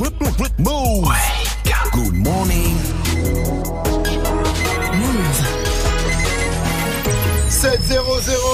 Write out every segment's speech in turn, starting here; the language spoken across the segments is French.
Move. Good morning. Move. 7 0, 0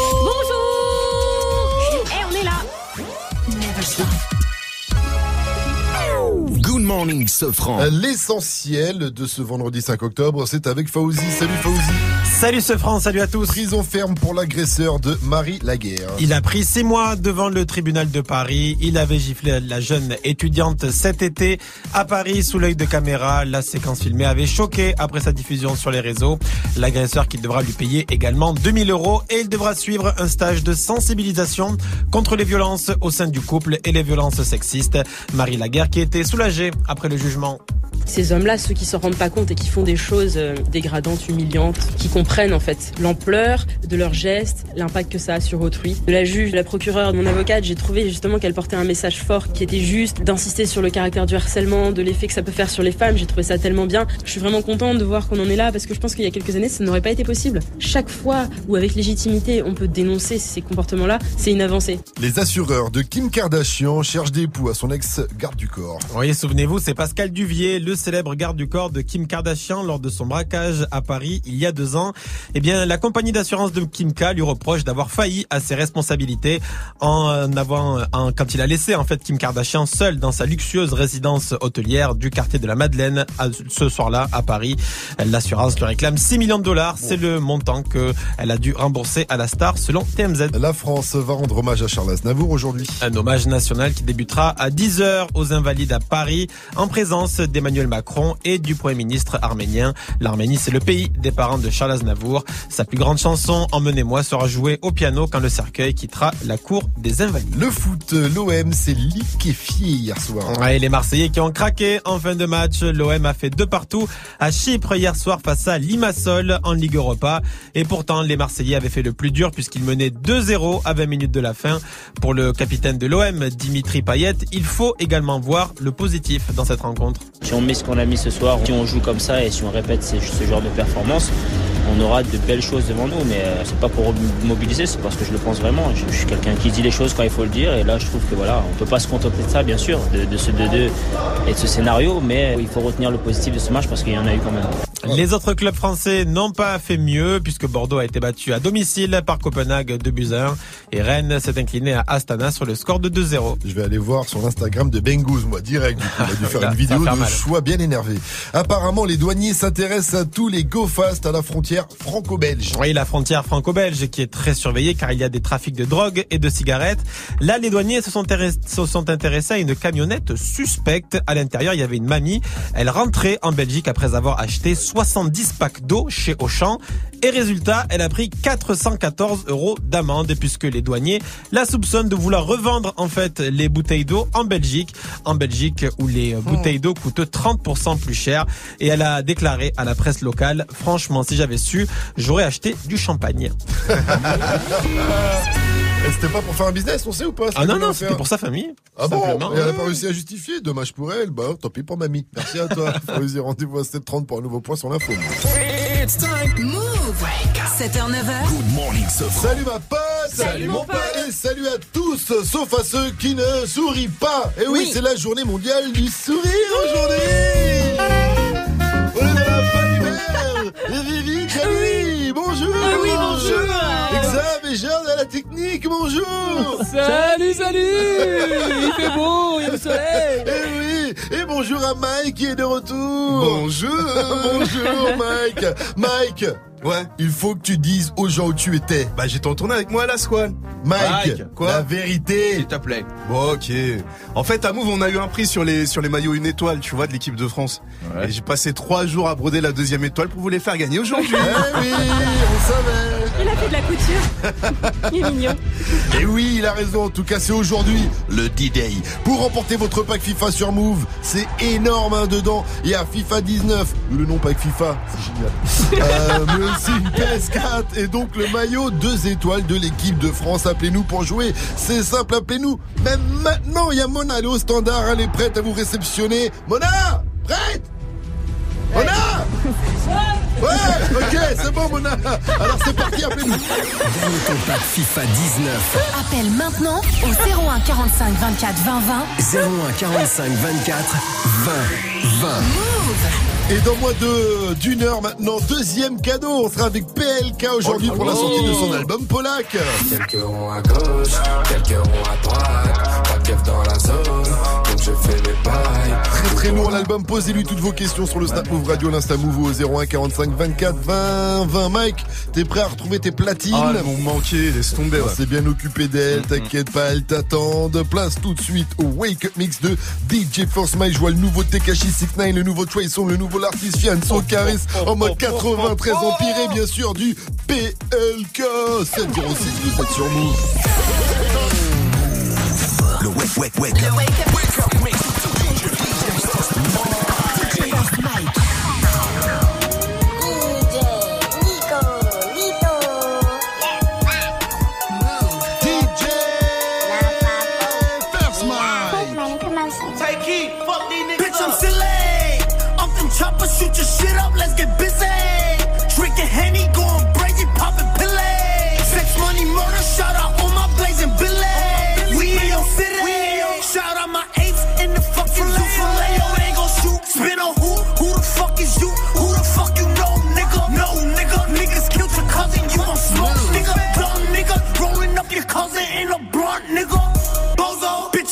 morning, Sofran. L'essentiel de ce vendredi 5 octobre, c'est avec Fauzi. Salut Fauzi. Salut ce France, salut à tous. Prison ferme pour l'agresseur de Marie Laguerre. Il a pris six mois devant le tribunal de Paris. Il avait giflé la jeune étudiante cet été à Paris sous l'œil de caméra. La séquence filmée avait choqué après sa diffusion sur les réseaux. L'agresseur qui devra lui payer également 2000 euros et il devra suivre un stage de sensibilisation contre les violences au sein du couple et les violences sexistes. Marie Laguerre qui était soulagée après le jugement. Ces hommes-là, ceux qui s'en rendent pas compte et qui font des choses euh, dégradantes, humiliantes, qui comprennent en fait l'ampleur de leurs gestes, l'impact que ça a sur autrui. De la juge, de la procureure, de mon avocate, j'ai trouvé justement qu'elle portait un message fort qui était juste d'insister sur le caractère du harcèlement, de l'effet que ça peut faire sur les femmes. J'ai trouvé ça tellement bien. Je suis vraiment contente de voir qu'on en est là parce que je pense qu'il y a quelques années, ça n'aurait pas été possible. Chaque fois où avec légitimité, on peut dénoncer ces comportements-là, c'est une avancée. Les assureurs de Kim Kardashian cherchent des époux à son ex-garde du corps. Oui, souvenez-vous, c'est Pascal Duvier, le célèbre garde du corps de Kim Kardashian lors de son braquage à Paris il y a deux ans. Eh bien, la compagnie d'assurance de Kim K lui reproche d'avoir failli à ses responsabilités en avant, en, quand il a laissé en fait Kim Kardashian seule dans sa luxueuse résidence hôtelière du quartier de la Madeleine à- ce soir-là à Paris. L'assurance lui réclame 6 millions de dollars. C'est le montant que elle a dû rembourser à la star selon TMZ. La France va rendre hommage à Charles Aznavour aujourd'hui. Un hommage national qui débutera à 10h aux Invalides à Paris en présence d'Emmanuel Macron et du Premier ministre arménien. L'Arménie, c'est le pays des parents de Charles Aznavour. Sa plus grande chanson, Emmenez-moi, sera jouée au piano quand le cercueil quittera la cour des Invalides. Le foot, l'OM s'est liquéfié hier soir. Ouais, les Marseillais qui ont craqué en fin de match. L'OM a fait deux partout à Chypre hier soir face à Limassol en Ligue Europa. Et pourtant, les Marseillais avaient fait le plus dur puisqu'ils menaient 2-0 à 20 minutes de la fin. Pour le capitaine de l'OM, Dimitri Payet, il faut également voir le positif dans cette rencontre. Si on met ce qu'on a mis ce soir, si on joue comme ça et si on répète ce genre de performance, on aura de belles choses devant nous. Mais euh, c'est pas pour mobiliser, c'est parce que je le pense vraiment. Je, suis quelqu'un qui dit les choses quand il faut le dire. Et là, je trouve que voilà, on peut pas se contenter de ça, bien sûr, de ce 2-2 et de ce scénario. Mais il faut retenir le positif de ce match parce qu'il y en a eu quand même. Les autres clubs français n'ont pas fait mieux puisque Bordeaux a été battu à domicile par Copenhague 2 buts à 1 et Rennes s'est incliné à Astana sur le score de 2-0. Je vais aller voir sur l'Instagram de Bengouz, moi, direct. Il a dû faire Là, une vidéo de mal. choix bien énervé. Apparemment, les douaniers s'intéressent à tous les go fast à la frontière franco-belge. Oui, la frontière franco-belge qui est très surveillée car il y a des trafics de drogue et de cigarettes. Là, les douaniers se sont, se sont intéressés à une camionnette suspecte. À l'intérieur, il y avait une mamie. Elle rentrait en Belgique après avoir acheté 70 packs d'eau chez Auchan. Et résultat, elle a pris 414 euros d'amende puisque les douaniers la soupçonnent de vouloir revendre en fait les bouteilles d'eau en Belgique. En Belgique où les euh, bouteilles d'eau coûtent 30% plus cher. Et elle a déclaré à la presse locale, franchement, si j'avais su, j'aurais acheté du champagne. Et C'était pas pour faire un business, on sait ou pas Ah non, non, c'était pour sa famille. Ah bon simplement. Et elle a pas réussi à justifier, dommage pour elle. Bah, tant pis pour mamie. Merci à toi. Fauzi, rendez-vous à 7h30 pour un nouveau point sur l'info. It's time. Move. 7h, 9h. Good morning. Salut ma pote Salut, mon pote. Et salut à tous, sauf à ceux qui ne sourient pas Et oui, Oui. c'est la journée mondiale du sourire aujourd'hui la technique, bonjour Salut, salut. Il fait beau, il y a le soleil. Et oui. Et bonjour à Mike qui est de retour. Bonjour. Bonjour Mike. Mike Ouais, il faut que tu dises aux gens où tu étais. bah j'étais en tournée avec moi à la Squale. Mike, Mike, quoi la vérité. S'il te plaît. Bon, ok. En fait, à Move, on a eu un prix sur les, sur les maillots une étoile, tu vois, de l'équipe de France. Et j'ai passé trois jours à broder la deuxième étoile pour vous les faire gagner aujourd'hui. Eh oui, on savait. Il a fait de la couture. Il est mignon. Et oui, il a raison. En tout cas, c'est aujourd'hui le D-Day. Pour remporter votre pack FIFA sur Move, c'est énorme hein, dedans. Il y a FIFA 19, le nom pack FIFA, c'est génial. Euh, mais aussi une PS4 et donc le maillot 2 étoiles de l'équipe de France. Appelez-nous pour jouer. C'est simple, appelez-nous. Même maintenant, il y a Mona, elle est au standard, elle est prête à vous réceptionner. Mona, prête? Mona Ouais, ok, c'est bon, Mona. Alors c'est parti, appelez-nous. Gagne ton pack FIFA 19. Appelle maintenant au 01 45 24 20 20. 01 45 24 20 20. Et dans moins de d'une heure maintenant, deuxième cadeau. On sera avec PLK aujourd'hui pour la sortie de son album Polak. Quelques ronds à gauche, quelques ronds à droite. Pas de dans la zone, donc je fais mes pailles. Très très lourd l'album. Posez-lui toutes vos questions sur le Snap Move Radio, l'Insta Move au 01 45 24 20 20. Mike, t'es prêt à retrouver tes platines Ah, elles m'ont manqué, laisse tomber. Ouais. s'est bien occupé d'elle, Mm-hmm. t'inquiète pas, elle t'attend. De place tout de suite au Wake Up Mix de DJ Force Mike. Je vois le nouveau Tekashi 69, le nouveau Trey Songz, le nouveau L'artiste Fianso Caris en mode 93 empiré, bien sûr, du PLK 706 vous êtes sur Move. Le wake, wake, wake up. DJ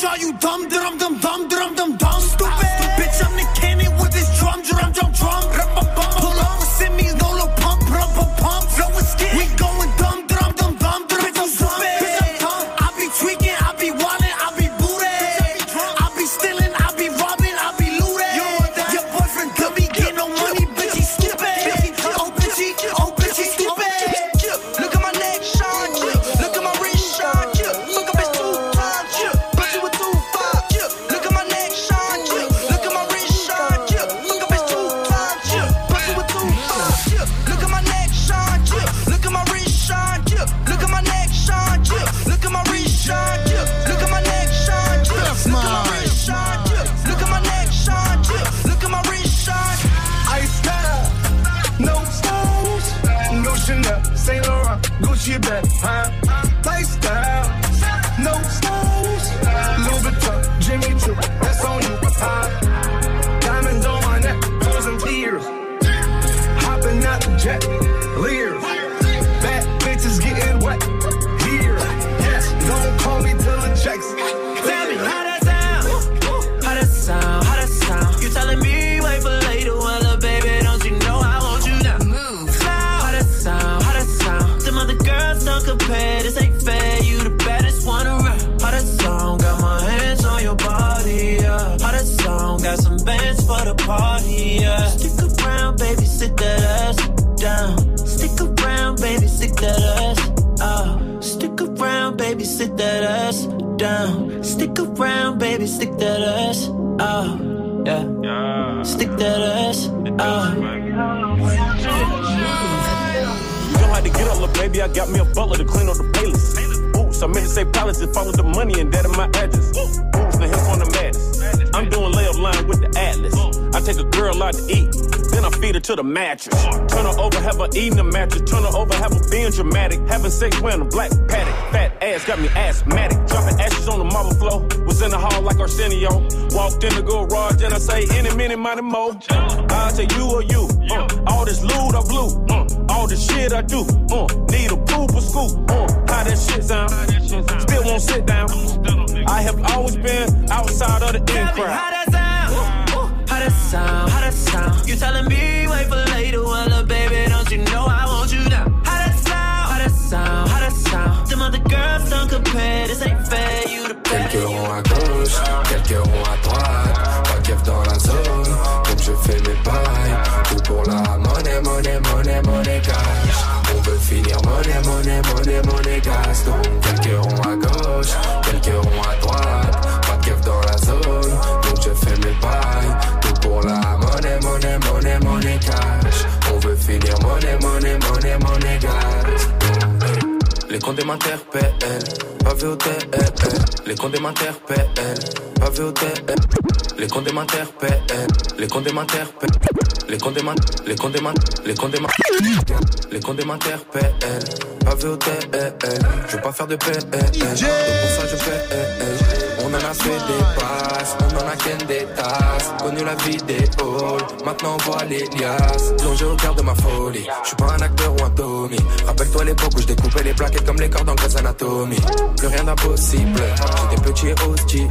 Are you dumb? Dum dum dum dum dum I got me a butler to clean up the playlist. Oops, I meant to say palace and follow the money and that in my address. Oops, the hip on the madness. I'm doing layup line with the atlas. I take a girl out to eat, then I feed her to the mattress. Turn her over, have her eating the mattress. Turn her over, have her being dramatic. Having sex wearing a black paddock. Fat ass got me asthmatic. Dropping ashes on the marble floor. Was in the hall like Arsenio. Walked in the garage and I say, any minute, money mo. I say you or you. Uh, all this loot I blew. Uh, all the shit I do. Uh, need a poop or scoop. Uh, how that shit sound? Still won't sit down. I have always been outside of the in crowd. how that sound? How that sound? How that sound? You telling me wait for later, well, little baby, don't you know I want you now? How that sound? How that sound? How that sound? Them other girls don't compare, this ain't fair. You the best. Quelques ronds à gauche, quelques ronds à droite. Pas de dans la zone, donc je fais mes pailles. Tout pour la monnaie, monnaie, monnaie, monnaie cash. On veut finir monnaie, monnaie, monnaie, monnaie gas. Donc quelques ronds à gauche, quelques ronds à droite. Pas de keuf dans la zone, donc je fais mes pailles. Tout pour la monnaie, monnaie, monnaie, monnaie cash. On veut finir monnaie, monnaie, monnaie, monnaie gas. Les condés m'interpellent, pas vu au TL. Les condés m'interpellent, Pavé au TN. Les condés m'interpellent. Les condés m'interpellent. Les condés les condés les condés les condés m'interpellent. Pavé au TN. Je veux pas faire de paix. Donc pour ça je paie. On en a fait des passes, on en a qu'un des tasses. Connu la vie des halls, maintenant on voit les liasses. Plongé au cœur de ma folie, je suis pas un acteur ou un Tommy. Rappelle-toi l'époque où je découpais les plaquettes comme les cordes en Grey's Anatomy. Plus rien d'impossible, j'étais petit et hostile.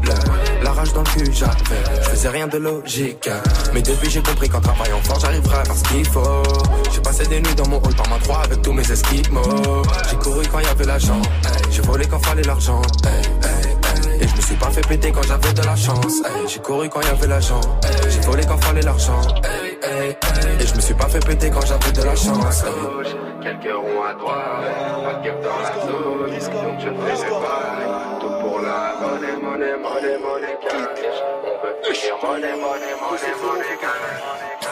La rage dans le cul j'avais, je faisais rien de logique. Mais depuis j'ai compris qu'en travaillant fort j'arriverai à faire ce qu'il faut. J'ai passé des nuits dans mon hall par ma 3 avec tous mes esquimaux. J'ai couru quand y avait l'argent, j'ai volé quand fallait l'argent. Et je me suis pas fait péter quand j'avais de la chance. J'ai couru quand y avait l'argent. J'ai volé quand fallait l'argent. Et je me suis pas fait péter quand j'avais de la chance. Quelques ronds à droite, pas de gueule dans la zone. Donc je fais mes bails. Tout pour la monnaie, monnaie, monnaie, monnaie, cash. On veut finir monnaie, monnaie, monnaie, monnaie, cash.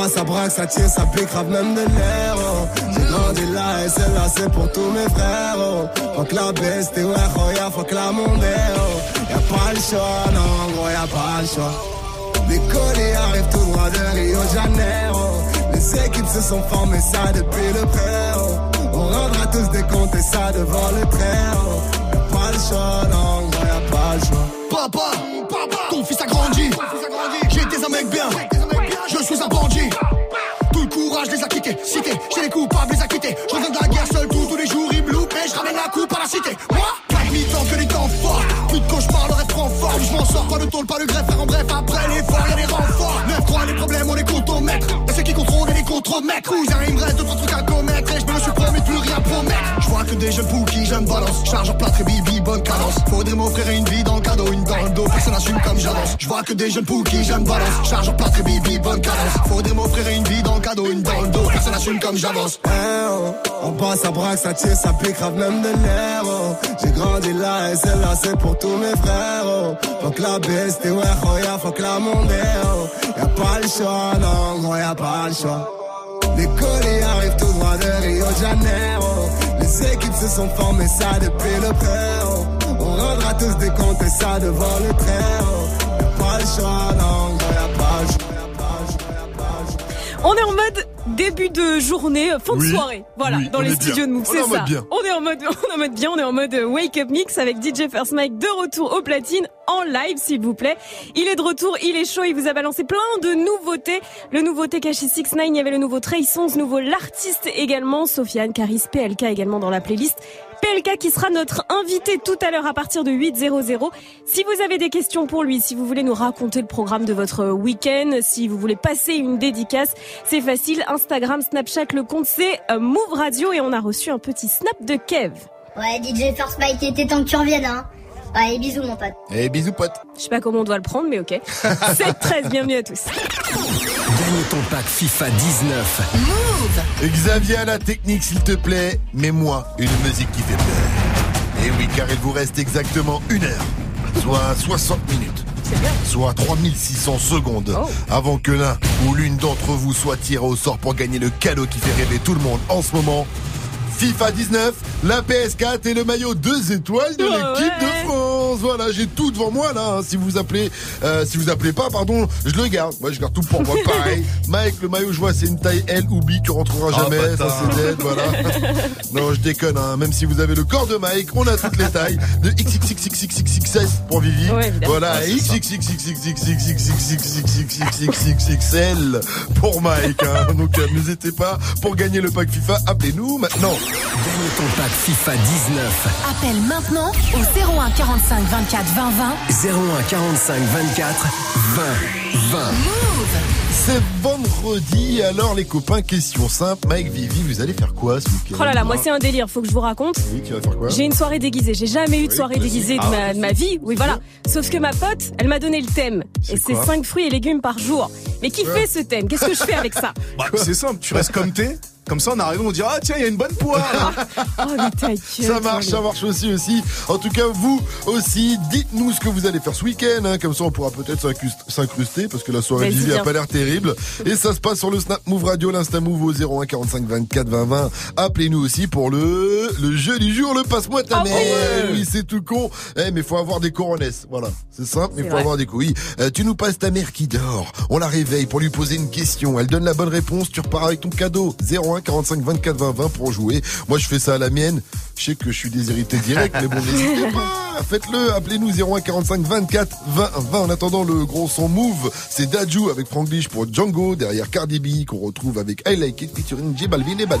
À braque, ça tire, ça pique, grave même de l'air. oh. J'ai grandi là et celle-là c'est pour tous mes frères. Oh. Faut que la baisse, t'es ouais, oh, y'a, faut que la monte. Oh. Y'a pas le choix, non, gros, y'a pas le choix. Les colis arrivent tout droit de Rio Janeiro. Les équipes se sont formées, ça depuis le pré. oh. On rendra tous des comptes et ça devant le train. oh. Y'a pas le choix, non, gros, y'a pas le choix. Papa, ton fils a grandi. J'ai été un mec bien. Tout le courage les a quittés. Cité, j'ai les coupables les a quittés. Je reviens de la guerre seul tout, tous les jours. Ils me loupent et je ramène la coupe à la cité. Moi, pas de mi-temps que les temps forts. Plus de cauchemars, le rêve prend forme. Je m'en sors pas de tôle, pas de greffe. Faire en bref, après l'effort, y'a des renforts. 9-3, les problèmes, on les compte au mètre. Et ceux qui contrôlent, et les contre-maîtres. Cousin, il me reste deux, trois trucs à commettre. Et je me suis promis plus rien promettre. Je vois que des jeunes qui j'aime balance. Charge en plâtre et bibi, bonne cadence. Faudrait m'offrir une vie comme j'avance. Je vois que des jeunes poules qui j'aime balance. Charge en plâtre et bibi, bonne cadence. Faudrait m'offrir une vie dans le cadeau, une dans le dos. Personne n'assume comme j'avance. Hein, oh. On passe à braque, ça tire, ça pique, grave même de l'air. oh. J'ai grandi là et celle-là c'est pour tous mes frères. Oh. Faut que la baisse, t'es ouais, oh, y'a, faut que la monte. Oh. Y'a pas le choix, non, gros, y'a pas le choix. Les colis arrivent tout droit de Rio de Janeiro. Les équipes se sont formées, ça depuis le pré. On rendra tous des comptes et ça devant le train. Y'a pas le choix, non, gros, y'a pas le choix. On est en mode début de journée, fin de Oui, soirée. Voilà, oui, dans les studios bien. de Move, On est c'est en mode ça. bien. On est en mode, on est en mode bien, on est en mode euh, wake up mix avec DJ First Mike de retour au platine en live, s'il vous plaît. Il est de retour, il est chaud, il vous a balancé plein de nouveautés. Le nouveau Tekashi 69, il y avait le nouveau Trey Songz, nouveau l'artiste également, Sofiane Caris PLK également dans la playlist. PLK qui sera notre invité tout à l'heure à partir de 8.00. Si vous avez des questions pour lui, si vous voulez nous raconter le programme de votre week-end, si vous voulez passer une dédicace, c'est facile. Instagram, Snapchat, le compte c'est euh, Move Radio et on a reçu un petit snap de Kev. Ouais, DJ First Mike, était temps que tu reviennes, hein. Ouais, bisous, mon pote. Et Eh, bisous, pote. Je sais pas comment on doit le prendre, mais ok. 7-13, bienvenue à tous. Gagne ton pack FIFA 19. Xavier à la technique, s'il te plaît. Mets-moi une musique qui fait peur. Et oui, car il vous reste exactement une heure, soit 60 minutes. Soit 3600 secondes avant que l'un ou l'une d'entre vous soit tiré au sort pour gagner le cadeau qui fait rêver tout le monde en ce moment. FIFA 19, la PS4 et le maillot 2 étoiles de l'équipe ouais. de France. Voilà, j'ai tout devant moi là. hein. Si vous appelez, euh, si vous appelez pas, pardon, je le garde. Moi, je garde tout pour moi. Pareil. Mike, le maillot, je vois, c'est une taille L ou B. Tu rentreras Ah, jamais. ça, c'est dead. Voilà. non, je déconne. Hein. Même si vous avez le corps de Mike, on a toutes les tailles. De XXXXXXXS pour Vivi. Ouais, voilà. Pour Mike. Hein. Donc, euh, n'hésitez pas pour gagner le pack FIFA. Appelez-nous maintenant. Gagne ton pack FIFA 19. Appelle maintenant au 01 45 24 20 20. 01 45 24 20 20. C'est vendredi, alors les copains, question simple. Mike, Vivi, vous allez faire quoi ce week-end? Oh là là, moi c'est un délire, faut que je vous raconte. Oui, tu vas faire quoi? J'ai une soirée déguisée. J'ai jamais eu de Oui, soirée déguisée de, Ah, ma, de ma vie. Oui, voilà. Sauf que ma pote, elle m'a donné le thème. Et c'est quoi? 5 fruits et légumes par jour. Mais qui fait ce thème? Qu'est-ce que je fais avec ça? Bah, c'est simple, tu restes comme t'es. Comme ça, on arrive, on dit ah tiens, il y a une bonne poire. Oh, mais. Ça marche, ça marche aussi aussi. En tout cas, vous aussi, dites-nous ce que vous allez faire ce week-end. hein. Comme ça, on pourra peut-être s'incrust- s'incruster parce que la soirée Vivi a pas l'air terrible. Et ça se passe sur le Snap Move Radio, l'Insta Move au 01 45 24 20 20. Appelez-nous aussi pour le le jeu du jour, le passe-moi ta mère. oui. Oui, c'est tout con. Eh, mais faut avoir des coronesses. Voilà, c'est simple, mais faut vrai. avoir des couilles. Euh, tu nous passes ta mère qui dort. On la réveille pour lui poser une question. Elle donne la bonne réponse. Tu repars avec ton cadeau. 01 45 24 20 20 pour jouer. Moi, je fais ça à la mienne. Je sais que je suis déshérité direct, mais bon, n'hésitez pas. Faites-le. Appelez-nous 01 45 24 20 20. En attendant le gros son move, c'est Daju avec Franglish pour Django. Derrière Cardi B qu'on retrouve avec I Like It featuring J Balvin et Bad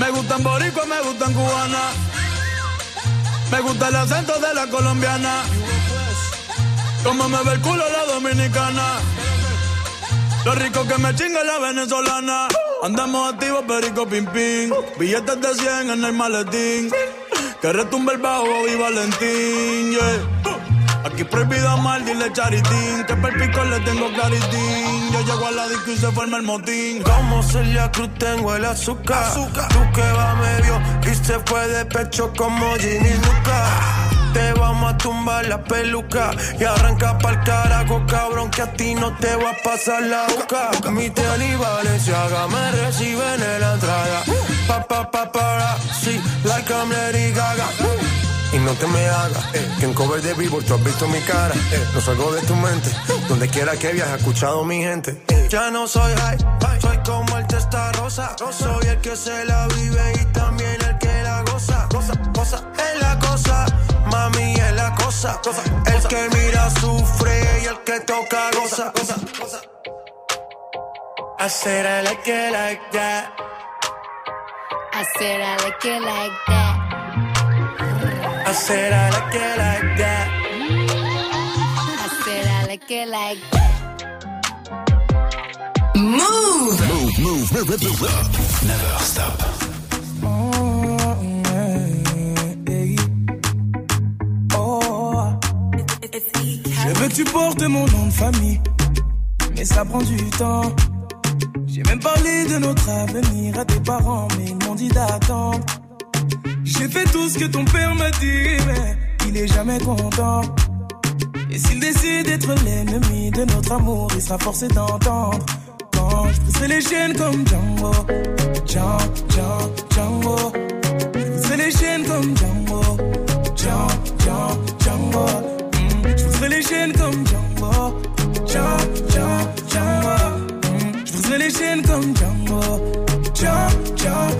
Me gustan boricua, me gustan cubana. Me gusta el acento de la colombiana. Como me ve el culo la dominicana. Lo rico que me chinga la venezolana. Andamos activos, perico pim pim. Billetes de 100 en el maletín. Que retumbe el bajo y Valentín, yeah. Aquí prohibido mal, dile charitín. Que per pico le tengo claritín. Yo llego a la disco y se forma el motín. Como Celia Cruz tengo el azúcar. Tú que va medio y se fue de pecho como Ginny Luca. Te vamos a tumbar la peluca y arranca pa'l carajo, cabrón, que a ti no te va a pasar la boca. Mi tele y Valenciaga me reciben en la entrada. Pa, pa, pa, para, sí, like I'm Lady Gaga. Y no te me hagas, eh, que en cover de vivo tú has visto mi cara, eh, no salgo de tu mente, donde quiera que viajes, escuchado mi gente. eh. Ya no soy high, soy como el testa rosa, soy el que se la vive y también el que la goza, goza, goza, es la cosa, mami es la cosa, el que mira sufre y el que toca goza, goza, goza. I said I like it like that. I said I like it like that. I said I like it like that. I said I like it like that. Move. Move, move, move, move, move. Never stop. Je veux que tu portes mon nom de famille, mais ça prend du temps. J'ai même parlé de notre avenir à tes parents, mais ils m'ont dit d'attendre. J'ai fait tout ce que ton père m'a dit, mais il est jamais content. Et s'il décide d'être l'ennemi de notre amour, il sera forcé d'entendre. Quand je pousserai les chaînes comme Django, Django, Django, Django. Je pousserai les chaînes comme Django, Django, Django, Django. Mm, Je pousserai les chaînes comme Django, Django, Django, Django. Mm, Je les chaînes comme Django, Django, Django,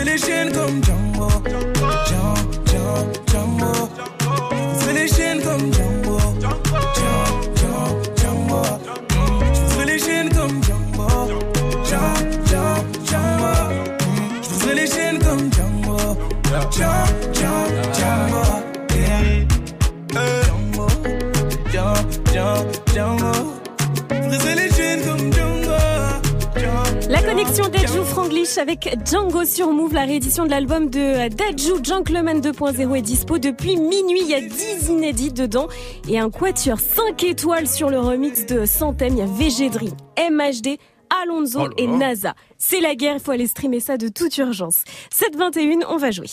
Briserai les chaînes comme Django. Django, Django, Django. Je briserai les chaînes comme Django. Django, Django. Je briserai les chaînes comme Django. Django, Django, Django. Je briserai les chaînes comme Django. Django, Django, Django. Connexion Dajou Franglish avec Django sur Move, la réédition de l'album de Dajou Gentleman 2.0 est dispo depuis minuit. Il y a 10 inédits dedans et un quatuor 5 étoiles sur le remix de Santem. Il y a VG MHD, Alonso Oh là et. NASA. C'est la guerre, il faut aller streamer ça de toute urgence. 7.21, on va jouer.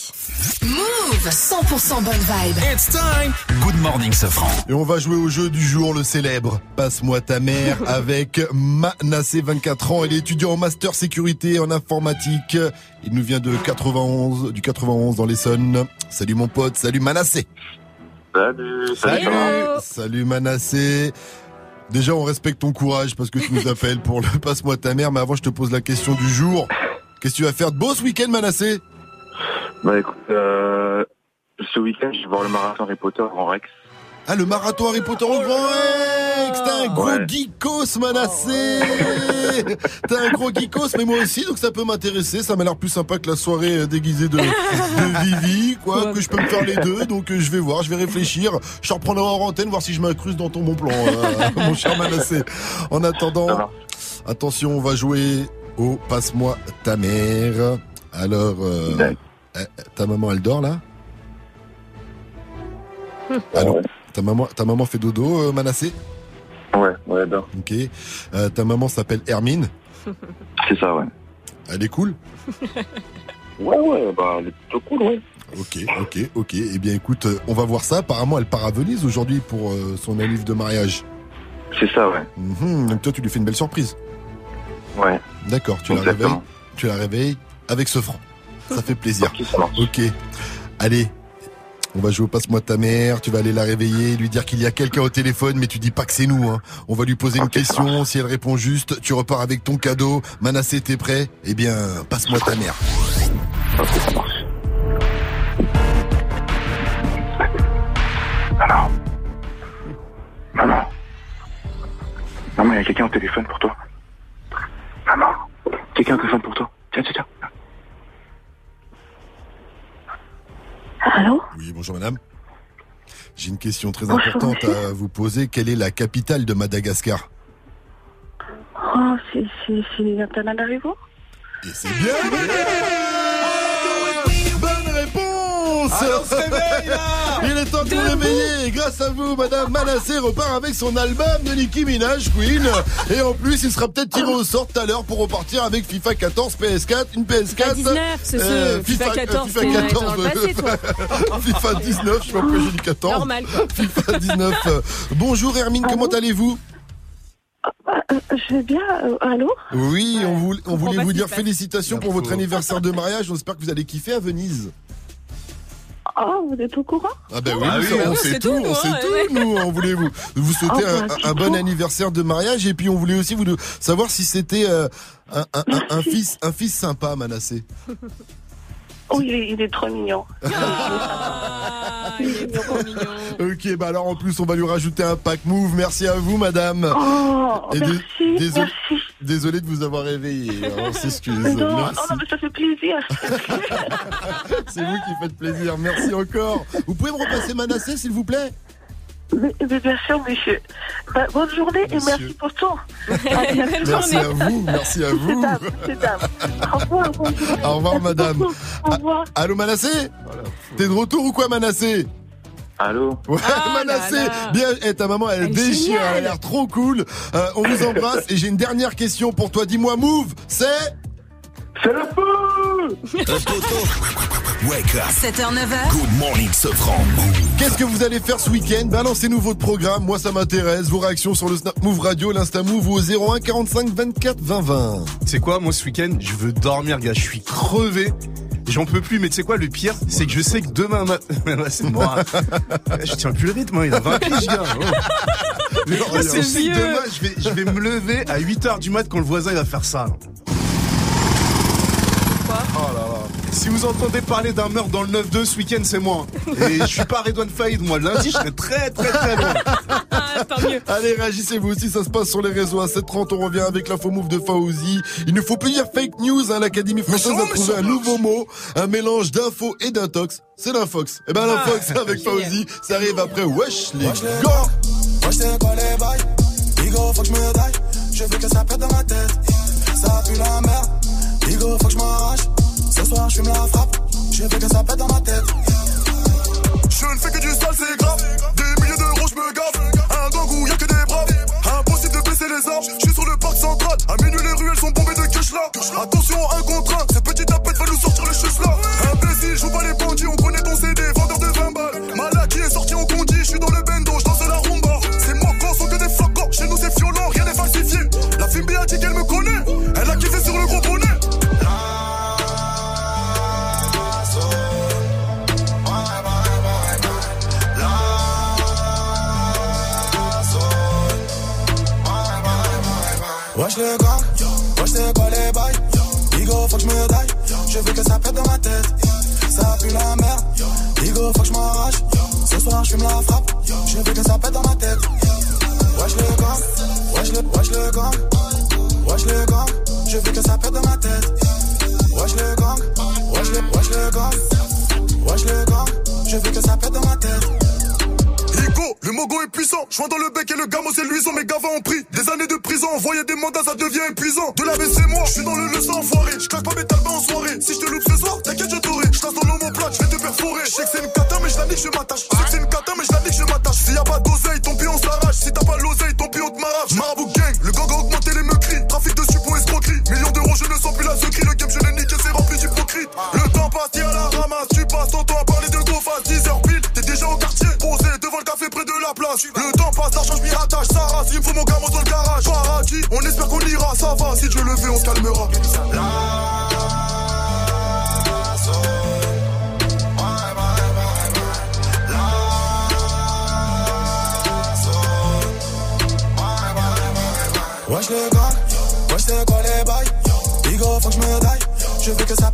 Move 100% bonne vibe. It's time. Good morning, Sofran. Et on va jouer au jeu du jour, le célèbre Passe-moi ta mère avec Manassé, 24 ans. Il est étudiant en master sécurité en informatique. Il nous vient de 91, du 91 dans l'Essonne. Salut mon pote, salut Manassé. Salut, salut, va Salut Manassé. Déjà, on respecte ton courage parce que tu nous appelles pour le Passe-moi ta mère. Mais avant, je te pose la question du jour. Qu'est-ce que tu vas faire de beau ce week-end, Manassé? Bah écoute, euh, ce week-end, je vais voir le marathon Harry Potter en Rex. Ah, le marathon Harry Potter au Grand Rex T'es un gros Ouais. geekos, Manassé T'es un gros geekos, mais moi aussi, donc ça peut m'intéresser. Ça m'a l'air plus sympa que la soirée euh, déguisée de, de Vivi, quoi, que je peux me faire les deux. Donc euh, je vais voir, je vais réfléchir. Je reprendrai en antenne, voir si je m'incruste dans ton bon plan, euh, mon cher Manassé. En attendant, attention, on va jouer au Passe-moi ta mère. Alors, euh, euh, ta maman, elle dort là? Allô? Ta maman, ta maman fait dodo, euh, Manassé? Ouais, ouais. Ok. Euh, ta maman s'appelle Hermine? C'est ça, ouais. Elle est cool? Ouais, ouais, bah elle est plutôt cool, ouais. Ok, ok, ok. Eh bien, écoute, euh, on va voir ça. Apparemment, elle part à Venise aujourd'hui pour euh, son anniv de mariage. C'est ça, ouais. Mhm, donc toi, tu lui fais une belle surprise. Ouais. D'accord, tu la Exactement. réveilles. Tu la réveilles avec ce franc. Ça fait plaisir. Ok, ça marche. Ok. Allez. On va jouer au passe-moi ta mère, tu vas aller la réveiller, lui dire qu'il y a quelqu'un au téléphone, mais tu dis pas que c'est nous. Hein. On va lui poser une question, si elle répond juste, tu repars avec ton cadeau. Manassé, t'es prêt? Eh bien, passe-moi ta mère. Ok. Maman. Maman, il y a quelqu'un au téléphone pour toi. Maman. Quelqu'un au téléphone pour toi. Tiens, tiens, tiens. Allô Oui, bonjour madame. J'ai une question très Bonjour, importante monsieur. à vous poser. Quelle est la capitale de Madagascar Oh, c'est Antananarivo Et c'est bien on se réveille, là Il est temps de vous réveiller Grâce à vous, Madame Manassé repart avec son album de Nicki Minaj, Queen. Et en plus, il sera peut-être tiré au sort tout à l'heure pour repartir avec FIFA 14, PS4, une PS4. FIFA 19, c'est ce- FIFA 14, FIFA t'es dans- 14, dans le passé, toi. FIFA 19, je sais pas pourquoi j'ai dit 14. Normal, quoi. FIFA 19. euh, Bonjour Hermine, comment allez-vous? Je vais bien. euh, allô? Oui, on, voulait- on voulait pas vous dire félicitations pour votre anniversaire de mariage. On espère que vous allez kiffer à Venise. Oh, vous êtes au courant Ah ben oui, Ah oui, on sait tout, tout, on sait hein, tout, nous. On voulait vous, vous souhaiter Oh, un, bah, un bon bon. anniversaire de mariage et puis on voulait aussi vous de- savoir si c'était euh, un, un- un- un fils, un fils sympa, Manassé. Oh, il est, il est trop mignon. Ok, bah alors en plus, on va lui rajouter un pack move. Merci à vous, madame. Oh, Et dé- merci, désolé, merci. désolé de vous avoir réveillé. hein, On s'excuse. Non, Merci. oh non, mais ça fait plaisir. C'est vous qui faites plaisir. Merci encore. Vous pouvez me repasser Manassé, s'il vous plaît? Mais, mais bien sûr, monsieur. Bah, bonne journée et merci pour tout. Merci à vous. Merci à vous. C'est dame, c'est dame. Au revoir, bonjour. Au revoir, madame. Au revoir. Allô, Manassé T'es de retour ou quoi, Manassé Allô Ouais, Manassé, bien, eh, ta maman, elle, déchire, elle a l'air trop cool. Euh, on vous embrasse et j'ai une dernière question pour toi. Dis-moi, Move, c'est C'est le feu Wake up. 7h, 9h. Good morning, Sofran. Qu'est-ce que vous allez faire ce week-end Balancez-nous votre programme, moi ça m'intéresse. Vos réactions sur le Snap Move Radio, l'Insta Move ou au 01 45 24 20 20. C'est quoi, moi ce week-end, je veux dormir, gars. Je suis crevé. J'en peux plus, mais tu sais quoi, le pire, c'est que je sais que demain matin. Ouais, c'est mort. je tiens plus le rythme, hein, il a 20 piges, gars. Oh. Mais C'est je sais que vieux. demain, je vais, je vais me lever à 8h du mat quand le voisin il va faire ça. Oh là là. Si vous entendez parler d'un meurtre dans le 9-2 ce week-end, c'est moi. Et je suis pas Redouane Faïd, moi. Lundi, je serai très très très loin. Allez, réagissez vous aussi, ça se passe sur les réseaux. À 7h30, on revient avec l'info move de Fauzi. Il ne faut plus dire fake news, hein. l'Académie française a trouvé un nouveau mot, un mélange d'info et d'intox. C'est l'infox. Eh ben, l'infox avec Fauzi, ça arrive après Wesh les gars. Moi je sais quoi les bails Bigo faut que je me daille Je veux que ça pète dans ma tête Ça pue la merde Bigo faut que je m'arrache je fume la frappe Je veux que ça dans ma tête Je ne fais que du sale, c'est grave. Des milliers d'euros, je me gave. Un gang y'a que des braves. Impossible de baisser les armes. Je suis sur le parc central. À minuit, les ruelles sont bombées de cash là. Attention, un contre un. Ces petits tapettes veulent nous sortir le chus là. Imbécile, joue pas les bandits. On connaît ton CD, vendeur de 20 balles. Malade qui est sorti en condi. Je suis dans le bendo, je danse la rumba. C'est moi quand sont que des flacons. Chez nous, c'est violent, rien n'est falsifié. La fille a dit qu'elle me connaît. Wesh le gang Wesh c'est quoi les bails. Bigo faut que je me daille. Je veux que ça pète dans ma tête. Ça pue la merde. Bigo faut que je m'arrache. Ce soir je fume la frappe. Je veux que ça pète dans ma tête. Wesh le gang Wesh le, wesh le gang Wesh le gang Je veux que ça pète dans ma tête mogo est puissant. Joint dans le bec et le gamo c'est luisant. Mes gavas ont pris des années de prison. Envoyer des mandats, ça devient épuisant. De la c'est moi, je suis dans le leçon enfoiré. Je claque pas mes talbans en soirée. Si je te loupe ce soir, t'inquiète, je t'aurai. Je dans l'homoplate, je vais te perforer. Je sais que c'est une cata, mais je la nique, je m'attache. Je sais que c'est une cata, mais je la nique, je m'attache. S'il y a pas d'oseille, ton pied on s'arrache. Si t'as pas l'oseille, Le temps passe, l'argent, je m'y rattache. Ça rase, il me faut mon gamin dans le garage. On espère qu'on ira, ça va. Si Dieu le veut, on se calmera. Wesh le gang, wesh c'est quoi les bails? Faut je me je veux que ça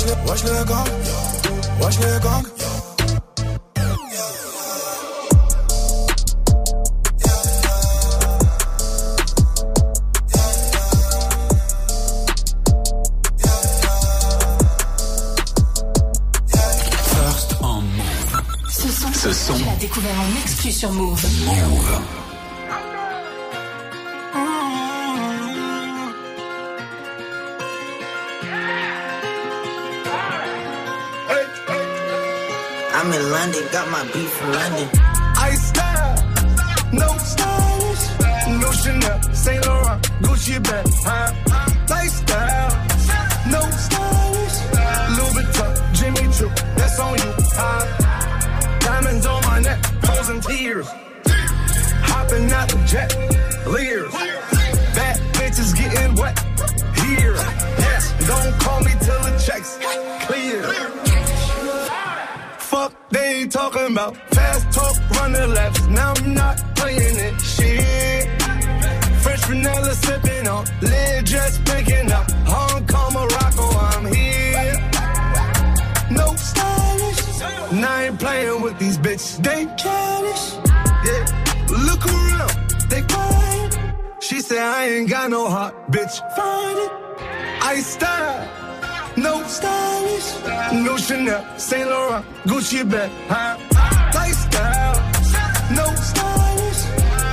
wesh le, wesh le gang, wesh le gang. First en move. Ce son, Ce son. tu l'as découvert en exclu sur Move. Move. Got my beef from London. Chanel, Saint Laurent, Gucci bag. Huh? Lifestyle. No stylish.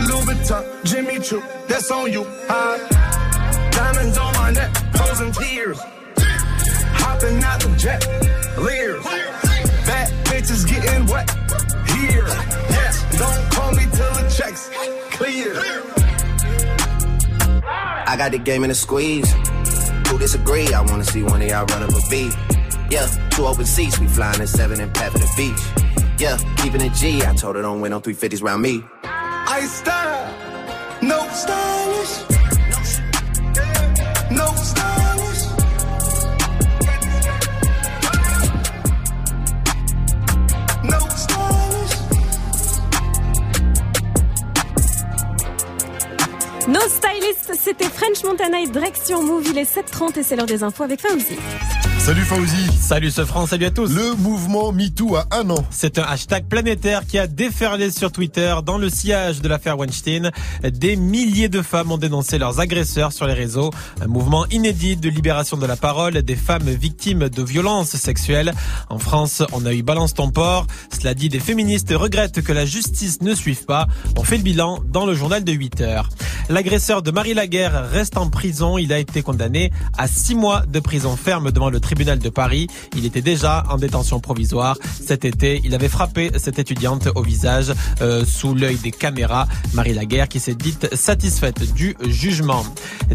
Louis Vuitton, Jimmy Choo, that's on you. Huh? Diamonds on my neck, frozen tears. Hopping out the jet, leers. Bad bitches getting wet here. Yes, don't call me till the checks clear. I got the game in a squeeze. Who disagree? I wanna see one of y'all run up a beat. Yeah, two open seats, we flying in seven and for the beach. Yeah, keeping it G. I told her don't win on 350s round me. I style, no stylish. No stylish. No stylish. No Stylist, c'était French Montana et Drake sur Move. Il est 7h30 et c'est l'heure des infos avec Fauzi. Salut Fauzi. Salut ce France, salut à tous. Le mouvement MeToo a un an. C'est un hashtag planétaire qui a déferlé sur Twitter dans le sillage de l'affaire Weinstein. Des milliers de femmes ont dénoncé leurs agresseurs sur les réseaux. Un mouvement inédit de libération de la parole des femmes victimes de violences sexuelles. En France, on a eu Balance ton port. Cela dit, des féministes regrettent que la justice ne suive pas. On fait le bilan dans le journal de 8 heures. L'agresseur de Marie Laguerre reste en prison. Il a été condamné à six mois de prison ferme devant le tribunal de Paris. Il était déjà en détention provisoire. Cet été, il avait frappé cette étudiante au visage euh, sous l'œil des caméras. Marie Laguerre qui s'est dite satisfaite du jugement.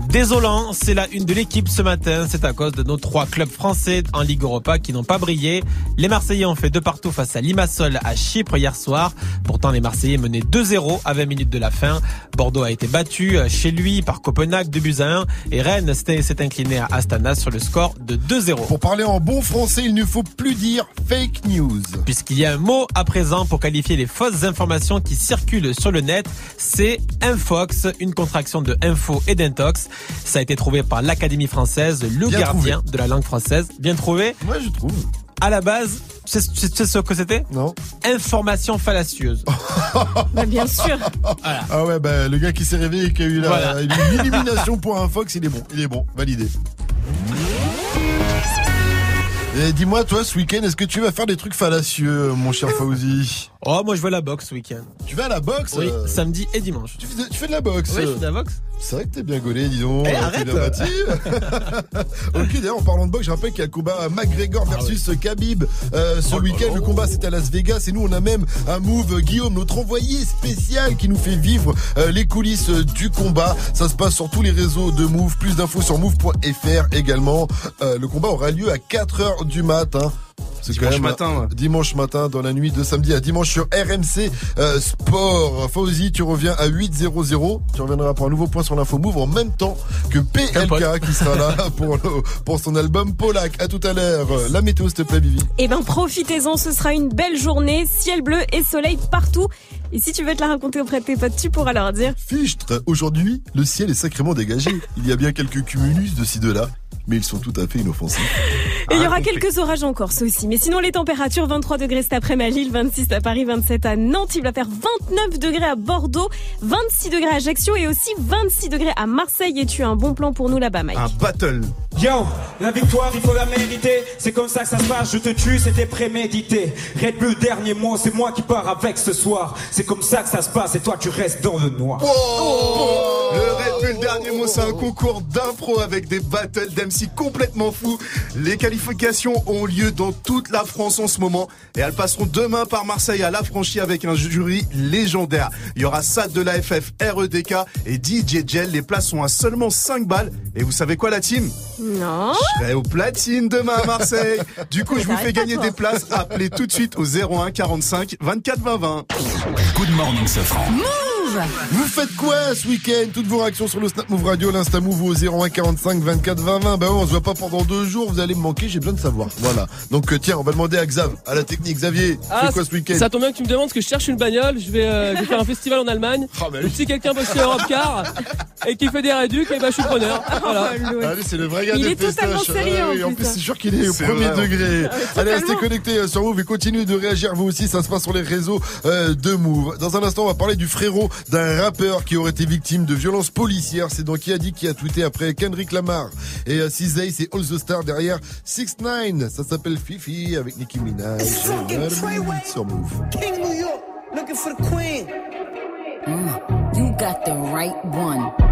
Désolant, c'est la une de l'équipe ce matin. C'est à cause de nos trois clubs français en Ligue Europa qui n'ont pas brillé. Les Marseillais ont fait deux partout face à Limassol à Chypre hier soir. Pourtant, les Marseillais menaient 2-0 à 20 minutes de la fin. Bordeaux a été battu chez lui par Copenhague 2 buts à 1 et Rennes s'est incliné à Astana sur le score de 2-0. Pour parler en bon français, il ne faut plus dire fake news. Puisqu'il y a un mot à présent pour qualifier les fausses informations qui circulent sur le net, c'est infox, une contraction de info et d'intox. Ça a été trouvé par l'Académie française, le Bien gardien trouvé. de la langue française. Bien trouvé Moi, je trouve. À la base, c'est ce que c'était Non. Information fallacieuse. Bah, bien sûr. Ah ouais, bah, le gars qui s'est réveillé et qui a eu la, Voilà. une illumination pour un Fox, il est bon. Il est bon. Validé. Et dis-moi, toi, ce week-end, est-ce que tu vas faire des trucs fallacieux, mon cher Fauzi Oh, moi je vais à la boxe ce week-end. Tu vas à la boxe Oui, euh, samedi et dimanche. tu, fais, tu fais de la boxe Oui, je fais de la boxe. C'est vrai que t'es bien gaulé, dis donc. Eh, arrête. ok, d'ailleurs, en parlant de boxe, je rappelle qu'il y a le combat McGregor versus Khabib euh, ce week-end. Le combat, c'était à Las Vegas. Et nous, on a même un move, Guillaume, notre envoyé spécial qui nous fait vivre euh, les coulisses du combat. Ça se passe sur tous les réseaux de Move. Plus d'infos sur move.fr également. Euh, le combat aura lieu à 4h du matin. C'est Dimanche quand même matin, ouais. dimanche matin dans la nuit de samedi à dimanche sur RMC euh, Sport. Fauzi, tu reviens à 8.00. Tu reviendras pour un nouveau point sur l'info Move en même temps que PLK qui sera là pour, le- pour son album Polak. À tout à l'heure. La météo, s'il te plaît, Vivi. Eh ben, profitez-en, ce sera une belle journée, ciel bleu et soleil partout. Et si tu veux te la raconter auprès de tes potes, tu pourras leur dire. Fichtre, aujourd'hui, le ciel est sacrément dégagé. Il y a bien quelques cumulus de ci de là, mais ils sont tout à fait inoffensifs. Et il y aura quelques orages en Corse aussi. Mais sinon, les températures, 23 degrés cet après-midi à Lille, 26 à Paris, 27 à Nantes. Il va faire 29 degrés à Bordeaux, 26 degrés à Ajaccio et aussi 26 degrés à Marseille. Et tu as un bon plan pour nous là-bas, Mike. Un battle. Yo, la victoire, il faut la mériter. C'est comme ça que ça se passe. Je te tue, c'était prémédité. Red Bull, dernier mot, c'est moi qui pars avec ce soir. C'est comme ça que ça se passe et toi, tu restes dans le noir. Oh Le Red Bull dernier mot, c'est un concours d'impro avec des battles d'MC complètement fous. Les qualifications ont lieu dans toute la France en ce moment et elles passeront demain par Marseille à la franchie avec un jury légendaire. Il y aura Sad de l'AFF, REDK et DJ Gel. Les places sont à seulement 5 balles. Et vous savez quoi la team? Non. Je serai au platine demain à Marseille. Du coup, je vous fais gagner des places. Appelez tout de suite au 01 45 24 20 20. Good morning, Safran. Vous faites quoi ce week-end? Toutes vos réactions sur le Snap Move Radio, l'Insta Move au 01 45 24 20 20. Bah ouais, on se voit pas pendant deux jours, vous allez me manquer, j'ai besoin de savoir. Voilà. Donc euh, tiens, on va demander à Xav, à la technique. Xavier, tu Ah, fais quoi ce week-end? ça tombe bien que tu me demandes parce que je cherche une bagnole. Je vais, euh, je vais faire un festival en Allemagne. Ah, bah Et si quelqu'un bosse chez Europe Car et qui fait des réducs, et ben je suis preneur. Voilà. Allez, c'est le vrai gars Il est totalement festoches. sérieux, Ah en oui, en plus, plus, hein. c'est sûr qu'il est au C'est premier vrai, degré. ouais. Allez, restez connectés euh, sur Move et continuez de réagir vous aussi. Ça se passe sur les réseaux euh, de Move. Dans un instant, on va parler du frérot d'un rappeur qui aurait été victime de violences policières. C'est donc qui a dit qui a tweeté après Kendrick Lamar et euh, CZA, c'est All the Stars derrière 6 9 Ça s'appelle Fifi avec Nicki Minaj. Sur Move. King New York, looking for the queen. Mm, you got the right one.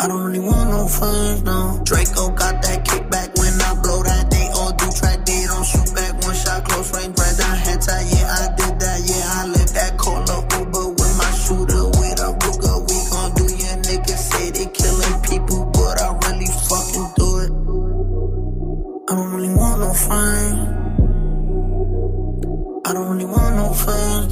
I don't really want no friends, no. Draco got that kickback when I blow that. They all do track, they don't shoot back. One shot, close range, bread down, head tie. Yeah, I did that. Yeah, I lived that. Call up Uber with my shooter, with a Ruger. We gon' do your niggas say they killing people, but I really fucking do it. I don't really want no friends. I don't really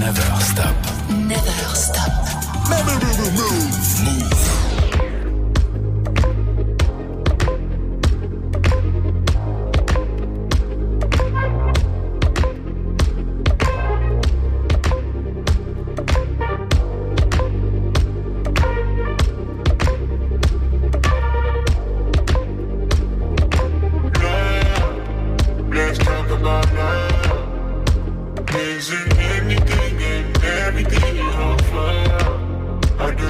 Never stop. Never stop. Move. Let's talk about love. Isn't anything I do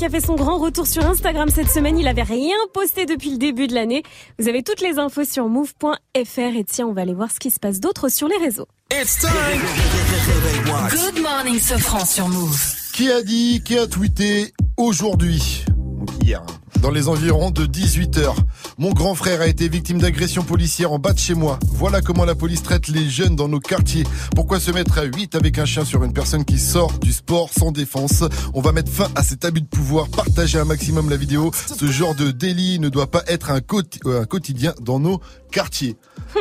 Kendrick a fait son grand retour sur Instagram cette semaine. Il avait rien posté depuis le début de l'année. Vous avez toutes les infos sur move.fr. Et tiens, on va aller voir ce qui se passe d'autre sur les réseaux. Good morning, Sofran sur Move. Qui a dit, qui a tweeté aujourd'hui, hier, hein, dans les environs de 18h, mon grand frère a été victime d'agression policière en bas de chez moi. Voilà comment la police traite les jeunes dans nos quartiers. Pourquoi se mettre à 8 avec un chien sur une personne qui sort du sport sans défense On va mettre fin à cet abus de pouvoir, partager un maximum la vidéo. Ce genre de délit ne doit pas être un, quoti- euh, un quotidien dans nos quartiers.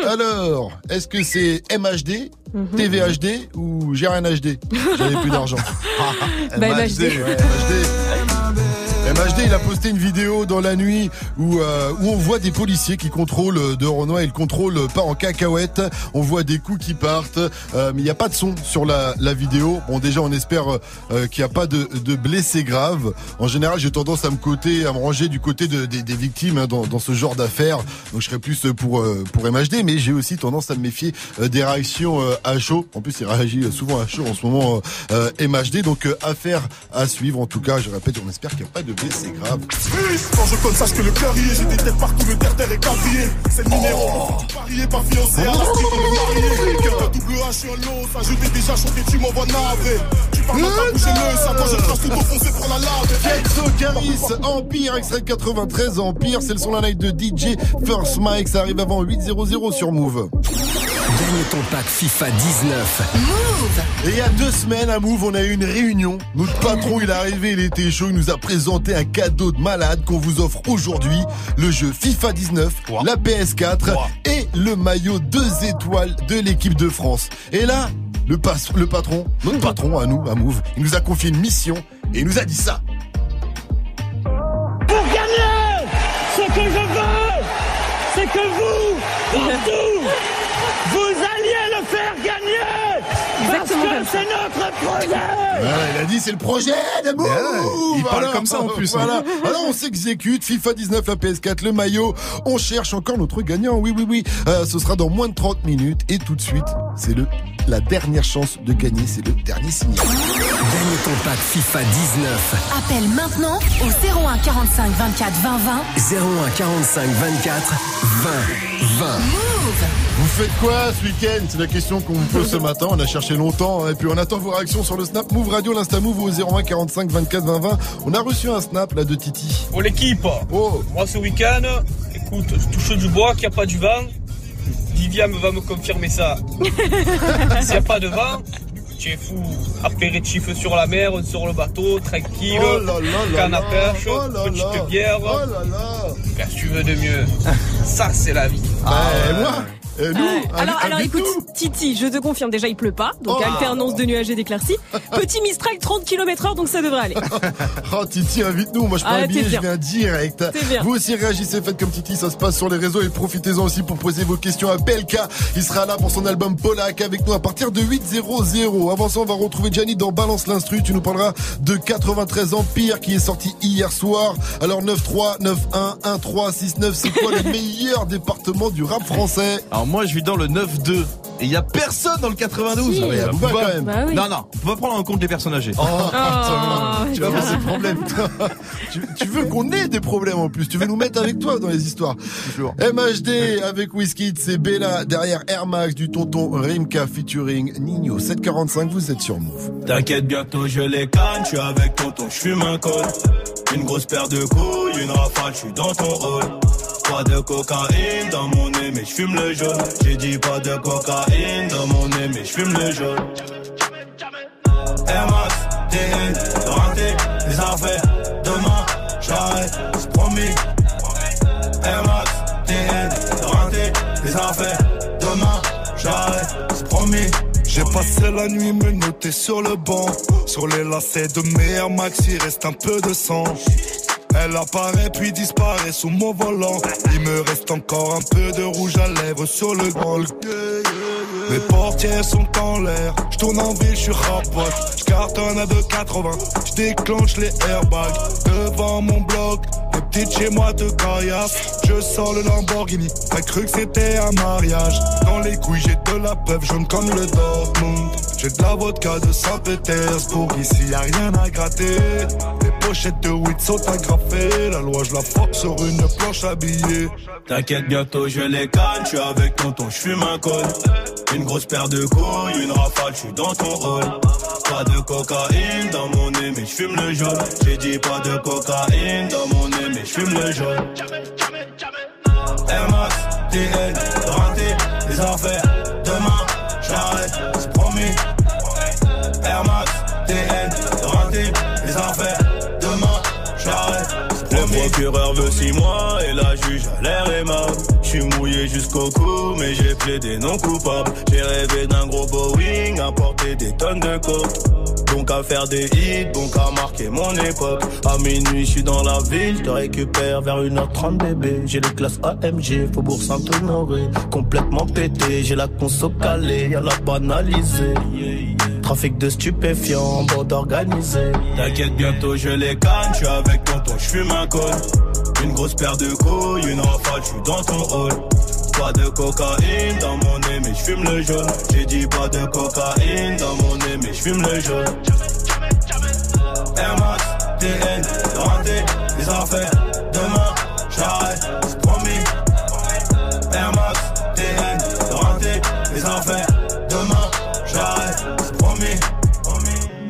Alors, est-ce que c'est MHD, TVHD ou j'ai rien HD J'avais plus d'argent. Bah, MHD. ouais, MHD. MHD, il a posté une vidéo dans la nuit où, euh, où on voit des policiers qui contrôlent euh, de Renoir. Ils contrôlent pas en cacahuète. On voit des coups qui partent, euh, mais il n'y a pas de son sur la, la vidéo. Bon, déjà, on espère euh, qu'il n'y a pas de, de blessés graves. En général, j'ai tendance à me côté, à me ranger du côté de- des, des victimes hein, dans, dans ce genre d'affaires. Donc, je serais plus pour euh, pour MHD, mais j'ai aussi tendance à me méfier euh, des réactions euh, à chaud. En plus, il réagit souvent à chaud en ce moment euh, euh, MHD. Donc, euh, affaire à suivre. En tout cas, je répète, on espère qu'il n'y a pas de blessés graves. Quand je conne, sache que le est. J'ai des têtes partout, le terre-terre est quadrillé. C'est le numéro. Parier, pas fiancé à la street, on est marié. Cœur de double H sur l'eau. Ça, je t'ai déjà chanté, tu m'envoies navré. Tu parles pas bouger le ça. Quand je crache tout au fond, c'est pour la lave. Caris, Empire, extrait de 93, Empire, c'est le son la night de DJ First Mike, ça arrive avant 8.00 sur Move. Gagne ton pack FIFA 19. Et il y a deux semaines à Move, on a eu une réunion. Notre patron, il est arrivé, il était chaud, il nous a présenté un cadeau de malade qu'on vous offre aujourd'hui. Le jeu FIFA 19, la PS4 et le maillot 2 étoiles de l'équipe de France. Et là, le, pas- le patron, notre patron à nous, à Move, il nous a confié une mission et il nous a dit ça. Pour gagner, ce que je veux, c'est que vous, partout, c'est notre projet. Voilà, il a dit c'est le projet de Move. ouais, il parle Voilà. comme ça en plus, hein. Voilà. Alors on s'exécute. FIFA 19, la PS4, le maillot. On cherche encore notre gagnant. Oui, oui, oui. Euh, ce sera dans moins de 30 minutes. Et tout de suite, c'est le la dernière chance de gagner. C'est le dernier signal. Gagne ton pack FIFA 19. Appelle maintenant au 01 45 24 20 20. 01 45 24 20 20. Vous faites quoi ce week-end? C'est la question qu'on vous pose ce matin. On a cherché longtemps. hein. Et puis on attend vos réactions sur le Snap Move Radio, l'Insta Move au 01 45 24 20 20. On a reçu un Snap là de Titi. Pour l'équipe, Oh. moi ce week-end, écoute, je touche du bois, qu'il n'y a pas du vent. Viviane va me confirmer ça. S'il n'y a pas de vent, tu es fou. Apéritif sur la mer, sur le bateau, tranquille. Oh là là là canne à pêche, Oh là petite là. bière. Oh là là. Qu'est-ce que tu veux de mieux? Ça, c'est la vie. Bah, et moi? Nous Ouais. allez, alors, alors écoute, nous. Titi, je te confirme, déjà il pleut pas, donc Oh. alternance de nuages et d'éclaircies. Petit Mistral 30 km heure, donc ça devrait aller. Oh Titi, invite-nous. Moi je prends Ah, un billet, je viens direct. Vous aussi réagissez, faites comme Titi, ça se passe sur les réseaux et profitez-en aussi pour poser vos questions à Belka. Il sera là pour son album Polak avec nous à partir de 8.00. Avant ça, on va retrouver Gianni dans Balance l'instru. Tu nous parleras de 93 Empire qui est sorti hier soir. Alors 9-3, 9-1, 1-3, 6-9, c'est quoi le meilleur département du rap français? Alors moi je vis dans le 9-2 et il y a personne dans le 92. Si. Ah, mais y a Booba, quand même. Bah oui. Non non, on va prendre en compte les personnes âgées. Oh, Oh, tu vas avoir des problèmes. tu, tu veux qu'on ait des problèmes en plus. Tu veux nous mettre avec toi dans les histoires. MHD avec Whisky, c'est Bella derrière Air Max du tonton Rimka featuring Nino 745. Vous êtes sur Move. T'inquiète, bientôt je les canne, je suis avec tonton, je fume un col. Une grosse paire de couilles, une rafale, je suis dans ton rôle. Pas de cocaïne dans mon nez, mais je fume le jaune. J'ai dit pas de cocaïne dans mon nez, mais je fume le jaune. Air Max, TN, rentré, les affaires. Demain, j'arrête, c'est promis. Air Max, TN, rentré, les affaires. Demain, j'arrête, c'est promis. J'ai passé la nuit me noter sur le banc. Sur les lacets de mes Air Max, il reste un peu de sang. Elle apparaît puis disparaît sous mon volant. Il me reste encore un peu de rouge à lèvres sur le grand. Mes portières sont en l'air. Je tourne en ville, je suis rapote. Je cartonne à 2,80. Je déclenche les airbags devant mon bloc. Les petites chez moi de caillasse. Je sors le Lamborghini. T'as cru que c'était un mariage. Dans les couilles, j'ai de la peuple jaune comme le Dortmund. J'ai de la vodka de Saint-Pétersbourg. Ici, y a rien à gratter. Les pochettes de weed sont agrafées. La loi, je la force sur une planche habillée. T'inquiète, bientôt je les canne, je suis avec tonton, je fume un col. Une grosse paire de couilles, une rafale, je suis dans ton rôle. Pas de cocaïne dans mon nez, mais je fume le jaune. J'ai dit pas de cocaïne dans mon nez, mais je fume le jaune. Air Max, TN, rentré, les affaires. Procureur veut six mois et la juge a l'air aimable. Je suis mouillé jusqu'au cou, mais j'ai plaidé non coupable. J'ai rêvé d'un gros Boeing, à porter des tonnes de coke. Donc à faire des hits, donc à marquer mon époque. À minuit, je suis dans la ville, je te récupère vers 1h30 bébé. J'ai le classe AMG, Faubourg Saint-Honoré. Complètement pété, j'ai la conso calée, y'a la banalisée. Trafic de stupéfiants, bande organisée. T'inquiète, bientôt je les canne, je suis avec tonton, je fume un col. Une grosse paire de couilles, une rafale, je suis dans ton hall. Pas de cocaïne dans mon nez, mais je fume le jaune. J'ai dit pas de cocaïne dans mon nez, mais je fume le jaune. Air Max, TN, rentré, les affaires. Demain, j'arrête,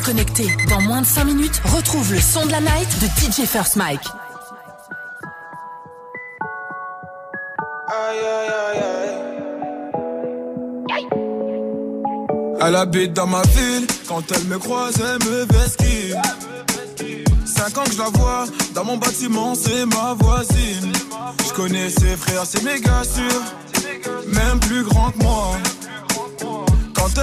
Reste connecté. Dans moins de 5 minutes, retrouve le son de la night de DJ First Mike. Elle habite dans ma ville, quand elle me croise, elle me vesquille. Cinq ans que je la vois, dans mon bâtiment, c'est ma voisine. Je connais ses frères, c'est méga sûr, même plus grand que moi.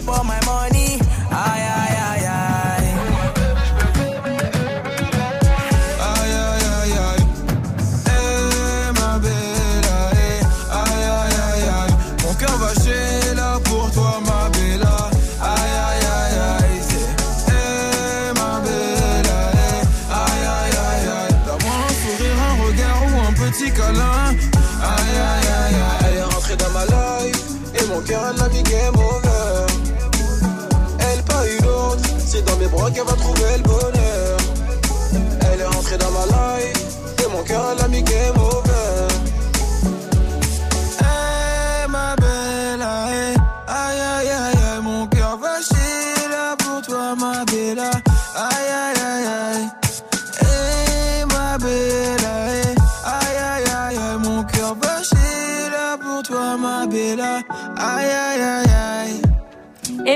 make you chop all my money.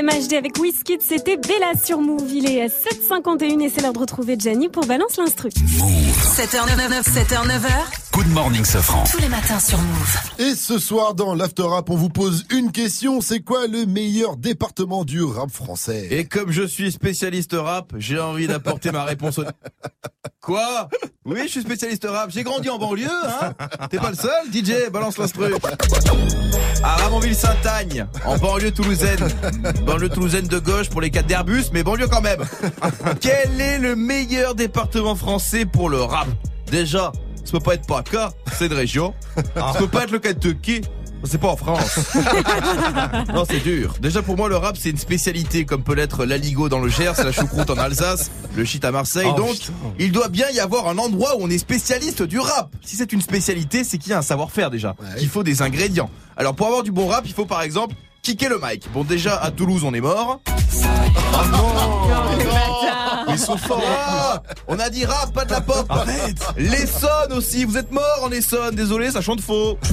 MHD avec Wizkid, c'était Bella sur Move. Il est à 7h51 et c'est l'heure de retrouver Gianni pour Balance l'Instru. 7h99, 7h9h. Good morning, Safran. Tous les matins sur Move. Et ce soir dans l'After Rap, on vous pose une question. C'est quoi le meilleur département du rap français? Et comme je suis spécialiste rap, j'ai envie d'apporter ma réponse au... Quoi? Oui, je suis spécialiste rap. J'ai grandi en banlieue, hein T'es pas le seul DJ, balance l'instru. À Ramonville-Saint-Agne, en banlieue toulousaine. Banlieue toulousaine de gauche pour les 4 d'Airbus, mais banlieue quand même. Quel est le meilleur département français pour le rap? Déjà, ça peut pas être PACA, c'est une région. Ça peut pas être le Kentucky, c'est pas en France. non, c'est dur. Déjà pour moi, le rap, c'est une spécialité, comme peut l'être l'aligo dans le Gers, la choucroute en Alsace, le shit à Marseille. Oh, Donc, putain. il doit bien y avoir un endroit où on est spécialiste du rap. Si c'est une spécialité, c'est qu'il y a un savoir-faire déjà. Qu'il faut des ingrédients. Alors pour avoir du bon rap, il faut par exemple kicker le mic. Bon, déjà à Toulouse, on est mort. Oh non Ils sont forts. Ah, on a dit rap, pas de la pop. Arrête. L'Essonne aussi. Vous êtes mort en Essonne. Désolé, ça chante faux.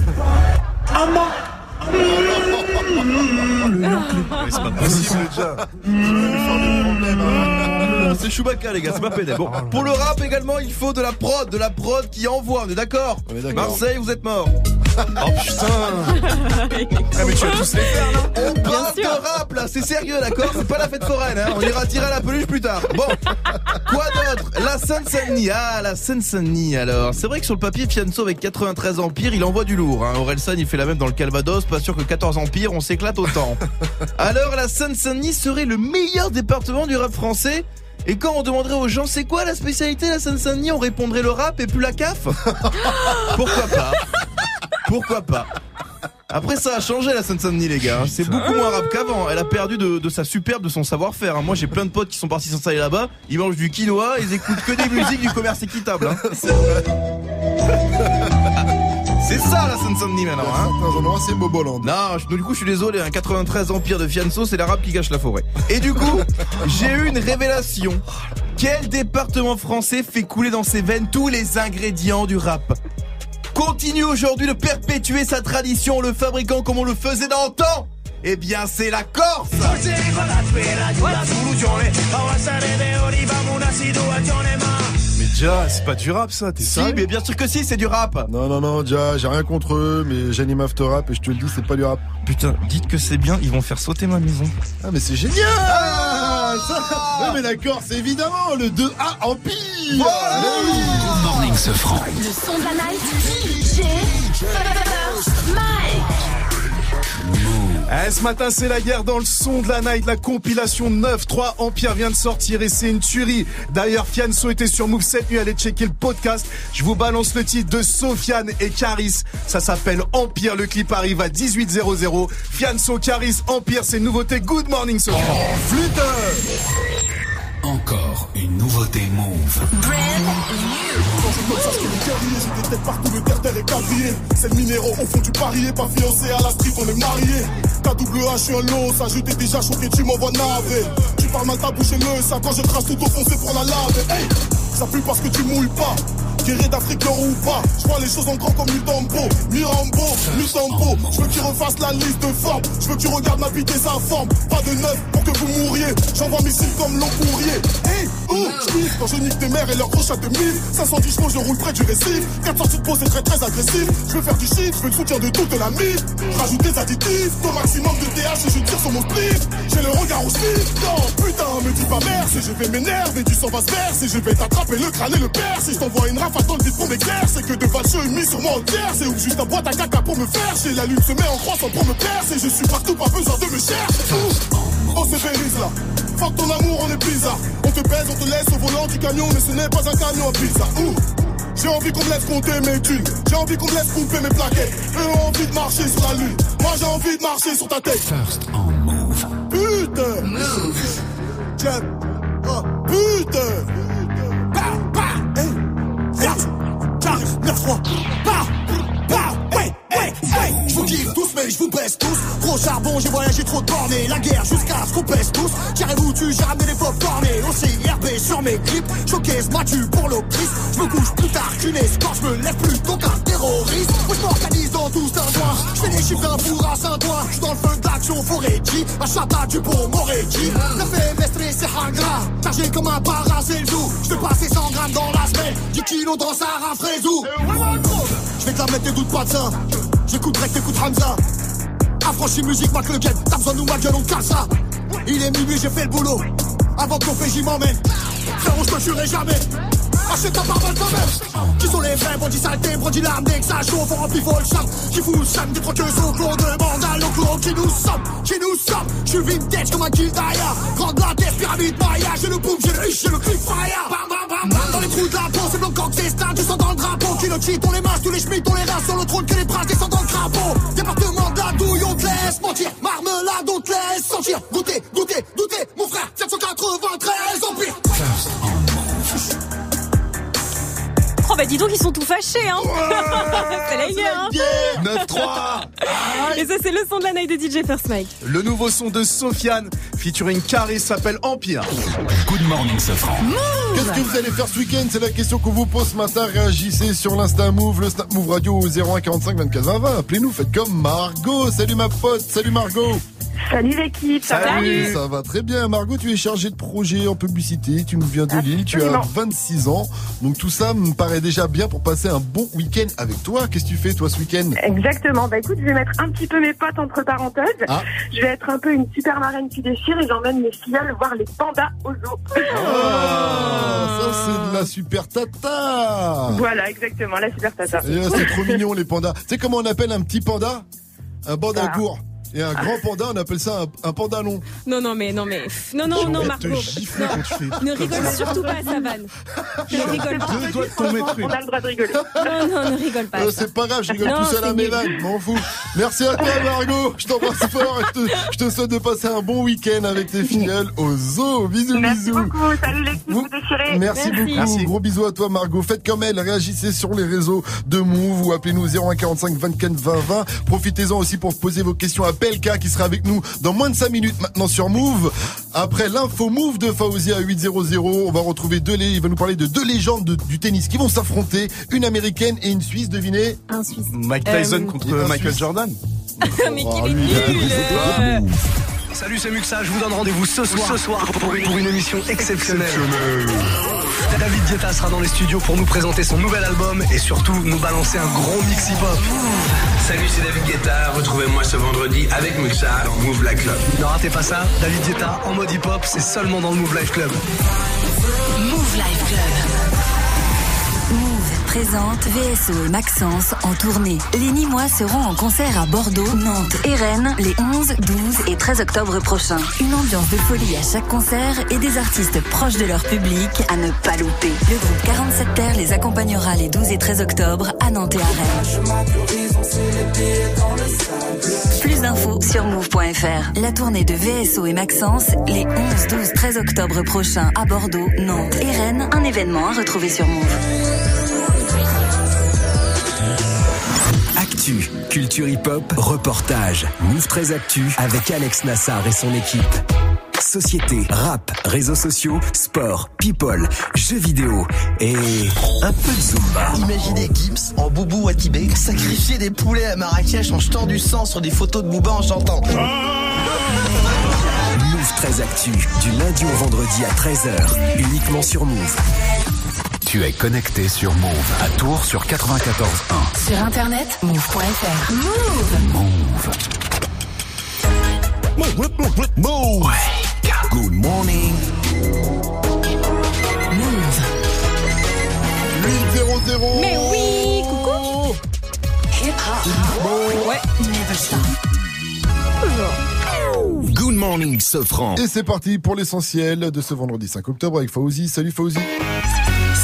Mais c'est pas possible déjà C'est Chewbacca les gars, c'est pas pédé. Bon, pour le rap également, il faut de la prod, de la prod qui envoie, on est d'accord d'accord. Marseille, vous êtes mort. Oh putain Ah mais tu vas tous les faire là On parle de rap là, c'est sérieux d'accord C'est pas la fête foraine, hein on ira tirer à la peluche plus tard. Bon, quoi d'autre La Seine-Saint-Denis, ah la Seine-Saint-Denis alors. C'est vrai que sur le papier, Fianso avec 93 empires, il envoie du lourd. Hein. Orelsan il fait la même dans le Calvados, pas sûr que 14 empires, on s'éclate autant. Alors la Seine-Saint-Denis serait le meilleur département du rap français et quand on demanderait aux gens c'est quoi la spécialité de la Seine-Saint-Denis, on répondrait le rap et plus la CAF Pourquoi pas Pourquoi pas après ça a changé la Seine-Saint-Denis les gars, c'est beaucoup moins rap qu'avant, elle a perdu de, de sa superbe, de son savoir-faire. hein. Moi j'ai plein de potes qui sont partis s'installer là-bas, ils mangent du quinoa, ils écoutent que des musiques du commerce équitable. hein. C'est ça la Seine-Saint-Denis maintenant hein. Certains c'est Boboland. Non, je- du coup, je suis désolé, un 93 Empire de Fianso, c'est l'arabe qui gâche la forêt. Et du coup, j'ai eu une révélation. Quel département français fait couler dans ses veines tous les ingrédients du rap? Continue aujourd'hui de perpétuer sa tradition en le fabriquant comme on le faisait dans le temps Eh bien, c'est la Corse Mais déjà, c'est pas du rap ça, t'es Si, sérieux mais bien sûr que si, c'est du rap Non, non, non, déjà, j'ai rien contre eux, mais j'anime After Rap et je te le dis, c'est pas du rap. Putain, dites que c'est bien, ils vont faire sauter ma maison. Ah, mais c'est génial Ah, ça- Ouais, mais d'accord, c'est évidemment le 2A Empire Voilà. Good morning, Safran. Le son de la night. DJ Mike. Eh, ce matin, c'est la guerre dans le son de la night. La compilation 9-3 Empire vient de sortir et c'est une tuerie. D'ailleurs, Fianso était sur Move cette nuit. Allez checker le podcast. Je vous balance le titre de Sofiane et Caris. Ça s'appelle Empire. Le clip arrive à 18.00. Fianso, Caris, Empire, c'est nouveauté. Good morning, Sofiane. Encore une nouveauté Move. Les guerriers, j'ai des têtes partout, le terre-terre est quadrillé. C'est le minéraux, au fond du parier, pas fiancé à la street, on est mariés. KWH, je suis un lot, ça, je t'ai déjà choqué, tu m'envoies navré. Tu parles mal, t'as bouché le ça, quand je trace tout au fond, c'est pour la lave. Hey, ça pue parce que tu mouilles pas. Guerrier d'Afrique, ou pas. Je vois les choses en grand comme Mutombo, Mirambo, Mutombo. Je veux qu'il refasse la liste de formes. Je veux que tu regardes ma vie sa forme. Pas de neuf pour que vous mouriez. J'envoie missile comme l'eau pourrier. Hey, oh, je quand je nique tes mères et leurs gros chats de mille. 510 chevaux, je roule près du récif. 4 sorties de peau, c'est très très agressif. Je veux faire du shit, je veux le soutien de toute la mine. Rajoute des additifs, au maximum de TH et je tire sur mon split. J'ai le regard aussi. Non, putain, me dis pas merci, je vais m'énerver, du sang va se verser. Je vais t'attraper le crâne et le père. Si je t'envoie une rafale dans le vide pour m'éclair, c'est que de vacheux mis sur moi entière. C'est ou juste un boîte à caca pour me faire. Chez la lune se met en croissant pour me percer. Je suis partout, pas besoin de me chercher. Ouh. On se férise là. Fuck ton amour, on est bizarre. On te baise, on te laisse au volant du camion, mais ce n'est pas un camion à pizza. Ouh. J'ai envie qu'on me laisse compter mes thunes. J'ai envie qu'on me laisse couper mes plaquettes. Eux ont envie de marcher sur la lune. Moi j'ai envie de marcher sur ta tête. First on Move. Putain. Move. Tiens. Oh, putain. J'arrive, 9-3. Bah, bah, Je vous kiffe tous, mais je vous baisse tous. Gros charbon, j'ai voyagé trop de bornés. La guerre jusqu'à ce qu'on pèse tous. Tirez-vous tu j'ai ramené des pop cornés. Aussi RB sur mes clips. Showcase m'as-tu pour l'octrice. Je me couche plus tard qu'une escorte. Je me lève plus qu'un terroriste. Moi je m'organise dans tout un coin. Je fais des chiffres d'un four à Saint-Ouen. Je dans le feu d'action forêt À Chata du bon Moretti. Le fait c'est hangra. Chargé comme un para, c'est le jour. Je vais passer 100 grammes dans la semaine. 10 kilos dans Sarah Fraisou. Je vais te la mettre, t'écoutes pas de ça. J'écoute Drake, t'écoutes Hamza. Affranchi musique, marque le game. T'as besoin de nous, ma gueule, on casse ça. Il est minuit, j'ai fait le boulot. Avant que ton PJ m'emmène. Frérot, je te jurerai jamais. Achète ta parole quand même. Qui sont les vrais bandits saletés, bandits lambda, que ça chauffe, on remplit le champ. Qui le sam des troqueuses au clos, demande à l'enclos qui nous sommes, qui nous sommes. Je suis vintage comme un Kildaya. Grande la tête, pyramide Maya. J'ai le boom, j'ai le huche, j'ai le clip fire. Bam, bam, bam, bam. Dans les trous de la peau, c'est blanc quand star. Du sang dans le drapeau. Qui le cheat, on les masses, tous les schmitts, on les rase sur le trône. Que les princes descendent dans le crapaud. Département de la douille, on te laisse mentir. Marmelade, on te laisse sentir. Goûter, goûter, goûter. Mon frère, 793 Empire. Bah dis donc ils sont tout fâchés hein C'est la guerre hein 9-3 Et ça c'est le son de la night de DJ First Mike Le nouveau son de Sofiane featuring Caris s'appelle Empire. Good morning, Sofran. Qu'est-ce que vous allez faire ce week-end? C'est la question qu'on vous pose ce matin. Réagissez sur l'Insta Move, le Snap Move Radio au 01 45 24 20 20. Appelez-nous, faites comme Margot. Salut ma pote, salut Margot. Salut l'équipe, ça va Ça va très bien. Margot, tu es chargée de projet en publicité. Tu nous viens de Lille. Tu as Absolument. 26 ans. Donc tout ça me paraît déjà bien pour passer un bon week-end avec toi. Qu'est-ce que tu fais toi ce week-end? Exactement. Bah écoute, je vais mettre un petit peu mes potes entre parenthèses. Ah. Je vais être un peu une super marraine qui déchire et j'emmène mes filles voir les pandas au zoo. Ah, ça c'est de la super tata. Voilà, exactement, la super tata. Euh, C'est trop mignon les pandas. Tu sais comment on appelle un petit panda? Un panda court. Et un grand panda, on appelle ça un, un panda long. Non non mais non mais non non non vais Margot te gifler quand tu fais Ne rigole surtout pas à sa vanne Ne rigole pas Deux doigts de ton maître. On a le droit de rigoler. Non non ne rigole pas Euh, c'est pas grave, je rigole Non, tout seul à mes vannes, m'en fous. Merci à toi Margot, je t'embrasse fort et je te, je te souhaite de passer un bon week-end avec tes filleuls au zoo. Bisous, Merci bisous. beaucoup. Salut l'équipe, vous déchirez. Merci, beaucoup, gros bisous à toi Margot. Faites comme elle, réagissez sur les réseaux de Move ou appelez-nous 0145 24 20 20. Profitez-en aussi pour poser vos questions à Pelka qui sera avec nous dans moins de 5 minutes maintenant sur Move. Après l'info Move de Fauzi à 800, on va retrouver deux, lé- il va nous parler de deux légendes de- du tennis qui vont s'affronter, une américaine et une suisse, devinez? Un Suisse. Mike Tyson Euh, contre Michael Suisse. Jordan. Mais Oh, qu'il est a nul. Salut, c'est Muxa, je vous donne rendez-vous ce soir, ce soir pour, une, pour une émission exceptionnelle. David Guetta sera dans les studios pour nous présenter son nouvel album et surtout nous balancer un gros mix hip-hop. Salut, c'est David Guetta. Retrouvez-moi ce vendredi avec Muxa dans Move Life Club. Ne ratez pas ça, David Guetta en mode hip-hop, c'est seulement dans le Move Life Club. Move Life Club. Présente VSO et Maxence en tournée. Les Nîmois seront en concert à Bordeaux, Nantes et Rennes les 11, 12 et 13 octobre prochains. Une ambiance de folie à chaque concert et des artistes proches de leur public à ne pas louper. Le groupe 47 Terres les accompagnera les 12 et 13 octobre à Nantes et à Rennes. Plus d'infos sur move.fr. La tournée de VSO et Maxence les 11, 12, 13 octobre prochains à Bordeaux, Nantes et Rennes. Un événement à retrouver sur Move. Actu, culture hip-hop, reportage, Move 13 Actu avec Alex Nassar et son équipe. Société, rap, réseaux sociaux, sport, people, jeux vidéo et un peu de Zumba. Imaginez Gims en boubou à Tibet sacrifier des poulets à Marrakech en jetant du sang sur des photos de Booba en chantant. Move 13 Actu, du lundi au vendredi à 13h, uniquement sur Move. Tu es connecté sur Move à Tours sur 94.1. Sur internet, move.fr. Move. Move. Move, move, move, move. Good morning. Move. 800. Mais oui, coucou. Hip hop. Ouais. Never stop. Good morning, Sofran. Et c'est parti pour l'essentiel de ce vendredi 5 octobre avec Fauzi. Salut Fauzi.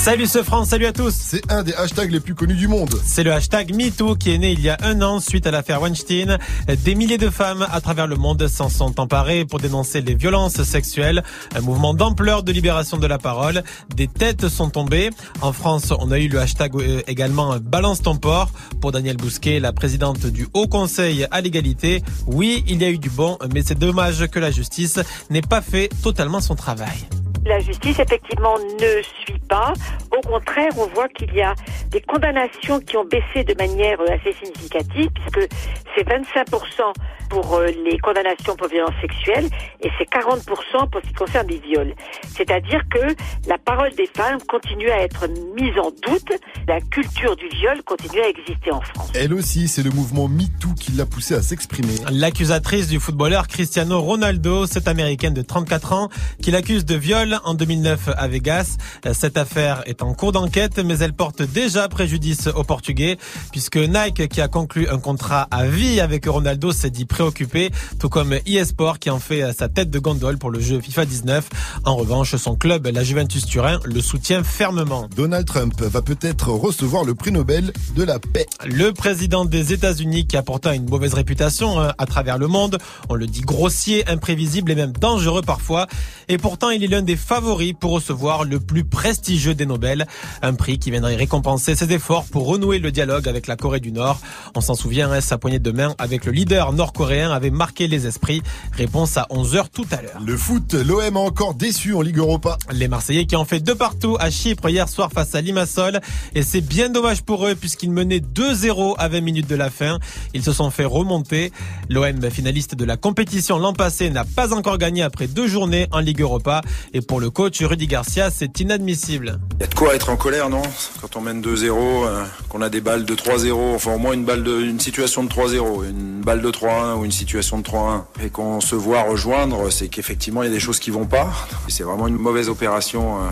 Salut ce France, salut à tous. C'est un des hashtags les plus connus du monde. C'est le hashtag MeToo qui est né il y a un an suite à l'affaire Weinstein. Des milliers de femmes à travers le monde s'en sont emparées pour dénoncer les violences sexuelles. Un mouvement d'ampleur de libération de la parole. Des têtes sont tombées. En France, on a eu le hashtag euh, également Balance ton port pour Danielle Bousquet, la présidente du Haut Conseil à l'égalité. Oui, il y a eu du bon, mais c'est dommage que la justice n'ait pas fait totalement son travail. La justice, effectivement, ne suit pas. Au contraire, on voit qu'il y a des condamnations qui ont baissé de manière euh, assez significative, puisque c'est 25% pour euh, les condamnations pour violences sexuelles et c'est 40% pour ce qui concerne les viols. C'est-à-dire que la parole des femmes continue à être mise en doute, la culture du viol continue à exister en France. Elle aussi, c'est le mouvement MeToo qui l'a poussée à s'exprimer. L'accusatrice du footballeur Cristiano Ronaldo, cette américaine de 34 ans, qui l'accuse de viol en 2009 à Vegas. Cette affaire est en cours d'enquête, mais elle porte déjà préjudice aux Portugais, puisque Nike, qui a conclu un contrat à vie avec Ronaldo, s'est dit préoccupé, tout comme eSport, qui en fait sa tête de gondole pour le jeu FIFA 19. En revanche, son club, la Juventus Turin, le soutient fermement. Donald Trump va peut-être recevoir le prix Nobel de la paix. Le président des États-Unis, qui a pourtant une mauvaise réputation hein, à travers le monde, on le dit grossier, imprévisible et même dangereux parfois, et pourtant il est l'un des favoris pour recevoir le plus prestigieux des Nobel, un prix qui viendrait récompenser ses efforts pour renouer le dialogue avec la Corée du Nord. On s'en souvient, hein, sa poignée de main avec le leader nord-coréen avait marqué les esprits. Réponse à 11h tout à l'heure. Le foot, l'OM a encore déçu en Ligue Europa. Les Marseillais qui ont fait deux partout à Chypre hier soir face à Limassol. Et c'est bien dommage pour eux puisqu'ils menaient 2-0 à 20 minutes de la fin. Ils se sont fait remonter. L'OM, finaliste de la compétition l'an passé, n'a pas encore gagné après deux journées en Ligue Europa. Et pour le coach Rudy Garcia, c'est inadmissible. Il y a de quoi être en colère, non? Quand on mène 2-0, euh, qu'on a des balles de 3-0, enfin au moins une balle de, une situation de 3-0, une balle de 3-1 ou une situation de 3-1, et qu'on se voit rejoindre, c'est qu'effectivement il y a des choses qui vont pas. C'est vraiment une mauvaise opération euh,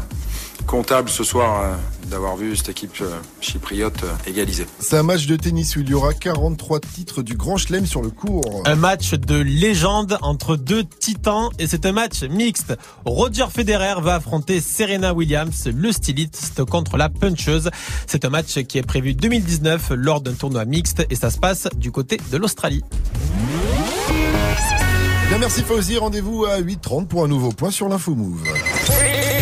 comptable ce soir euh, d'avoir vu cette équipe euh, chypriote euh, égaliser. C'est un match de tennis où il y aura 43 titres du Grand Chelem sur le cours. Un match de légende entre deux titans et c'est un match mixte. Roger Federer va affronter Serena Williams, le styliste contre la puncheuse. C'est un match qui est prévu 2019 lors d'un tournoi mixte et ça se passe du côté de l'Australie. Bien, merci Fauzi, rendez-vous à 8h30 pour un nouveau point sur l'info Move.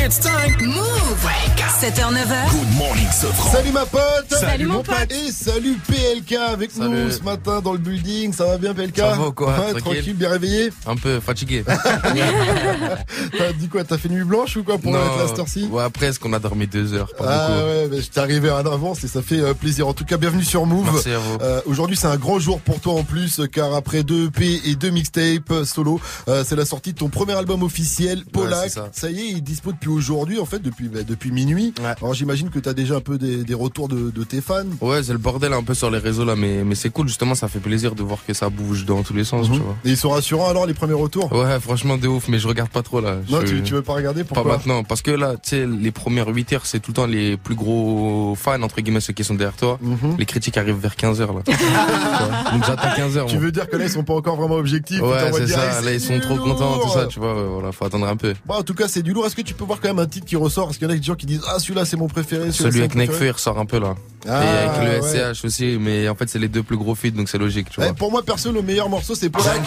It's time. Move. 7h, 9h. Good morning, Sofran. Salut ma pote Salut, mon pote. Et salut PLK avec Salut. nous ce matin dans le building, ça va bien PLK Ça va quoi Ouais, Tranquille. Tranquille, bien réveillé Un peu fatigué. T'as dit quoi T'as fait nuit blanche ou quoi pour être là cette heure-ci Ouais, presque, on a dormi deux heures. Pas Ah beaucoup. ouais, mais je t'ai arrivé en avance et ça fait euh, plaisir. En tout cas, bienvenue sur Move. Merci à vous. Euh, Aujourd'hui, c'est un grand jour pour toi en plus, car après deux EP et deux mixtapes euh, solo, euh, c'est la sortie de ton premier album officiel, Polak. ça. y est, il est dispo depuis aujourd'hui, en fait, depuis bah, depuis minuit. Alors j'imagine que t'as déjà un peu des, des retours de, de tes fans. Ouais, c'est le bordel un peu sur les réseaux là, mais, mais c'est cool justement, ça fait plaisir de voir que ça bouge dans tous les sens, Mhm. tu vois. Et ils sont rassurants alors les premiers retours? Ouais, franchement de ouf, mais je regarde pas trop là. Non, Je- tu, tu veux pas regarder? Pas pourquoi? maintenant, parce que là, tu sais, les premières 8 heures, c'est tout le temps les plus gros fans, entre guillemets, ceux qui sont derrière toi. Les critiques arrivent vers 15 heures, là. Tu. Donc j'attends 15 heures. Tu moi. veux dire que là ils sont pas encore vraiment objectifs Ouais, c'est ça. Là, ils sont trop contents, tout ça, tu vois. Voilà, faut attendre un peu. Bon, en tout cas, c'est du lourd. Est-ce que tu peux voir quand même un titre qui ressort? Parce qu'il y en a des gens qui disent Ah, celui-là, c'est mon préféré. Celui avec. Nekfeu, il ressort un peu là. Ah, Et avec le ouais. SCH aussi, mais en fait, c'est les deux plus gros feats, donc c'est logique, tu Eh, pour moi, perso, le meilleur morceau, c'est Polak.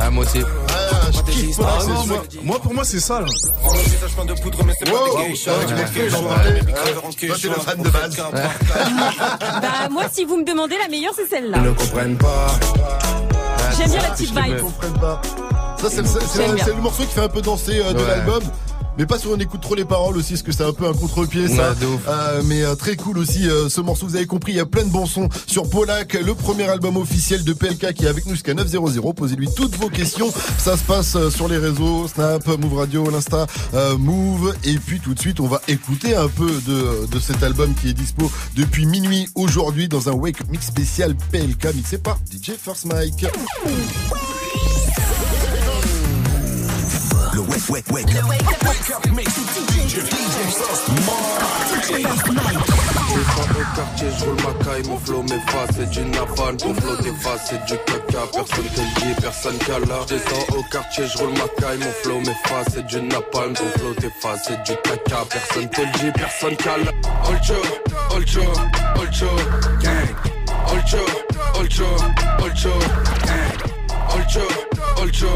Ah, moi aussi. Ah, je kiffe Polak, Ah c'est non, sûr. moi, moi, pour moi, c'est ça, là. Wow, ah, tu m'as fait, j'en parlais. Toi, t'es le fan de base. Bah, moi, si vous me demandez, la meilleure, c'est celle-là. ne comprennent pas. J'aime bien la petite vibe. Ça, c'est le, morceau qui fait un peu danser euh, de Ouais. l'album. Mais pas sur on écoute trop les paroles aussi, parce que c'est un peu un contre-pied ça. Ouais. Euh, mais euh, très cool aussi euh, ce morceau, vous avez compris, il y a plein de bons sons sur Polak, le premier album officiel de PLK qui est avec nous jusqu'à 900. Posez-lui toutes vos questions. Ça se passe euh, sur les réseaux, Snap, Move Radio, l'Insta, euh, Move. Et puis tout de suite, on va écouter un peu de, de cet album qui est dispo depuis minuit aujourd'hui dans un Wake Mix spécial PLK mixé par DJ First Mike. Le wake, wake, wake up. Descends au quartier, je roule ma caille, mon flow m'efface, c'est du napalm, ton flow t'efface, c'est du caca, personne te le dit, personne cala. Descends au quartier, je roule ma caille, mon flow m'efface, c'est du napalm, ton flow t'efface, c'est du caca, personne te le dit, personne cala. Olcho, Olcho, Olcho, gang. Olcho, Olcho, Olcho, gang. Olcho, Olcho,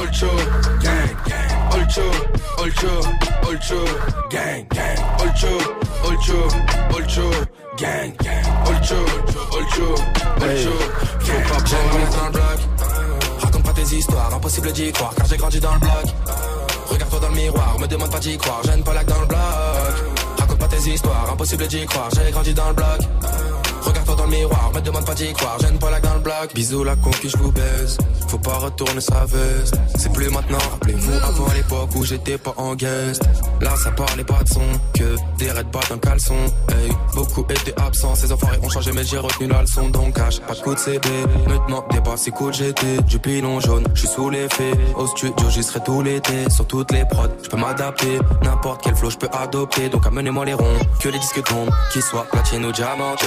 Olcho, gang, gang. Olcho, Olcho, Olcho, gang, gang. Olcho, Olcho, Olcho, gang, gang. Olcho, Olcho, Olcho, gang, dans le bloc. Raconte pas tes histoires, impossible d'y croire car j'ai grandi dans le bloc. Regarde-toi dans le miroir, me demande pas d'y croire, j'aime pas lac dans le bloc. Raconte pas tes histoires, impossible d'y croire, j'ai grandi dans le bloc. Regarde-toi dans le miroir, me demande pas d'y croire, j'aime pas lac dans le bloc. Bisous la conquis, je vous baise. Faut pas retourner sa veste. C'est plus maintenant, rappelez-vous avant l'époque où j'étais pas en guest. Là ça parlait pas de son, que des raids pas d'un caleçon. Hey, beaucoup étaient absents, ces enfoirés ont changé mais j'ai retenu la leçon. Donc cache pas de coup de CB. Demandez pas si cool j'étais. Du pilon jaune, je suis sous l'effet. Au studio j'y serai tout l'été. Sur toutes les prods, je peux m'adapter. N'importe quel flow je peux adopter. Donc amenez-moi les ronds, que les disques tombent. Qu'ils soient platine ou diamantés.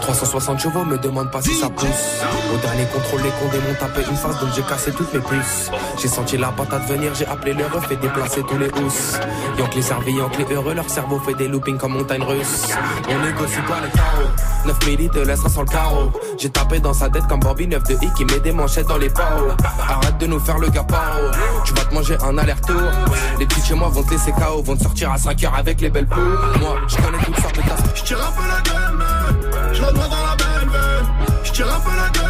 360 chevaux, me demande pas si ça pousse. Au dernier contrôle, les condés m'ont tapé une face, donc j'ai cassé toutes mes puces. J'ai senti la patate venir, j'ai appelé les refs et déplacé tous les housses. Yankee servi, Yankee heureux, leur cerveau fait des loopings comme montagne russe. On négocie pas les carreaux. 9 milli te laissera sans le carreau. J'ai tapé dans sa tête comme Bobby 9 de I qui met des manchettes dans les barreaux. Arrête de nous faire le gars paro. Tu vas te manger un aller-retour. Les petits chez moi vont te laisser KO, vont te sortir à 5 heures avec les belles peaux. Moi, je connais toutes sortes de tasses. Je tire un peu la gueule, je noie dans la BMW. Je tire un peu la gueule,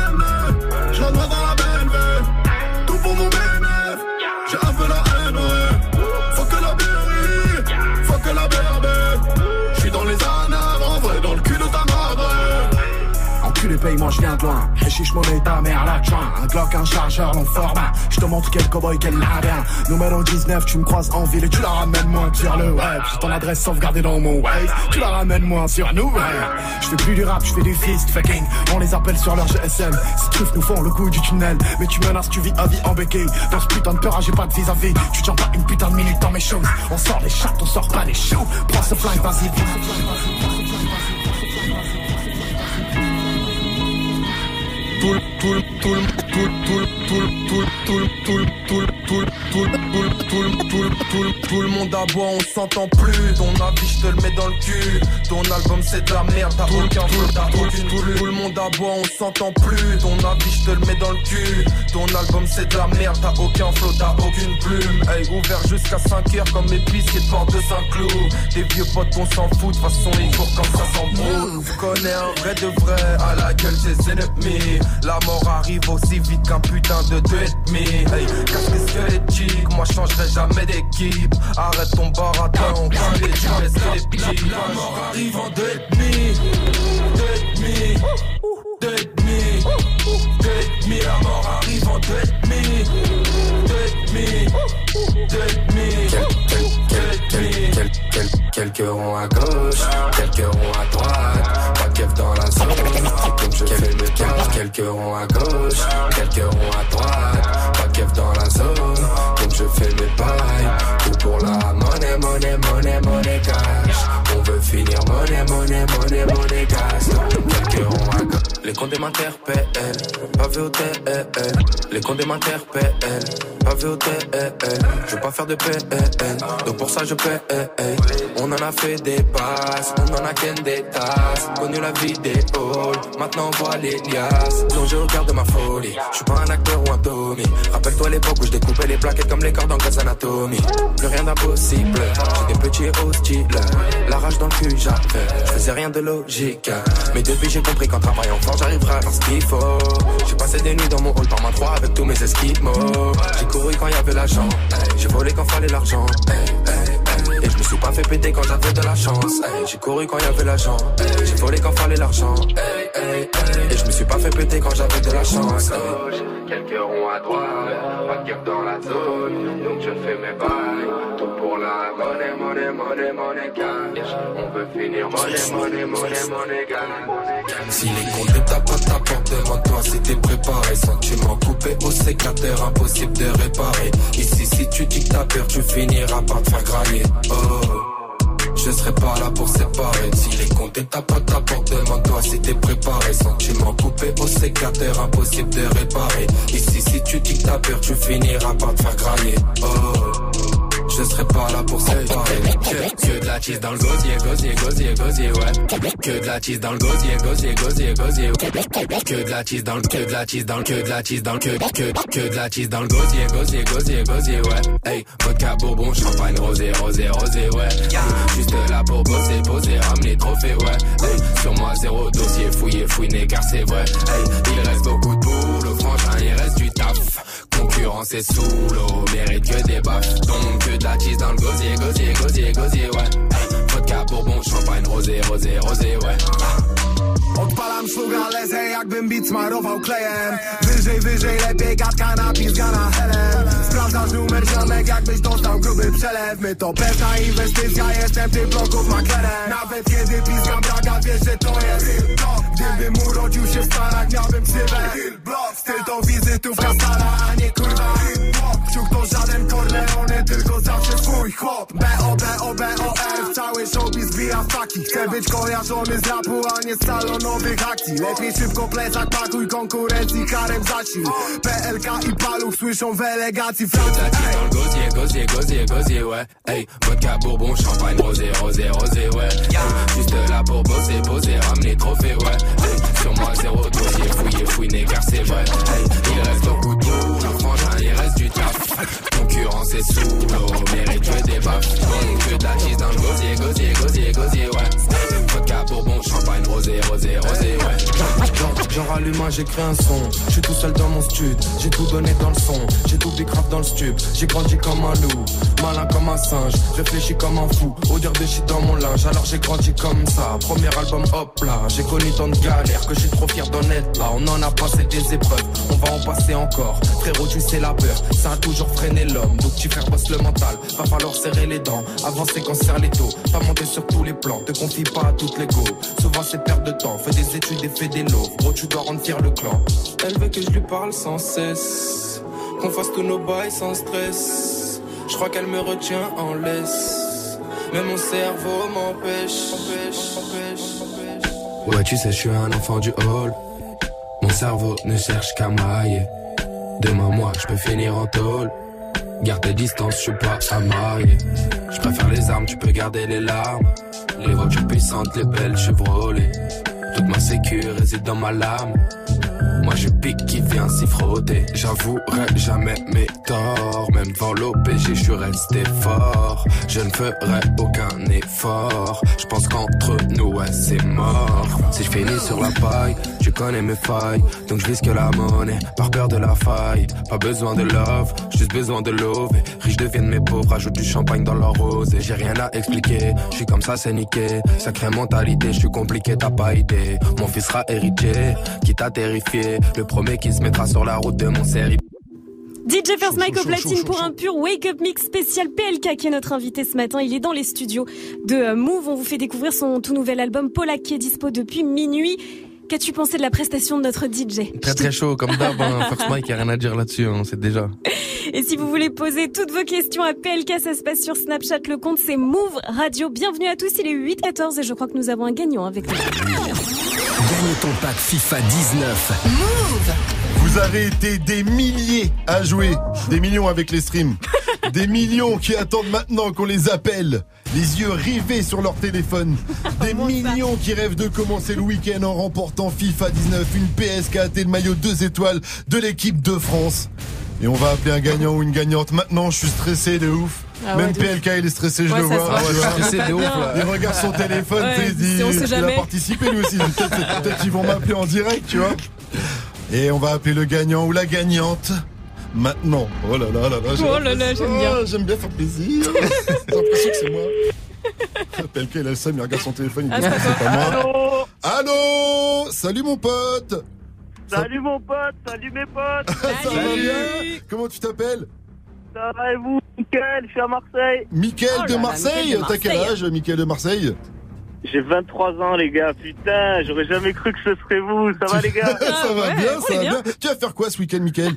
Enculé paye-moi, je viens de loin. Réchiche monnaie ta mère, la joint. Un Glock, un chargeur, long format. Je te montre quel cowboy, quel labin. Numéro 19, tu me croises en ville et tu la ramènes moins sur le web. J'ai ton adresse sauvegardée dans mon wave. Tu la ramènes moins sur nous, ouais. Je fais plus du rap, je fais du fist fucking. On les appelle sur leur GSM. Trucs nous font le coup du tunnel. Mais tu menaces, tu vis à vie en béquille. Dans ce putain de peur, j'ai pas de vis-à-vis. Tu tiens pas une putain de minute dans mes choses. On sort les chattes, on sort pas les shows. Prends ce flingue, vas-y, tout le monde aboie, on s'entend plus. Ton avis, je te le mets dans le cul. Ton album, c'est de la merde, t'as aucun flow, t'as aucune plume. Tout le monde aboie, on s'entend plus. Ton avis, je te le mets dans le cul. Ton album, c'est de la merde, t'as aucun flow, t'as aucune plume. Hey, ouvert jusqu'à 5 heures comme mes biscuits de porte de Saint-Cloud. Des vieux potes, on s'en fout, de toute façon, ils courent quand ça s'embrouille. Connais un vrai de vrai, à la gueule, ses ennemis. La mort arrive aussi vite qu'un putain de deux et demi. Hey, casque squelettique, moi je changerai jamais d'équipe. Arrête ton baratin, on craint les. La mort arrive en deux et demi. Deux et demi. Demi. La mort arrive en. Deux et demi. Deux et demi. Deux et demi. Quelques ronds à gauche, quelques ronds à droite. Dans la zone, comme je fais le cas. Quelques ronds à gauche, quelques ronds à droite. Pas keuf dans la zone, comme je fais mes pailles. Tout pour la monnaie, monnaie, monnaie, monnaie cash. On veut finir monnaie, monnaie, monnaie, monnaie cash. Quelques ronds à gauche. Les condés m'interpellent, pas vu au TL. Les condés m'interpellent, pas vu au TL. Je veux pas faire de PN, donc pour ça je paie. On en a fait des passes, on en a qu'un des tasses. Connu la vie des halls, maintenant on voit les liasses. Donc je regarde ma folie, je suis pas un acteur ou un Tommy. Rappelle-toi l'époque où je découpais les plaquettes comme les cordes en Grey's Anatomy. Plus rien d'impossible, j'étais petit et hostile. La rage dans le cul j'avais, je faisais rien de logique. Mais depuis j'ai compris qu'en travaillant fort j'arriverai à faire ce qu'il faut. J'ai passé des nuits dans mon hall par ma 3 avec tous mes esquimaux. J'ai couru quand y avait l'argent, j'ai volé quand fallait l'argent. Et je me suis pas fait péter quand j'avais de la chance. J'ai couru quand y avait l'argent. J'ai volé quand fallait l'argent. Et je me suis pas fait péter quand j'avais de la chance. Quelques ronds à droite, pas de dans la zone. Donc je fais mes bails. Monnaie, monnaie, monnaie cash. On veut finir monnaie, monnaie, monnaie cash. Si les comptes ne tapent pas ta porte, demande-toi si t'es préparé. Sentiment coupé au sécateur, impossible de réparer. Ici, si tu dis que t'as peur, tu finiras par te faire grailler. Oh. Je serai pas là pour séparer Si les comptes ne tapent pas ta porte Demande-toi si t'es préparé Sentiment coupé au sécateur Impossible de réparer Ici si tu dis que t'as peur Tu finiras par te faire grailler Oh je serai pas là pour séparer que, que de la cheese dans le gosier, gosier, gosier, gosier, ouais. Que de la cheese dans le gosier, gosier, gosier, gosier ouais. Que de la cheese dans le, que de la cheese dans le, que de la cheese dans le, que, que, que de la cheese dans le gosier, gosier, gosier, gosier, ouais. Hey, vodka, bourbon, champagne, rosé, rosé, rosé, ouais. Juste là pour bosser, poser, ramener trophée, ouais. Hey, sur moi zéro dossier, fouillé, fouiné, car c'est vrai. Hey, il reste beaucoup de boulot, franchement, il reste du taf Concurrence est sous l'eau, mérite que des baffes. Donc que de la cheese dans le gosier, gosier, gosier, gosier, ouais. Vodka, bourbon, champagne, rosé, rosé, rosé, ouais. Odpalam szluga, lecę jakbym bit smarował klejem Wyżej, wyżej, lepiej gadka na pizga na helem Sprawdzasz numer ziomek, jakbyś dostał gruby przelew. My to pewna inwestycja, jestem tych bloków maklerem. Nawet kiedy pizgam braga, wiesz, że to jest Gdybym urodził się w Stanach, miałbym ksywę. Styl to wizytówka stara, a nie kurwa. Wciuch to żaden Corleone, tylko zawsze swój chłop. B-O-B-O-B-O-F, cały showbiz bija w taki. Chcę być kojarzony z rapu, a nie z salonowych akcji. Lepiej szybko plecak pakuj, konkurencji karem zasil. PLK i paluch słyszą w elegacji Francji Dans le gosier, gosier, gosier, gosier, ouais. Hey, vodka, bourbon, champagne, rosé, rosé, rosé, ouais Juste là pour bosser, poser, ramener trophée, ouais. Hey, Sur moi zéro dossier, fouillé, fouiné, car c'est vrai Hey, il reste beaucoup de boulot, franchement, il reste du taf Concurrence est sous l'eau, mérite des baffes Donc que cheese dans le gosier, gosier, gosier, gosier, ouais. Vodka, bourbon, champagne, rosé, rosé, rosé, ouais. Genre, genre allumant, j'écris un son. Je suis tout seul dans mon stud, j'ai tout donné dans le son. J'ai tout grave dans le stub, j'ai grandi comme un loup. Malin comme un singe, réfléchi comme un fou. Odeur de shit dans mon linge, alors j'ai grandi comme ça. Premier album, hop là, j'ai connu tant de galères Que je suis trop fier d'en être là. On en a passé des épreuves, on va en passer encore. Frérot, tu sais la peur, ça a toujours freiné l'homme. Donc tu faire le mental, va falloir serrer les dents. Avancer quand serre les taux, pas monter sur tous les plans. Te confie pas à toutes les go, souvent c'est perte de temps. Fais des études et fais des lots, gros tu dois rendre fier le clan. Elle veut que je lui parle sans cesse. Qu'on fasse tous nos bails sans stress. Je crois qu'elle me retient en laisse. Mais mon cerveau m'empêche. Empêche, empêche, empêche. Ouais tu sais je suis un enfant du hall. Mon cerveau ne cherche qu'à mailler Demain moi je peux finir en tôle Garde tes distances, je suis pas à marier. Je préfère les armes, tu peux garder les larmes. Les voitures puissantes, les belles Chevrolet. Toute ma sécu réside dans ma lame. Moi je pique qui vient s'y frotter. J'avouerai jamais mes torts. Même devant l'OPG, je suis resté fort. Je ne ferai aucun effort. Je pense qu'entre nous, ouais, c'est mort. Si je finis sur la paille, tu connais mes failles. Donc je risque la monnaie, par peur de la faille. Pas besoin de love, juste besoin de love. Riches deviennent mes pauvres, rajoute du champagne dans leur rose. Et j'ai rien à expliquer, je suis comme ça, c'est niqué. Sacrée mentalité, je suis compliqué, t'as pas idée. Mon fils sera héritier, qui t'a terrifié. Le premier qui se mettra sur la route de mon série. DJ First Mike au platine pour un pur Wake Up Mix spécial PLK qui est notre invité ce matin. Il est dans les studios de euh, Move. On vous fait découvrir son tout nouvel album Polak qui est dispo depuis minuit. Qu'as-tu pensé de la prestation de notre DJ Très très chaud, comme d'hab. Hein. First Mike, y a rien à dire là-dessus, on sait déjà. Et si vous voulez poser toutes vos questions à PLK, ça se passe sur Snapchat. Le compte c'est Move Radio. Bienvenue à tous. Il est 8h14 et je crois que nous avons un gagnant avec nous. Gagne ton pack FIFA 19. Move Vous avez été des milliers à jouer, des millions avec les streams, des millions qui attendent maintenant qu'on les appelle, les yeux rivés sur leur téléphone, des millions qui rêvent de commencer le week-end en remportant FIFA 19, une PS4 et le maillot 2 étoiles de l'équipe de France. Et on va appeler un gagnant ou une gagnante. Maintenant, je suis stressé de ouf. Ah ouais, Même PLK, il est stressé, je Ouais, le vois. Ah ouais, stressé de ouf, là. Il regarde son téléphone, il dit, si on sait il a participé lui aussi. Peut-être qu'ils vont m'appeler en direct, tu vois. Et on va appeler le gagnant ou la gagnante. Maintenant. Oh là là là là. Oh là là, j'aime bien. Oh, J'aime bien faire plaisir. J'ai l'impression que c'est moi. PLK, il a le seum, il regarde son téléphone, il dit Ah, que c'est c'est pas moi. Allô Allô Salut mon pote Salut mon pote, salut mes potes Ça va bien Comment tu t'appelles? Ça va et vous Nickel, je suis à Marseille. Mickaël Oh de Marseille Mickaël T'as quel âge, Mickaël de Marseille? J'ai 23 ans les gars, putain, j'aurais jamais cru que ce serait vous, ça va les gars Ça va bien, ça va bien. Tu vas faire quoi ce week-end, Mickaël?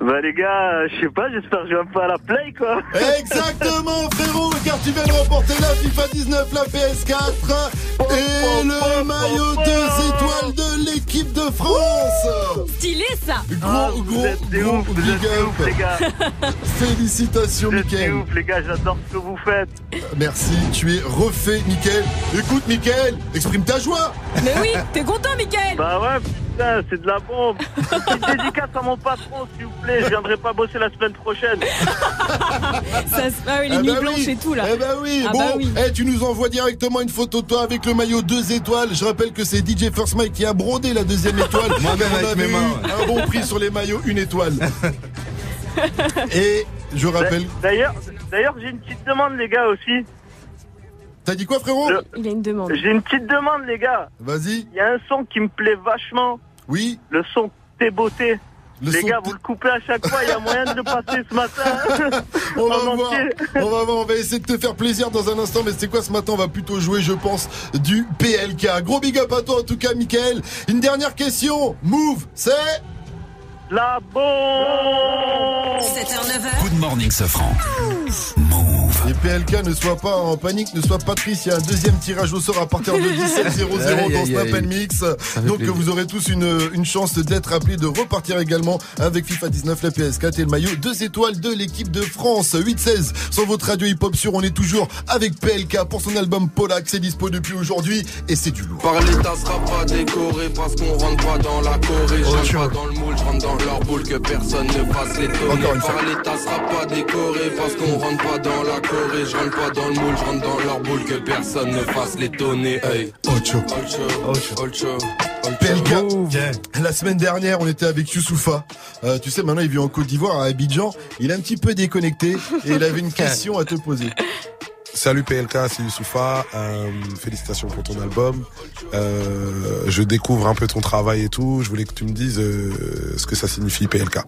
Bah les gars, je sais pas, j'espère que je vais un peu à la play quoi Exactement, frérot, car tu viens de remporter la FIFA 19, la PS4 et le maillot 2 étoiles de l'équipe de France. Stylé ça Gros, gros, gros big up. les gars Félicitations, Mickaël. ouf les gars, j'adore ce que vous faites Merci, tu es refait, Mickaël. Écoute, Mickaël, exprime ta joie. Mais oui, t'es content, Michael Bah ouais, putain, c'est de la bombe Petite dédicace à mon patron s'il vous plaît, je viendrai pas bosser la semaine prochaine Ça se- Ah oui, les Ah nuits bah blanches oui. et tout là. Eh bah oui, Ah bon, bah oui. eh, tu nous envoies directement une photo de toi avec le maillot 2 étoiles. Je rappelle que c'est DJ First Mike qui a brodé la deuxième étoile. Moi-même On avec avait mes mains, un bon prix sur les maillots, une étoile. Et je rappelle. D'ailleurs, d'ailleurs, j'ai une petite demande, les gars, aussi. T'as dit quoi, frérot Il a une demande. J'ai une petite demande, les gars. Vas-y. Il y a un son qui me plaît vachement. Oui. Le son T'es beauté. Le les gars, vous le coupez à chaque fois. Il y a moyen de le passer ce matin. On va En voir, entier. on va voir, on va essayer de te faire plaisir dans un instant, mais c'est quoi ce matin? On va plutôt jouer, je pense, du PLK. Gros big up à toi en tout cas, Michael. Une dernière question. Move, c'est? La bombe 7h, Good morning, Safran. PLK ne soit pas en panique, ne soit pas triste. Il y a un deuxième tirage au sort à partir de 17.00 Aïe, dans Snap. Mix. Donc plaisir. vous aurez tous une, une chance d'être appelés, de repartir également avec FIFA 19, la PS4 et le maillot 2 étoiles de l'équipe de France. 8-16 sur votre radio hip-hop sur. On est toujours avec PLK pour son album Polak. C'est dispo depuis aujourd'hui et c'est du lourd. Par l'état sera pas décoré parce qu'on rentre pas dans la Corée. Oh, Je rentre pas dans le moule, je rentre dans leur boule que personne ne fasse les tonner. Encore une fois. Par l'état sera pas décoré parce qu'on rentre pas dans la Corée. Je rentre pas dans le moule, je rentre dans leur boule que personne ne fasse les tonner. Hey. Ocho. Ocho. Ocho. PLK. La semaine dernière, on était avec Youssoufa. Euh, tu sais, maintenant, il vit en Côte d'Ivoire, à Abidjan. Il est un petit peu déconnecté et il avait une question à te poser. Salut PLK, c'est Youssoufa. Euh, félicitations pour ton album. Euh, je découvre un peu ton travail et tout. Je voulais que tu me dises euh, ce que ça signifie PLK.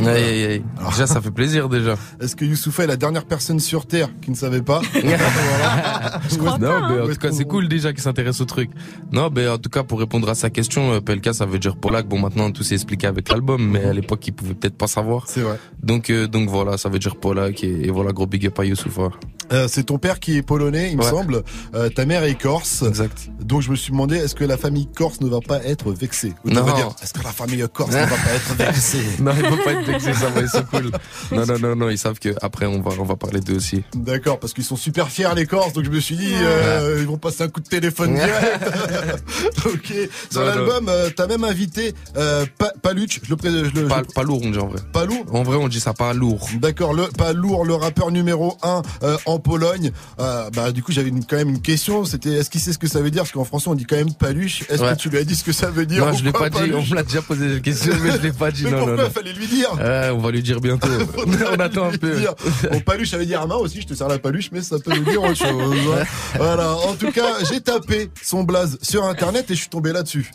Aïe, aïe, aïe. Déjà, ça fait plaisir, déjà. Est-ce que Youssoufa est la dernière personne sur Terre qui ne savait pas non, mais en tout cas, c'est cool déjà qu'il s'intéresse au truc. Non, mais en tout cas, pour répondre à sa question, euh, PLK, ça veut dire Polak. Bon, maintenant, tout s'est expliqué avec l'album, mais à l'époque, il pouvait peut-être pas savoir. C'est vrai. Donc, euh, donc voilà, ça veut dire Polak et, et voilà, gros big up à Youssoufa. Euh, c'est ton père qui est polonais, il me semble. Euh, ta mère est corse. Exact. Donc je me suis demandé, est-ce que la famille corse ne va pas être vexée Ou Non. est-ce que la famille corse ne va pas être vexée non, ils vont pas être vexés, ça va, sont cool. Non, non, non, non, ils savent que après on va, on va parler d'eux aussi. D'accord, parce qu'ils sont super fiers les Corses, donc je me suis dit, euh, ils vont passer un coup de téléphone direct. ok. Sur l'album, euh, t'as même invité euh, Pa- Paluch, je le pré- je le- Pas, pas lourd, on dit en vrai. Pas lourd En vrai, on dit ça pas lourd. D'accord, le pas lourd, le rappeur numéro 1 en Pologne. Euh, bah du coup j'avais quand même une question. C'était est-ce qu'il sait ce que ça veut dire? Parce qu'en français on dit quand même paluche. Est-ce Ouais. que tu lui as dit ce que ça veut dire? Non, je l'ai pas dit, on me l'a déjà posé cette question, mais je l'ai pas dit. Mais non, pourquoi non, non. fallait lui dire? Ouais, on va lui dire bientôt. on attend un peu. dire. Bon, paluche, ça veut dire main aussi, je te sers la paluche, mais ça peut nous dire autre chose. hein. Voilà, en tout cas, j'ai tapé son blaze sur internet et je suis tombé là-dessus.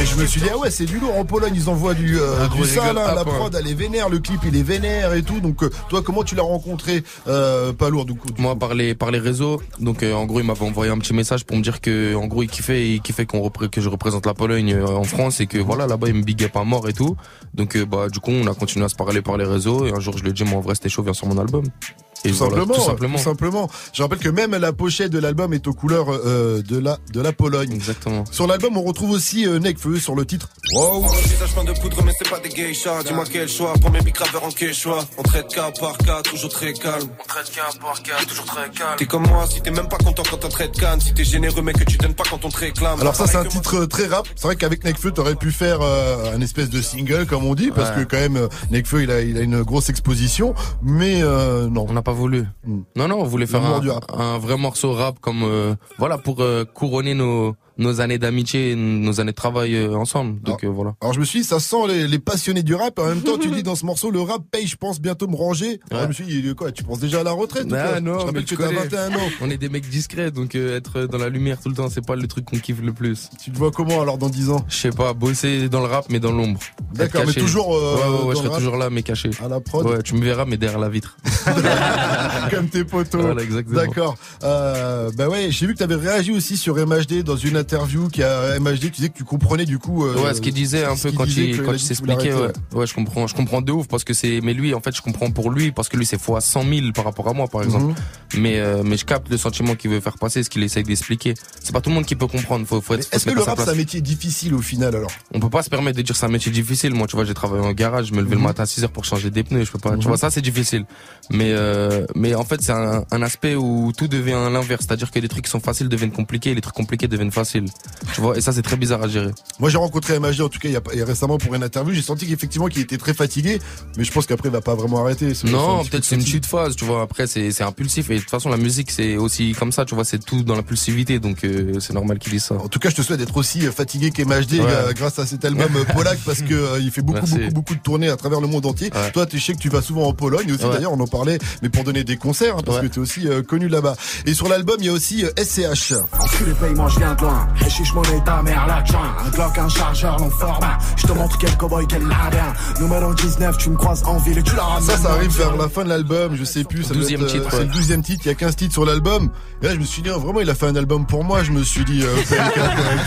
Et je me suis dit, ah ouais, c'est du lourd. En Pologne, ils envoient du, euh, Ah, du sale, hein, pas, la prod, elle est vénère, le clip, il est vénère et tout. Donc, euh, toi, comment tu l'as rencontré, euh, pas lourd, du coup du Moi, par les, par les réseaux, donc euh, en gros, il m'avait envoyé un petit message pour me dire que, en gros, il kiffait, il kiffait qu'on repré- que je représente la Pologne euh, en France et que voilà, là-bas, il me biguait pas mort et tout. Donc, euh, bah, du coup, on a continué à se parler par les réseaux et un jour, je lui ai dit, moi, en vrai, c'était chaud, viens sur mon album. Et Tout voilà, simplement, tout simplement. tout simplement. Je rappelle que même la pochette de l'album est aux couleurs euh, de la de la Pologne. Exactement. Sur l'album, on retrouve aussi euh, Nekfeu sur le titre. Wow. Oh, visage plein de poudre, mais c'est pas des geishas. Dis-moi quel choix. Premier bicraveur en quechua. On traite cas par cas, toujours très calme. On traite cas par cas, toujours très calme. T'es comme moi, si t'es même pas content quand on traite canne. Si t'es généreux, mais que tu donnes pas quand on te réclame. Alors ça c'est un titre euh, très rap. C'est vrai qu'avec Nekfeu t'aurais pu faire euh, un espèce de single comme on dit parce Ouais. que quand même euh, Nekfeu il a il a une grosse exposition mais euh, non. On n'a pas voulu. Non, non, on voulait faire un vrai morceau rap comme, euh, voilà, pour euh, couronner nos, nos années d'amitié, nos années de travail euh, ensemble. Donc euh, voilà. Alors je me suis dit ça sent les, les passionnés du rap en même temps tu dis dans ce morceau le rap paye je pense bientôt me ranger. Alors, je me suis dit quoi tu penses déjà à la retraite Ah non, Je rappelle tu que t'as connais. 21 ans. On est des mecs discrets, donc euh, être dans la lumière tout le temps, c'est pas le truc qu'on kiffe le plus. Tu te vois comment alors dans 10 ans Je sais pas, bosser dans le rap mais dans l'ombre. D'accord, mais toujours, euh, ouais, ouais, ouais, dans je serai toujours là mais caché. À la prod Ouais, tu me verras mais derrière la vitre. comme tes potos. Voilà, exactement. D'accord. Bah ouais, j'ai vu que tu avais réagi aussi sur MHD dans une interview qui a MHD, tu disais que tu comprenais du coup. euh, ouais, ce qu'il disait un peu quand il, quand il s'expliquait, ouais. je comprends, je comprends de ouf parce que c'est, mais lui, en fait, je comprends pour lui parce que lui, c'est fois 100 000 par rapport à moi, par exemple. Mhm. Mais, euh, mais je capte le sentiment qu'il veut faire passer, ce qu'il essaye d'expliquer. C'est pas tout le monde qui peut comprendre, faut, faut Est-ce que le rap c'est un métier difficile au final alors? On peut pas se permettre de dire c'est un métier difficile. Moi, tu vois, j'ai travaillé en garage, je me levais Mhm. le matin à 6 heures pour changer des pneus. Je peux pas. Mhm. Tu vois, ça, c'est difficile. Mais, euh, mais en fait, c'est un, un aspect où tout devient l'inverse. C'est-à-dire que les trucs qui sont faciles deviennent compliqués, les trucs compliqués deviennent faciles. Tu vois, et ça, c'est très bizarre à gérer. Moi j'ai rencontré MHD en tout cas il y a, pas- il y a récemment pour une interview, j'ai senti qu'effectivement qu'il était très fatigué, mais je pense qu'après il va pas vraiment arrêter. Non, peut-être petit c'est une chute phase, tu vois. Après, c'est c'est impulsif et de toute façon, la musique c'est aussi comme ça, tu vois. C'est tout dans l'impulsivité, donc euh, c'est normal qu'il dise ça. En tout cas, je te souhaite d'être aussi euh, fatigué qu'MHD Ouais. euh, grâce à cet album Polak parce que euh, il fait beaucoup Merci. beaucoup beaucoup de tournées à travers le monde entier. Ouais. Toi, tu sais que tu vas souvent en Pologne aussi Ouais. d'ailleurs, on en parlait, mais pour donner des concerts hein, parce Ouais. que tu es aussi euh, connu là-bas. Et sur l'album, il y a aussi euh, SCH. Enculé paiement, je viens de loin. Chiche mon ta mère la joint. Un Glock, un chargeur, long format. Je te montre quel cowboy, quel ladin. Numéro 19, tu me croises en ville et tu la ramènes. Ça, ça arrive vers la fin de l'album, je sais plus. Ça doit 12e être, euh, titre, C'est le 12 titre, il y a 15 titres sur l'album. Et là, je me suis dit, oh, vraiment, il a fait un album pour moi. Je me suis dit, euh,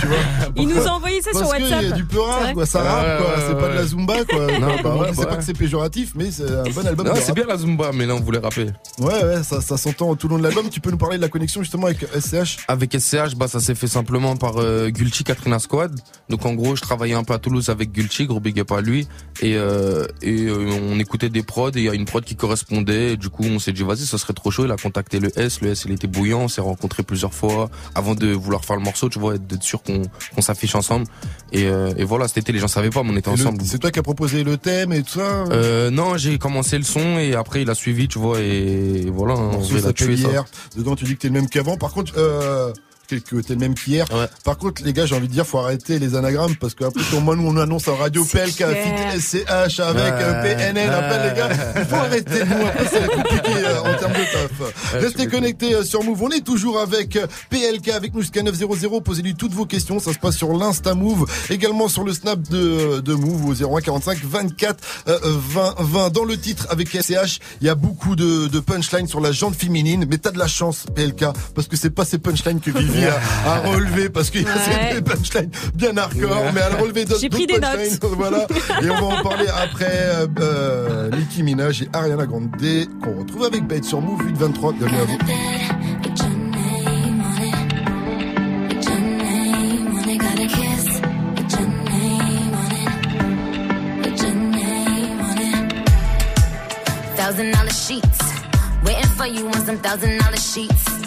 tu vois. Il nous a envoyé ça sur Parce qu'il y a WhatsApp. du peu C'est rap, vrai quoi. Ça Ouais, rappe, quoi. C'est pas de la. Zumba, quoi. Non, Bah, ouais, bah pas que c'est péjoratif, mais c'est un bon album. Non, c'est rap. bien la Zumba, mais là on voulait rapper. Ouais, ouais, ça, ça s'entend tout le long de l'album. Tu peux nous parler de la connexion justement avec SCH Avec SCH, bah ça s'est fait simplement par euh, Gulchi Katrina Squad. Donc en gros, je travaillais un peu à Toulouse avec Gulchi, gros big up à lui. Et, euh, et euh, on écoutait des prods et il y a une prod qui correspondait. Et du coup, on s'est dit vas-y, ça serait trop chaud. Il a contacté le S. Le S, il était bouillant. On s'est rencontrés plusieurs fois avant de vouloir faire le morceau, tu vois, et d'être sûr qu'on qu'on s'affiche ensemble. Et, euh, et voilà, cet été, les gens savaient pas, mais on était ensemble. C'est toi qui as proposé le thème et tout ça Euh, non, j'ai commencé le son et après il a suivi, tu vois, et voilà, Le en morceau vrai, il a s'appelle tué ça. hier. Dedans, tu dis que t'es le même qu'avant. Par contre, euh, que le même qu'hier. Par contre, les gars, j'ai envie de dire, faut arrêter les anagrammes parce qu'après, au moment où on annonce en radio PLK, fit SCH avec Ouais. euh, PNL, après les gars, il faut arrêter. Nous, après, c'est compliqué euh, en termes de taf. Ouais, Restez connectés euh, sur Move. On est toujours avec euh, PLK, avec nous jusqu'à 900. Posez-lui toutes vos questions. Ça se passe sur l'Insta Move, également sur le Snap de, de Move au 0145 24 euh, 20 20. Dans le titre avec SCH, il y a beaucoup de, de punchlines sur la jante féminine, mais t'as de la chance, PLK, parce que c'est pas ces punchlines que vivait suffit à, à relever parce qu'il y a Ouais. des punchlines bien hardcore, mais à relever d'autres punchlines. voilà. Et on va en parler après euh, euh, Nicki Minaj et Ariana Grande qu'on retrouve avec Bête sur Move 823. Bienvenue à vous. Thousand dollar sheets. Waiting for you on some thousand dollar sheets.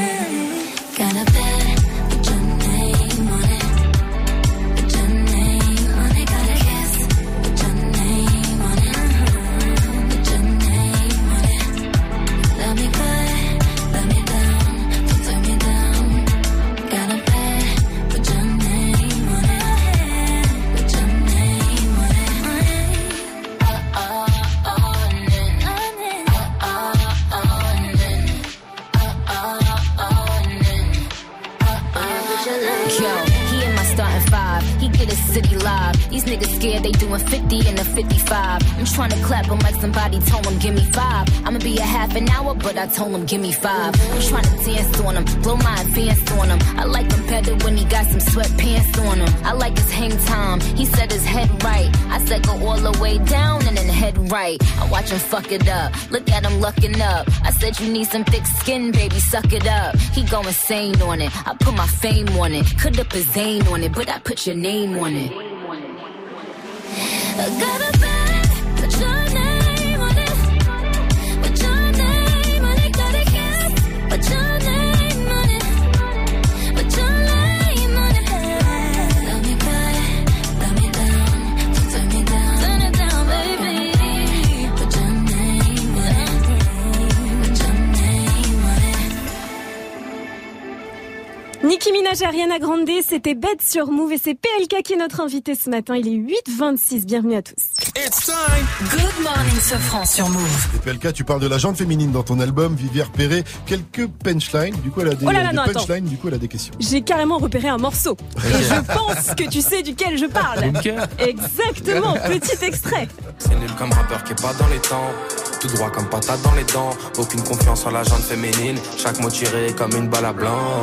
I told him, give me five. I'm trying to dance on him, blow my advance on him. I like him better when he got some sweatpants on him. I like his hang time. He said his head right. I said go all the way down and then head right. I watch him fuck it up. Look at him lucking up. I said you need some thick skin, baby, suck it up. He go insane on it. I put my fame on it. Could have put Zane on it, but I put your name on it. I got Minaj et Ariana Grande, c'était Bête sur Move et c'est PLK qui est notre invité ce matin. Il est 8h26. Bienvenue à tous. It's time. Good morning, Sofran sur Move. Et PLK, tu parles de la jante féminine dans ton album, Vivière Perret. Quelques punchlines, du coup elle a des, Oh là là, des non, attends. punchlines, du coup elle a des questions. J'ai carrément repéré un morceau. Et je pense que tu sais duquel je parle. Bunker. Exactement. Petit extrait. C'est nul comme rappeur qui est pas dans les temps. Tout droit comme patate dans les dents. Aucune confiance en la jante féminine. Chaque mot tiré comme une balle à blanc.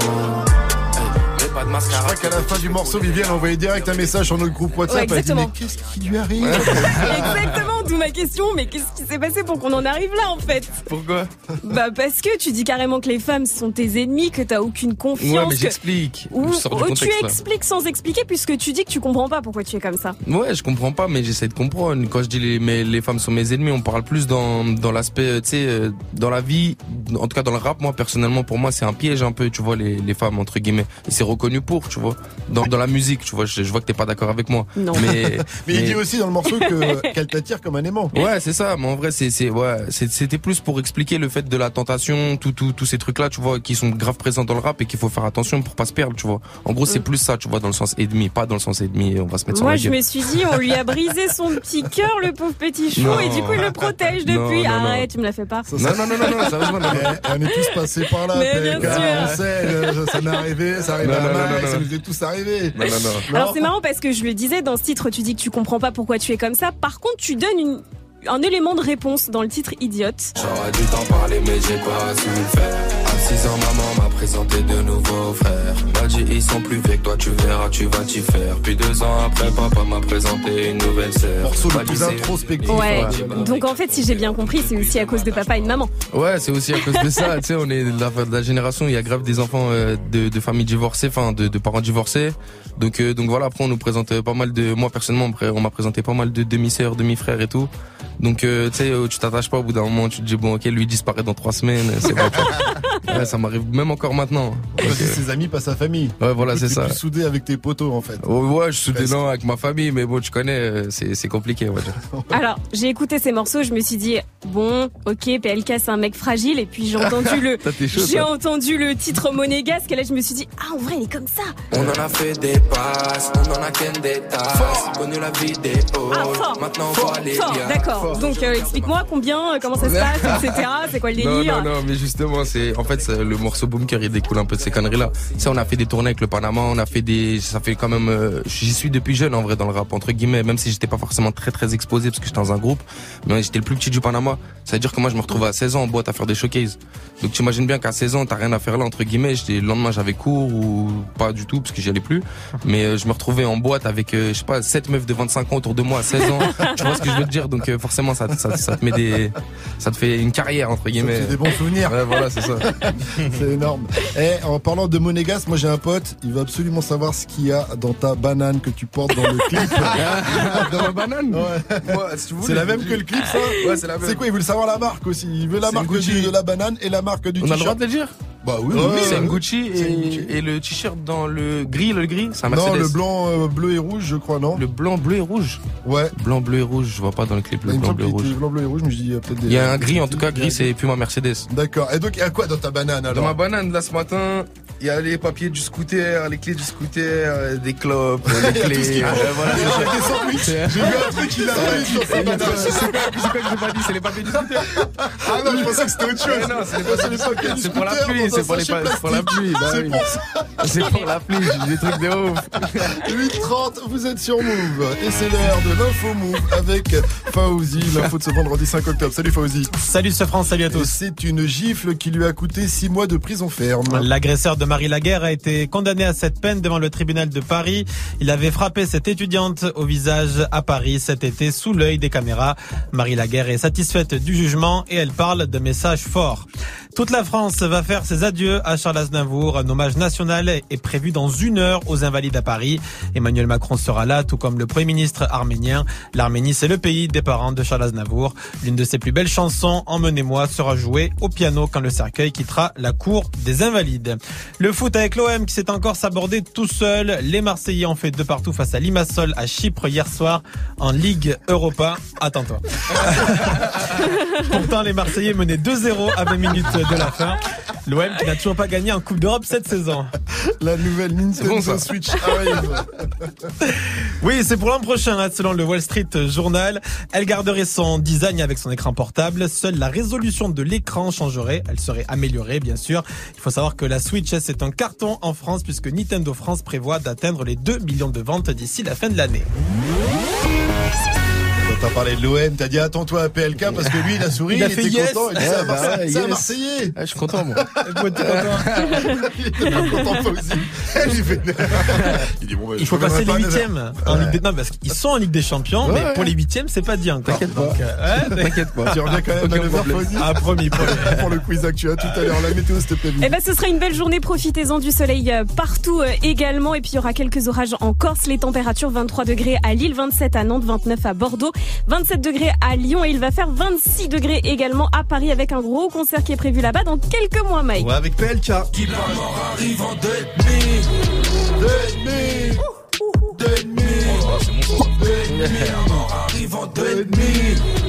Pas de Je mascara. crois qu'à la fin du morceau, Viviane a envoyé direct un message sur notre groupe WhatsApp. Ouais, elle a dit, mais exactement. qu'est-ce qui lui arrive Exactement, d'où ma question. Mais qu'est-ce qui s'est passé pour qu'on en arrive là en fait? Pourquoi? Bah parce que tu dis carrément que les femmes sont tes ennemis, que t'as aucune confiance. Ouais, mais que- j'explique. Ou Je ou tu là. expliques sans expliquer puisque tu dis que tu comprends pas pourquoi tu es comme ça. Ouais, je comprends pas, mais j'essaie de comprendre. Quand je dis les, mais les femmes sont mes ennemis, on parle plus dans, dans l'aspect, euh, tu sais, euh, dans la vie, en tout cas dans le rap, moi, personnellement, pour moi, c'est un piège un peu, tu vois, les, les femmes, entre guillemets. Et c'est reconnu pour, tu vois. Dans, dans la musique, tu vois, je, je vois que t'es pas d'accord avec moi. Non. Mais, Mais il dit aussi dans le morceau que- qu'elle t'attire comme un aimant. Ouais, c'est ça. Mais en vrai, c'est, c'est, ouais, c'est- c'était plus pour expliquer le fait de la tentation, tout, tout, tous ces trucs-là, tu vois, qui sont grave présents dans le rap et qu'il faut faire attention pour pas se perdre, tu vois. En gros, c'est Mm. plus ça, tu vois, dans le sens ennemi, pas dans le sens et On va se mettre sur Moi la je gueule. me suis dit on lui a brisé son petit cœur le pauvre petit chou Non. et du coup il le protège depuis. non, non. Arrête, tu me la fais pas. Non, non, non, non, non, sérieusement, non. Eh, on est tous passés par là, Mais bien sûr. on sait, euh, ça m'est arrivé, ça arrive Non, à non, non, Mike, non, ça nous est tous arrivé. Non, non, non. Alors c'est marrant parce que je le disais dans ce titre, tu dis que tu comprends pas pourquoi tu es comme ça. Par contre, tu donnes une un élément de réponse dans le titre Idiote. J'aurais dû t'en parler mais j'ai pas su le faire À 6 ans maman m'a présenté de nouveaux frères M'a dit ils sont plus vieux que toi tu verras tu vas t'y faire Puis deux ans après papa m'a présenté une nouvelle sœur Morceau le plus introspectif. Ouais. Donc en fait, si j'ai bien compris, c'est aussi à cause de papa et de maman. Ouais, c'est aussi à cause de ça. tu sais, on est de la, de la génération. Il y a grave des enfants euh, de, de familles divorcées, enfin de, de parents divorcés. Donc, euh, donc voilà. Après, on nous présente pas mal de. Moi personnellement, on m'a présenté pas mal de demi-sœurs, demi-frères et tout. Donc, euh, tu sais, tu t'attaches pas au bout d'un moment. Tu te dis bon, ok, lui disparaît dans trois semaines. C'est bon. ouais, ça m'arrive même encore maintenant. Toi, Donc, c'est euh, ses amis, pas sa famille. Ouais, voilà, c'est ça. plus soudé avec tes potos, en fait. Oh, ouais, je suis non avec ma famille, mais bon, tu connais, euh, c'est c'est compliqué, on va dire. Alors, j'ai écouté ces morceaux, je me suis dit, bon, ok, PLK c'est un mec fragile, et puis j'ai entendu le, j'ai toi. entendu le titre monégasque, et là je me suis dit, ah, en vrai, il est comme ça. On en a fait des passes, on en a qu'un des tasses Connu la vie des hauts, Ah, fort, maintenant on voit les fort, liens d'accord. Donc, euh, explique-moi combien, euh, comment ça se passe, etc. C'est quoi le Non, délire non, non, mais justement, c'est, en fait, le morceau Bunker, il découle un peu de ces conneries-là. Sais, on a fait des tournées avec le Panama, on a fait des, ça fait quand même, euh, j'y suis depuis jeune, en vrai, dans le rap, entre guillemets, même si j'étais pas forcément très, très exposé parce que j'étais dans un groupe, mais j'étais le plus petit du Panama. Ça veut dire que moi, je me retrouvais à 16 ans en boîte à faire des showcases. Donc, tu imagines bien qu'à 16 ans, t'as rien à faire là, entre guillemets, j'étais, le lendemain, j'avais cours ou pas du tout parce que j'y allais plus. Mais euh, je me retrouvais en boîte avec, euh, je sais pas, 7 meufs de 25 ans autour de moi à 16 ans. tu vois ce que je veux te dire? Donc, euh, forcément, ça, ça, ça te met des, ça te fait une carrière, entre guillemets. C'est des bons souvenirs. Ouais, voilà, c'est ça. c'est énorme. Et en parlant de monégas, moi j'ai un pote, il va absolument savoir ce qu'il y a dans ta banane que tu portes dans le clip. dans ma banane Ouais. Si c'est la même que le clip, ça Ouais, c'est quoi Il veut savoir la marque aussi. Il veut la marque du- de la banane et la marque du On a le t-shirt. droit de le dire Bah oui, Oui, c'est oui. une Gucci C'est une Gucci. et, et le t-shirt dans le gris, le gris, c'est un Non, Mercedes. le blanc, euh, bleu et rouge, je crois, non Le blanc, bleu et rouge. Ouais. Blanc, bleu et rouge, je vois pas dans le clip le blanc, bleu et rouge. blanc, bleu et rouge, mais je dis il y a peut-être des. Il y a un gris, en tout cas, gris, c'est Puma Mercedes. D'accord. Et donc, il y a quoi dans ta banane alors Dans ma banane, là, ce matin, il y a les papiers du scooter, les clés du scooter, euh, des clopes, les clés. euh. J'ai vu un truc, il a mis sur sa banane. c'est quoi que j'ai pas dit C'est les papiers du scooter. Ah non, je pensais que c'était autre chose. Non, c'est les papiers du scooter. C'est pour la scooter pluie, dans c'est un pour les sachet pa- c'est pour la pluie. bah C'est oui. pour ça. C'est pour la pluie, j'ai des trucs de ouf. 8h30, vous êtes sur Move. Et c'est l'heure de l'info Move avec Fauzi, l'info de ce vendredi 5 octobre. Salut Fauzi. Salut ce France, salut à Et tous. c'est une gifle qui lui a coûté 6 mois de prison ferme. L'agresseur de Marie Laguerre a été condamné à cette peine devant le tribunal de Paris. Il avait frappé cette étudiante au visage à Paris cet été sous l'œil des caméras. Marie Laguerre est satisfaite du jugement et elle parle de messages forts. Toute la France va faire ses adieux à Charles Aznavour. Un hommage national est prévu dans une heure aux Invalides à Paris. Emmanuel Macron sera là, tout comme le Premier ministre arménien. L'Arménie, c'est le pays des parents de Charles Aznavour. L'une de ses plus belles chansons, Emmenez-moi, sera jouée au piano quand le cercueil quittera la cour des Invalides. Le foot avec l'OM qui s'est encore sabordé tout seul. Les Marseillais ont fait de partout face à Limassol à Chypre hier soir en Ligue Europa. Attends-toi. Pourtant, les Marseillais menaient 2-0 à 20 minutes de la fin. L'OM qui n'a toujours pas gagné en Coupe d'Europe cette saison. La nouvelle Nintendo bon, ça. Switch arrive. Oui, c'est pour l'an prochain, hein, selon le Wall Street Journal. Elle garderait son design avec son écran portable. Seule la résolution de l'écran changerait. Elle serait améliorée, bien sûr. Il faut savoir que la Switch, c'est un carton en France puisque Nintendo France prévoit d'atteindre les 2 millions de ventes d'ici la fin de l'année. T'as parlé de l'OM, t'as dit attends-toi à PLK parce que lui il a souri, Il il, a fait était yes. content, il dit c'est un bah Marseillais. Marseillais. je suis content, moi. il était pas content est vénère. Il dit bon bah, Il faut passer les huitièmes en Ligue des... Non, parce qu'ils sont en Ligue des Champions, Ouais, mais pour les huitièmes, c'est pas dit encore. T'inquiète pas. Euh, ouais, T'inquiète pas. Tu reviens quand même à Aucun 9h problème. Fauzi Ah, promis, promis. pour le quiz actu. À tout à l'heure, la météo s'il te plaît. Eh ben, ce sera une belle journée. Profitez-en du soleil euh, partout euh, également. Et puis, il y aura quelques orages en Corse. Les températures 23 degrés à Lille, 27 à Nantes, 29 à Bordeaux, 27 degrés à Lyon. Et il va faire 26 degrés également à Paris avec un gros concert qui est prévu là-bas dans quelques mois, Mike. Ouais, avec PLK. arrive en deux demi. Deux demi. La mort arrive en deux demi.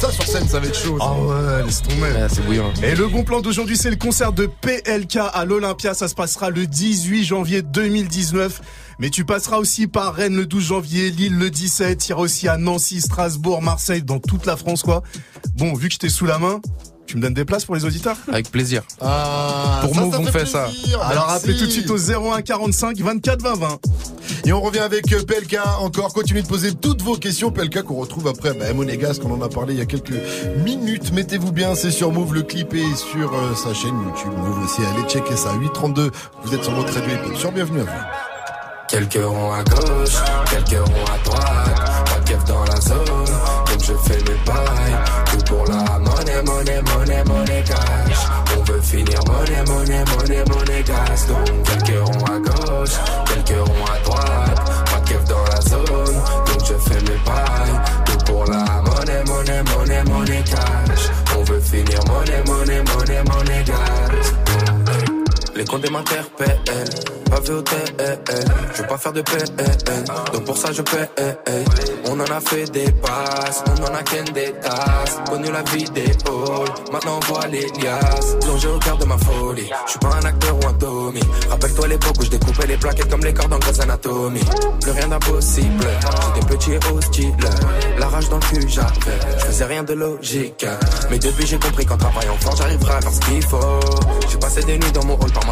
Ça sur scène, ça va être chaud. Ah ouais, laisse tomber. Ouais, c'est bouillant. Et le bon plan d'aujourd'hui, c'est le concert de PLK à l'Olympia. Ça se passera le 18 janvier 2019. Mais tu passeras aussi par Rennes le 12 janvier, Lille le 17. Il y aura aussi à Nancy, Strasbourg, Marseille, dans toute la France, quoi. Bon, vu que je t'ai sous la main, tu me donnes des places pour les auditeurs Avec plaisir. Ah, Pour ça, Move, ça on fait fait ça. Alors merci. appelez tout de suite au 01 45 24 20 20. Et on revient avec euh, PLK encore. Continuez de poser toutes vos questions. PLK qu'on retrouve après bah, Monégasque, on en a parlé il y a quelques minutes. Mettez-vous bien, c'est sur Move. Le clip est sur euh, sa chaîne YouTube Move aussi. Allez checker ça. 832. Vous êtes sur votre radio hip-hop. Sur bienvenue à vous. Quelques ronds à gauche, quelques ronds à droite. Pas de dans la zone, donc je fais mes pailles. Tout pour la monnaie, monnaie, monnaie, monnaie cash. On veut finir monnaie, monnaie, monnaie, monnaie gas. Donc quelques ronds à gauche, quelques ronds à droite. Pas de dans la zone, donc je fais mes pailles. Tout pour la monnaie, monnaie, monnaie, monnaie cash. On veut finir monnaie, monnaie, monnaie, monnaie gas. Les comptes m'interpellent, pas VOTL, je veux pas faire de PL, donc pour ça je paie. On en a fait des passes, on en a qu'un des tasses, connu la vie des halls, maintenant on voit les liasses, plongé au cœur de ma folie, je suis pas un acteur ou un Tommy, rappelle-toi l'époque où je découpais les plaquettes comme les cordes en Grey's Anatomy, plus rien d'impossible, j'étais petit et hostile, la rage dans le cul j'avais, je faisais rien de logique, mais depuis j'ai compris qu'en travaillant fort j'arriverai à faire ce qu'il faut, j'ai passé des nuits dans mon hall par ma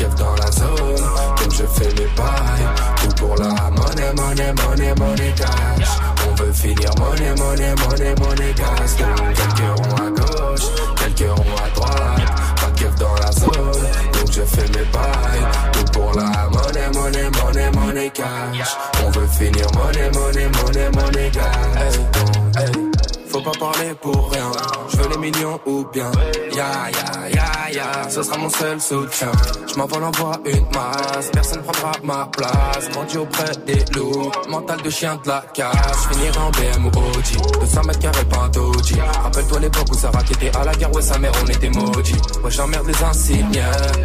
Keuf dans la zone, donc je fais mes bails. Tout pour la monnaie, monnaie, monnaie, monnaie cash. On veut finir monnaie, monnaie, monnaie, monnaie. Donc quelques ronds à gauche, quelques ronds à droite. Pas keuf dans la zone, donc je fais mes bails. Tout pour la monnaie, monnaie, monnaie, monnaie cash. On veut finir monnaie, monnaie, monnaie, monnaie hey. Faut pas parler pour rien. Je veux les millions ou bien. Ya ya ya ya, ce sera mon seul soutien. Je m'envole envoie une masse, personne prendra ma place. Grandi auprès des loups, mental de chien de la casse. Finirai en BM ou Audi, 200 mètres carrés pas un. Rappelle-toi l'époque où qui était à la guerre, ouais sa mère on était maudits. Ouais j'emmerde les insignes,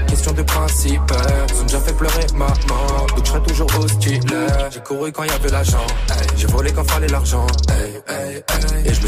question de principe. Ils ont déjà fait pleurer maman, donc je serai toujours hostile. J'ai couru quand y avait l'argent, j'ai volé quand fallait l'argent. Et je me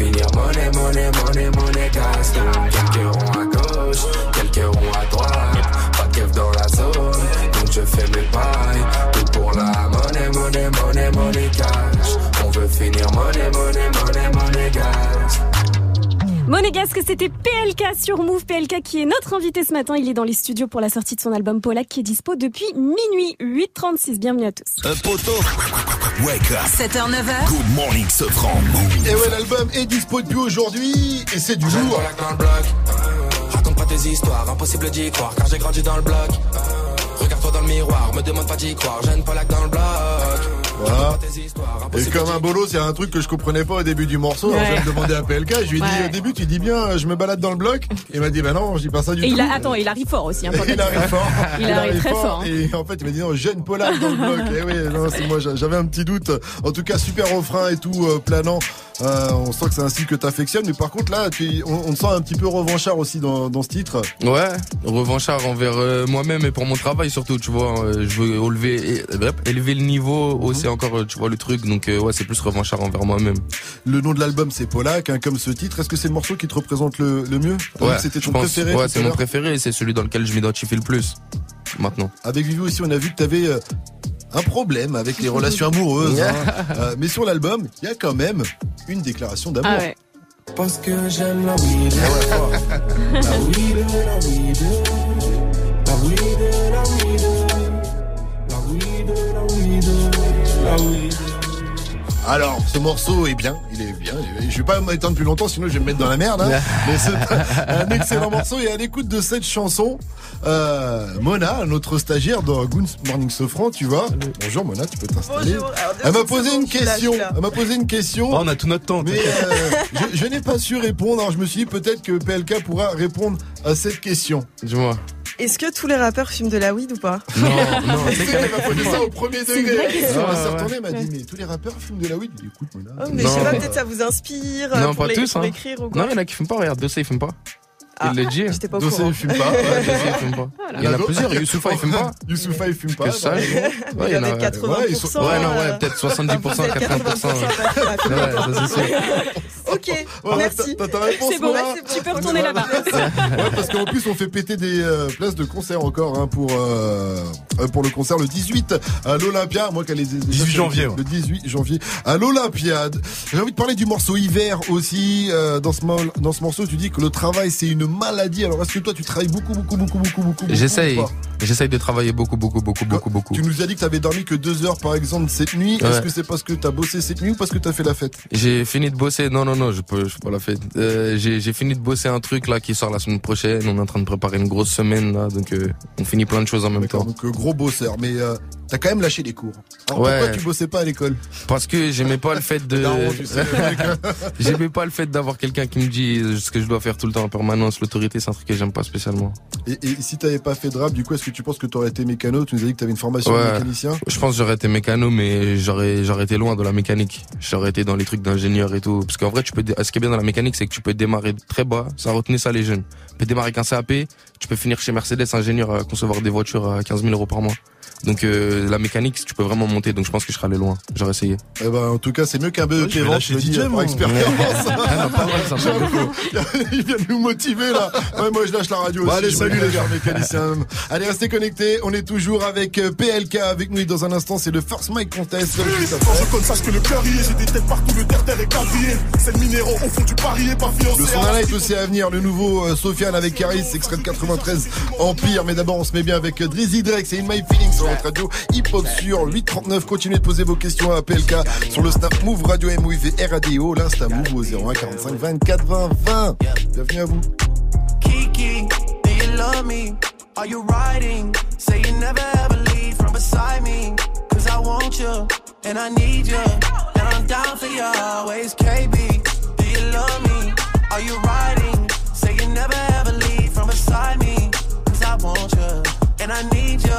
Finir monnaie, monnaie, monnaie, monnaie. Donc quelques ronds à gauche, quelques ronds à droite, pas de dans la zone, donc je fais mes bails. Tout pour la monnaie, monnaie, monnaie, monnaie cash. On veut finir monnaie, monnaie, monnaie, monnaie gas. Monégasque, c'était PLK sur Move. PLK qui est notre invité ce matin. Il est dans les studios pour la sortie de son album Polak qui est dispo depuis minuit 8h36. Bienvenue à tous. Un poteau. Wake up. 7h, 9h. Good morning, Sofran. Et ouais, l'album est dispo depuis aujourd'hui et c'est du lourd. dans le bloc. Raconte pas tes histoires, impossible d'y croire car j'ai grandi dans le bloc. Regarde-toi dans le miroir, me demande pas d'y croire, jeune Polak dans le bloc. Voilà. Et comme un bolos, il y a un truc que je comprenais pas au début du morceau. Alors je me demandais à PLK, je lui ai dit au début, tu dis bien, je me balade dans le bloc. Il m'a dit, bah non, je dis pas ça du Et tout. il a, attends, il arrive fort aussi. Hein, il arrive fort. Il arrive très fort. hein. Et en fait, il m'a dit non, jeune Polar dans le bloc. Et oui, non, c'est moi, j'avais un petit doute. En tout cas, super refrain et tout, euh, planant. Euh, on sent que c'est un style que t'affectionnes. Mais par contre, là, tu- on, on te sent un petit peu revanchard aussi dans, dans ce titre. Ouais, revanchard envers euh, moi-même et pour mon travail surtout, tu vois. euh, je veux élever, élever le niveau, hausser encore, euh, tu vois, le truc. Donc euh, ouais, c'est plus revanchard envers moi-même. Le nom de l'album, c'est Polak, hein, comme ce titre. Est-ce que c'est le morceau qui te représente le, le mieux? Dit Ouais, que C'était ton pense- préféré Ouais, c'est mon préféré et c'est celui dans lequel je m'identifie le plus. Maintenant. Avec Vivi aussi, on a vu que t'avais euh, un problème avec les relations amoureuses. hein. Euh, mais sur l'album, il y a quand même une déclaration d'amour. Ah ouais. Parce que j'aime la weed. La weed, la weed. La weed, la weed. La weed, la weed. Weed. Alors, ce morceau est bien, il est bien. Je vais pas m'étendre plus longtemps, sinon je vais me mettre dans la merde. hein. Mais c'est un excellent morceau. Et à l'écoute de cette chanson, euh, Mona, notre stagiaire dans Goons Morning Sofran, tu vois. Bonjour Mona, tu peux t'installer. Elle m'a posé une question. Elle m'a posé une question. On a tout notre temps. Mais euh, je, je n'ai pas su répondre. Alors je me suis dit peut-être que PLK pourra répondre à cette question. Dis-moi. Est-ce que tous les rappeurs fument de la weed ou pas? Non, non, sais, elle m'a posé ça au premier C'est degré. Elle s'est elle m'a dit mais tous les rappeurs fument de la weed. Écoute Mona. Oh, mais je sais pas, peut-être ça vous inspire euh, Non, pour, pas les- tous. pour Hein. écrire ou quoi Non, il y en a qui fument pas. Regarde, Dossé, il fume pas. Il le dit. j'étais pas au Dossé, courant. il fume pas. Ouais, Dossé, il fume pas. Il y en a plusieurs. Youssoufa, il fume pas. Youssoufa, il fume pas. Que ça, bah. Ouais, il y en a. Regardez, 80%, Ouais, ils sont- ouais, non, ouais, euh, peut-être 70%, 80%. Ouais, ça, c'est sûr. Ok, merci. t'as- ta réponse, C'est bon, tu peux retourner là-bas. Ouais, parce qu'en plus on fait péter des euh, places de concert encore hein, pour euh, euh, pour le concert le 18 à l'Olympia. Moi qui ai les 18 janvier. Le 18 janvier à l'Olympiade. J'ai envie de parler du morceau hiver aussi. euh, dans ce mo- dans ce morceau, tu dis que le travail c'est une maladie. Alors est-ce que toi tu travailles beaucoup beaucoup beaucoup beaucoup beaucoup J'essaye. J'essaye de travailler beaucoup, beaucoup, beaucoup, beaucoup, beaucoup. Tu nous as dit que t'avais dormi que deux heures par exemple cette nuit. Est-ce que c'est parce que t'as bossé cette nuit ou parce que t'as fait la fête? J'ai fini de bosser. Non, non, non, je peux, je peux pas la fête. Euh, j'ai, fini de bosser un truc là qui sort la semaine prochaine. On est en train de préparer une grosse semaine là, donc euh, on finit plein de choses en même temps. Donc euh, gros bosseur, mais euh, t'as quand même lâché les cours. Alors Ouais. pourquoi tu bossais pas à l'école? Parce que j'aimais pas le fait de. J'aimais pas le fait d'avoir quelqu'un qui me dit ce que je dois faire tout le temps en permanence. L'autorité, c'est un truc que j'aime pas spécialement. Et, et si t'avais pas fait de rap, du coup, est-ce que tu penses que t'aurais été mécano? Tu nous as dit que t'avais une formation de mécanicien. Je pense que j'aurais été mécano, mais j'aurais, j'aurais été loin de la mécanique. J'aurais été dans les trucs d'ingénieur et tout. Parce qu'en vrai, tu peux, dé- ce qui est bien dans la mécanique, c'est que tu peux démarrer très bas. Ça retenait ça les jeunes. Tu peux démarrer qu'un CAP, tu peux finir chez Mercedes ingénieur à concevoir des voitures à 15 000 euros par mois. Donc euh, la mécanique, tu peux vraiment monter. Donc je pense que je serais allé loin. J'aurais essayé. Eh ben, en tout cas, c'est mieux qu'un BEP je vais vente, lâcher je dis par expérience. Ah, me J'avoue. Il vient de nous motiver, là. Ouais, moi, je lâche la radio Bon, aussi. allez, salut, les gars. lâche mécanicien. Allez, restez connectés. On est toujours avec euh, PLK avec nous. Et dans un instant, c'est le First Mic Contest. Je conne, sache que le cœur y est, j'ai des têtes partout, le terre-terre est quadrillé. C'est le minéraux au fond du parier, pas fiancé. Le son d'un light aussi à venir, le nouveau euh, Sofiane avec Caris, extrait de 93 Empire. Mais d'abord, on se met bien avec euh, Drizzy Drake, c'est In My Feelings sur notre radio hip hop sur 839. Continuez de poser vos questions à PLK sur le Snap Move Radio MOV RADIO, l'Insta Move au 01 45 24 20 20. Bienvenue à vous. Kiki, do you love me? Are you riding? Say you never ever leave from beside me. Cause I want you, and I need you, and I'm down for you always. KB, do you love me? Are you riding? Say you never ever leave from beside me. Cause I want you, and I need you,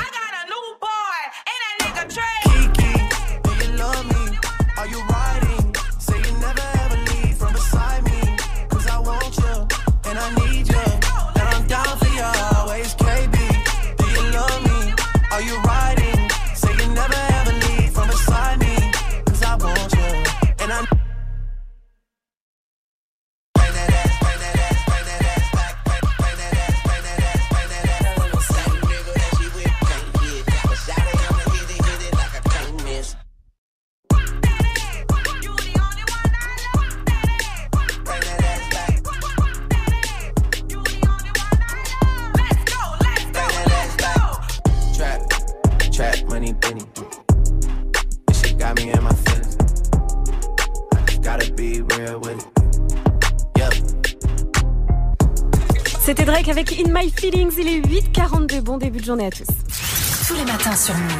C'était Drake avec In My Feelings. Il est 8h42. Bon début de journée à tous. Tous les matins sur Move.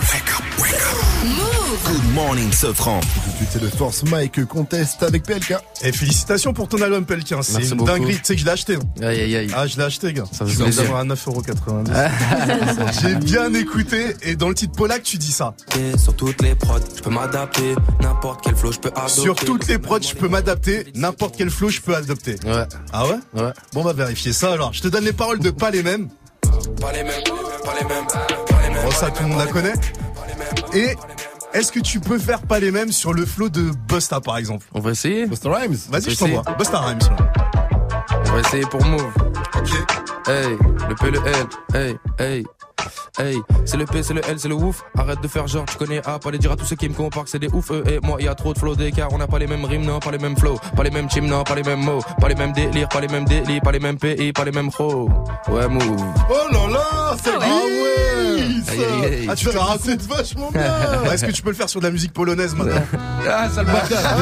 Move Good morning, Sofran. Tout c'est le Force Mike Contest avec PLK. Et félicitations pour ton album PLK. C'est Merci une beaucoup. dinguerie. Tu sais que je l'ai acheté. hein. Aïe aïe aïe. Ah, je l'ai acheté, gars. Ça plaisir. d'avoir à 9,90€. J'ai bien écouté. Et dans le titre Polak, tu dis ça. Sur toutes les prods, je peux m'adapter. N'importe quel flow, je peux adopter. Sur toutes les prods, je peux m'adapter. N'importe quel flow, je peux adopter. Ouais. Ah ouais Ouais. Bon, on va vérifier ça alors. Je te donne les paroles de. Pas les mêmes, pas les mêmes, pas les mêmes. Bon, ça, tout le monde la connaît. Et est-ce que tu peux faire pas les mêmes sur le flow de Busta, par exemple On va essayer. Busta Rhymes. Vas-y, je t'envoie. Busta Rhymes. là. On va essayer pour Move. Ok. Hey, le P, le L, hey, hey. Hey, c'est le P, c'est le L, c'est le ouf. Arrête de faire genre, tu connais A, pas les dire à tous ceux qui me comparent que c'est des ouf. Eux et moi, y a trop de flow d'écart. On n'a pas les mêmes rimes, non, pas les mêmes flows. Pas les mêmes teams, non, pas les mêmes mots. Pas les mêmes délires, pas les mêmes délits, pas les mêmes pays, pas les mêmes pros. Ouais, Move. Oh là là, glisse Aïe, aïe, aïe. Ah, tu te racontes C'est vachement bien Est-ce que tu peux le faire sur de la musique polonaise maintenant Ah, ça le bâtard,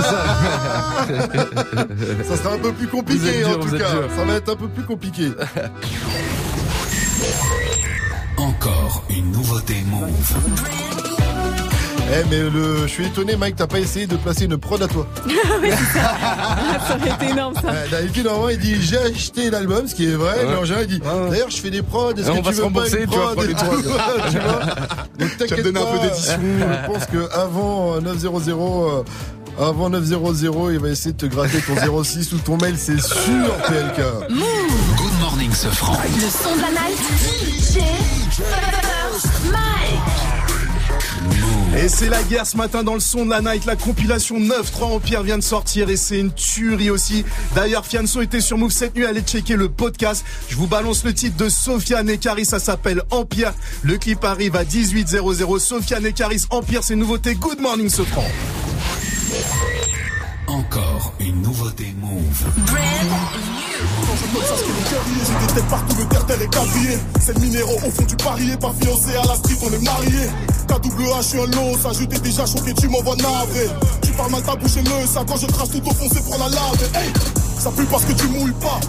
Ça sera un peu plus compliqué dur, en tout cas. dur. Ça va être un peu plus compliqué. Encore une nouveauté Move. Eh mais le, je suis étonné Mike, t'as pas essayé de placer une prod à toi. ça aurait été énorme ça. Ouais, D'habitude normalement il dit j'ai acheté l'album, ce qui est vrai, mais en général il dit d'ailleurs je fais des prods, est-ce que on tu veux pas une prod tu vois Donc t'inquiète donner un pas, peu d'édition. Je pense que avant euh, 900, euh, avant 900, il va essayer de te gratter ton 06 ou ton mail, c'est sûr PLK. Good morning, Sofran. Le son de la night. DJ First Mike. Et c'est la guerre ce matin dans le son de la night. La compilation 9-3 Empire vient de sortir et c'est une tuerie aussi. D'ailleurs, Fianso était sur Move cette nuit. Allez checker le podcast. Je vous balance le titre de Sofiane et Caris. Ça s'appelle Empire. Le clip arrive à 18.00. Sofiane et Caris Empire, c'est nouveauté. Good morning, Sofran. Encore une nouveauté Move. Comme ça, ce que les guerriers, j'ai des têtes partout, le terre-terre est quadrillé. C'est le minéraux au fond du parier, pas fiancé à la street, on est mariés. KWH, je suis un lot, ça je t'ai déjà choqué, tu m'envoies navré. Tu parles mal ta bouche et le ça quand je trace tout au fond, c'est pour la lave. Hey, ça pue parce que tu mouilles pas.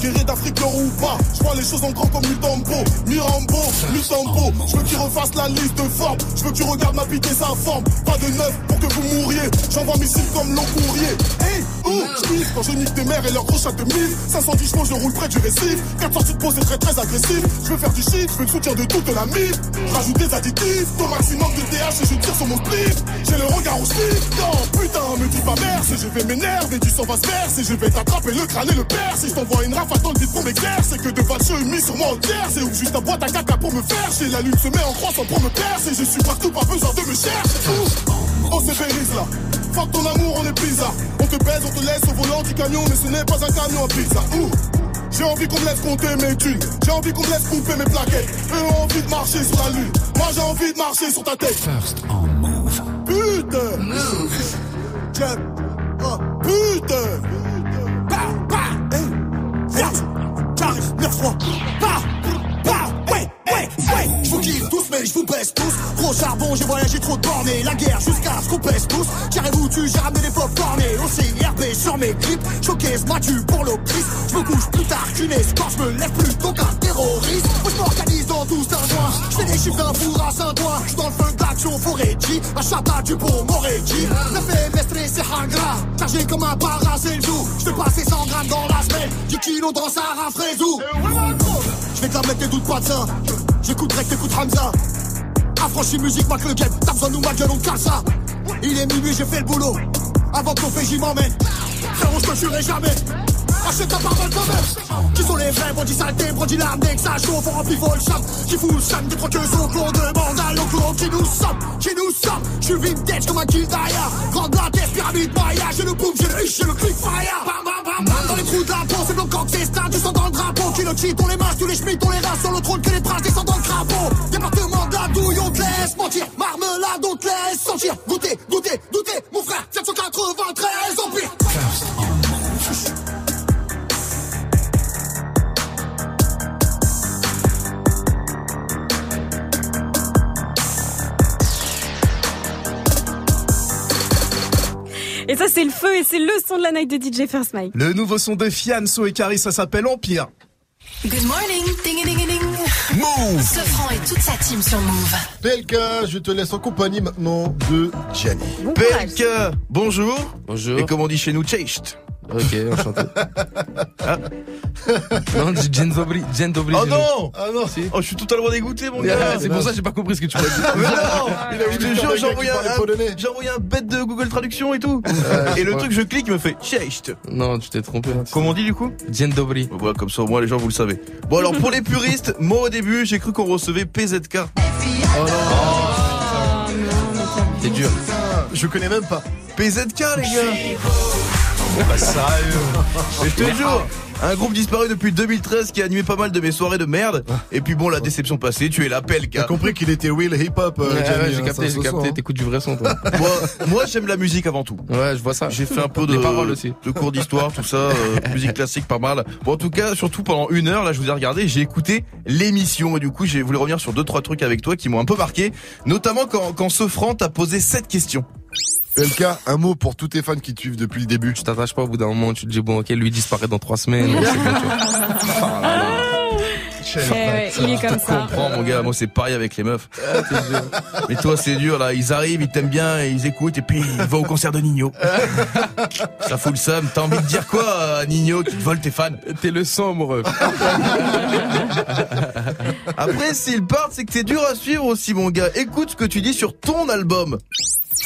Guerrier d'Afrique, nord ou pas. Je vois les choses en grand comme Mutombo, Mirambo, Mutombo. Je veux qu'il refasse la liste de formes. Je veux que tu regardes ma bite et sa forme. Pas de neuf pour que vous mouriez. J'envoie mes cibles comme long courrier. Hey, ouh, je quand je nique tes mères et leurs gros chatte de mille. 510 chevaux, je roule près du récif. 4 sorties de c'est très très agressif. Je veux faire du shit, je veux le soutien de toute la mif. Rajoute des additifs, au maximum de TH et je tire sur mon split. J'ai le regard au slip. Non, putain, me dis pas merci, je vais m'énerver. Du sang va se verser, je vais t'attraper le crâne et le père. Si je t'envoie une rafale pour m'exercer, que de valcheux mis sur moi entière. C'est ou juste ta boîte à caca pour me faire. Chez la lune se met en croissant pour me percer. Je suis partout, pas besoin de me chercher. Ouh. On se périse là. Fuck ton amour, on est bizarre. On te baise, on te laisse au volant du camion, mais ce n'est pas un camion à pizza. Ouh. J'ai envie qu'on me laisse compter mes thunes. J'ai envie qu'on me laisse couper mes plaquettes. Eux ont envie de marcher sur la lune. Moi j'ai envie de marcher sur ta tête. First on Move. Putain. Move. Check. Oh, putain. Bah, bah, Yes. J'arrive, 9-3. Bah, bah, ouais, ouais. Je vous kiffe tous, mais je vous baisse tous. Gros charbon, j'ai voyagé trop de bornes. La guerre jusqu'à ce qu'on pèse tous. J'arrive où tu, j'ai ramené des pop cornés. Aussi RB sur mes clips. Showcase, m'as-tu pour l'optrice. Je me couche plus tard qu'une escorte. Je me lève plus tôt qu'un terroriste. Moi, je m'organise dans tout un joint. Je fais des chiffres d'un four à Saint-Ouen. Je suis dans le feu d'action Foretti. À Chata du Pont Moretti. Le fait c'est hangra. Chargé comme un para, c'est le jour. Je fais passer 100 grammes dans la semaine. 10 kilos dans Sarah Fraisou. Je vais te la mettre, tes doutes pas de ça. J'écoute Drake, t'écoutes Hamza. Affranchi musique, marque le game. T'as besoin de nous, ma gueule, on casse ça. Il est minuit, j'ai fait le boulot. Avant qu'on fait, j'y m'emmène. Frérot, je te jurerai jamais. Achète ta parole quand même. Qui sont les vrais, bandits saletés, bandits larmes, que ça chauffe, on remplit vol cham. Qui fout le cham, des troqueuses au qu'on demande à l'enclos. Qui nous sommes, qui nous sommes. Je suis vintage comme un d'ailleurs. Grande la tête, pyramide, Maya. J'ai le boom, j'ai le huche, j'ai le click fire. Bam, bam, bam, bam. Dans les trous de la peau, c'est blanc quand c'est. Du sang dans le drapeau. Qui le cheat, on les masses, tous les schmitts, on les rase sur le trône. Que les traces descendent dans le crapaud. Département de la douille, on te laisse mentir. Marmelade, on te laisse sentir. Goûter, goûter, goûter. Mon frère, 793 empire. First Et ça, c'est le feu et c'est le son de la night de DJ First Mike. Le nouveau son de Fianso et Carrie, ça s'appelle Empire. Good morning, ding ding ding. Move. Sofran et toute sa team sur Move. PLK, je te laisse en compagnie maintenant de Gianni. PLK, bonjour. Bonjour. Et comme on dit chez nous, Cheist. Ok, enchanté. Ah. Non, j'ai Jen Dobry. Jen Dobry. Oh non Ah non Oh, je suis totalement dégoûté, mon Yeah, gars. c'est pour ça que j'ai pas compris ce que tu m'as dit. Mais non Il a Je te jure, j'ai envoyé, un, bête de Google Traduction et tout. et le truc, je clique, il me fait Cheist. Non, tu t'es trompé. Comment on dit du coup Jen Dobry. Voilà, comme ça, au moins les gens, vous le savez. Bon, alors pour les puristes, moi au début, j'ai cru qu'on recevait PZK. Oh C'est dur. Je connais même pas. PZK, les gars Bah sérieux Mais je te jure un groupe disparu depuis 2013 qui a animé pas mal de mes soirées de merde. Et puis bon, la déception passée, tu es la T'as PLK. compris qu'il était euh, Ouais, Gianni, ouais, hein, j'ai ça capté, j'ai capté. hein. T'écoutes du vrai son, toi. Moi, moi, j'aime la musique avant tout. Ouais, je vois ça. J'ai fait un peu de, Les paroles aussi. de cours d'histoire, tout ça, euh, musique classique, pas mal. Bon, en tout cas, surtout pendant une heure, là, je vous ai regardé, j'ai écouté l'émission et du coup, j'ai voulu revenir sur deux trois trucs avec toi qui m'ont un peu marqué, notamment quand quand Sofran t'a posé cette question. PLK, un mot pour tous tes fans qui te suivent depuis le début. Tu t'attaches pas au bout d'un moment, tu te dis bon ok, lui disparaît dans trois semaines. c'est bon, tu vois. Eh ouais, il est comme Je ça. comprends, mon gars, moi c'est pareil avec les meufs. Mais toi, c'est dur, là, ils arrivent, ils t'aiment bien, ils écoutent et puis ils vont au concert de Nino. Ça fout le seum. T'as envie de dire quoi à Nino qui te vole tes fans? T'es le sang, mon ref. Après, s'ils partent, c'est que c'est dur à suivre aussi, mon gars. Écoute ce que tu dis sur ton album.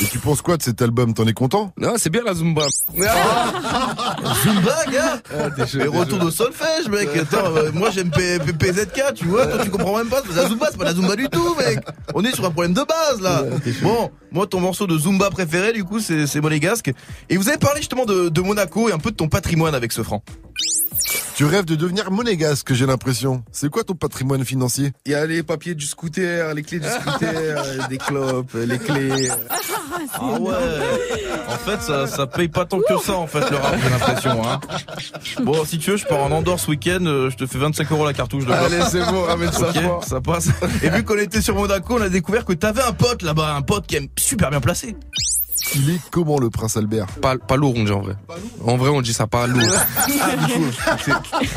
Et tu penses quoi de cet album? T'en es content? Non, c'est bien la Zumba. Zumba, gars! T'es chaud, Mais t'es retour de solfège, mec! Attends, euh, moi j'aime P- P- PZK, tu vois? Toi tu comprends même pas, c'est la Zumba, c'est pas la Zumba du tout, mec! On est sur un problème de base, là! Bon, moi ton morceau de Zumba préféré, du coup, c'est c'est Monégasque. Et vous avez parlé justement de, de Monaco et un peu de ton patrimoine avec ce franc. Tu rêves de devenir monégasque, j'ai l'impression. C'est quoi ton patrimoine financier? Il y a les papiers du scooter, les clés du scooter, des clopes, les clés. Ah ouais En fait, ça, ça paye pas tant que ça, en fait, le rap, j'ai l'impression, hein. Bon, si tu veux, je pars en Andorre ce week-end, euh, je te fais 25 euros la cartouche de clope. Allez, c'est bon, ramène ça ça passe. Et vu qu'on était sur Monaco, on a découvert que t'avais un pote là-bas, un pote qui est super bien placé. Il est comment le prince Albert Pas, pas lourd, on dit en vrai. En vrai, on dit ça pas lourd. Ah, du coup,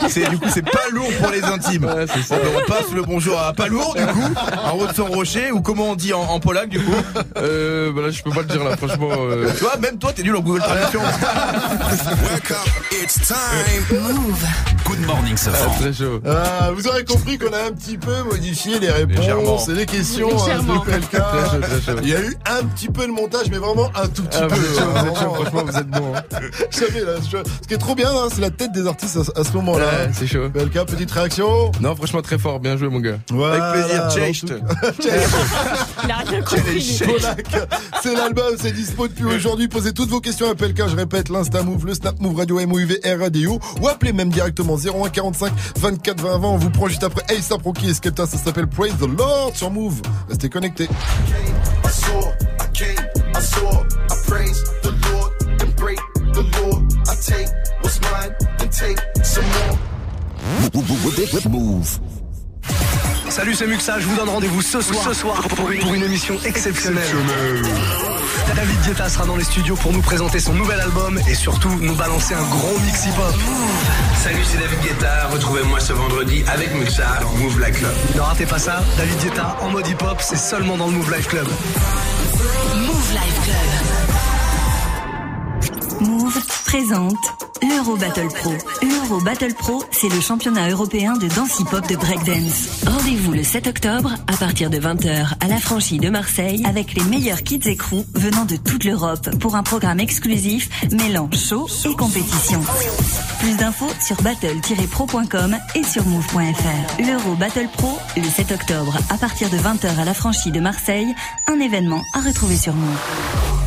c'est- du coup c'est pas lourd pour les intimes. Ouais, ça. On passe le bonjour à pas lourd du coup, en haut de son rocher ou comment on dit en, en polac du coup. Euh, bah là, je peux pas le dire là, franchement. euh, Tu vois, même toi t'es nul en Google Traduction. Wake up, it's time. Move. Good morning, ah, Safran. très chaud. Ah, Vous aurez compris qu'on a un petit peu modifié les Légèrement. réponses et les questions hein, Légèrement. Très chaud, très chaud. Il y a eu un petit peu de montage, mais vraiment un tout petit Ah, peu. vous êtes chaud, vous êtes Vraiment. chaud, franchement, vous êtes bon. hein. Jamais, là, je- Ce qui est trop bien, hein, c'est la tête des artistes à, à ce moment-là. Ouais, c'est chaud. PLK, petite réaction. Non, franchement, très fort, bien joué, mon gars. Voilà, Avec plaisir. Il a rien compris. Polak. C'est l'album, c'est dispo depuis aujourd'hui. Posez toutes vos questions à PLK. Je répète, l'Insta Move, le Snap Move Radio MOUV RADIO ou appelez même directement 01 45 24 20 20. On vous prend juste après ASAP Rocky et Skepta. Ça s'appelle Praise the Lord sur Move. Restez connectés. Break the law. I take what's mine and take some more. Move. Salut, c'est Muxa, je vous donne rendez-vous ce soir, ce soir pour, une, pour une émission exceptionnelle. David Guetta sera dans les studios pour nous présenter son nouvel album et surtout nous balancer un gros mix hip-hop. Salut, c'est David Guetta. Retrouvez-moi ce vendredi avec Muxa dans Move Like Club. Ne ratez pas ça, David Guetta en mode hip-hop, c'est seulement dans le Move Life Club. Move Life Club. Move présente l'Euro Battle Pro. L'Euro Battle Pro, c'est le championnat européen de danse hip-hop de breakdance. Rendez-vous le 7 octobre à partir de 20h à la franchise de Marseille avec les meilleurs kids et crews venant de toute l'Europe pour un programme exclusif mêlant show et compétition. Plus d'infos sur battle-pro.com et sur move.fr. L'Euro Battle Pro, le 7 octobre à partir de 20h à la franchise de Marseille, un événement à retrouver sur Move.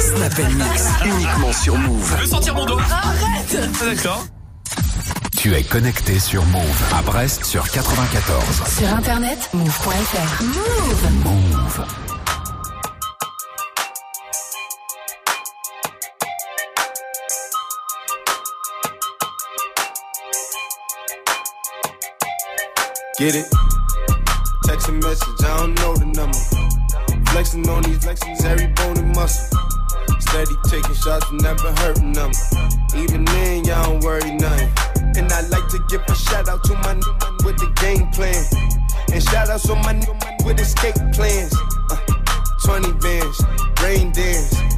Snap and Mix, uniquement sur Move. Je veux sortir mon dos. Arrête D'accord. Tu es connecté sur Move à Brest sur 94. Sur internet, move.fr. Move. Move. Get it? Text a message, I don't know the number. Flexing on these flexings, every bone and muscle. Steady taking shots, and never hurting them. Even then, y'all don't worry nothing. And I like to give a shout out to my n- with the game plan. And shout out to my n- with escape plans. Uh, 20 bands, rain dance.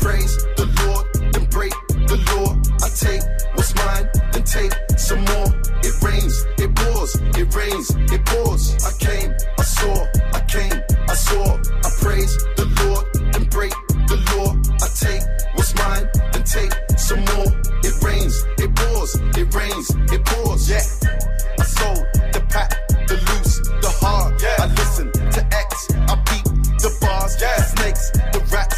praise the Lord, then break the law. I take what's mine, then take some more. It rains, it pours, it rains, it pours. I came, I saw, I came, I saw, I praise the Lord, then break the law. I take what's mine, then take some more. It rains, it pours, it rains, it pours. Yeah, I sold the pack, the loose, the hard. Yeah, I listen to X, I beat the bars. Yeah, the snakes, the rats,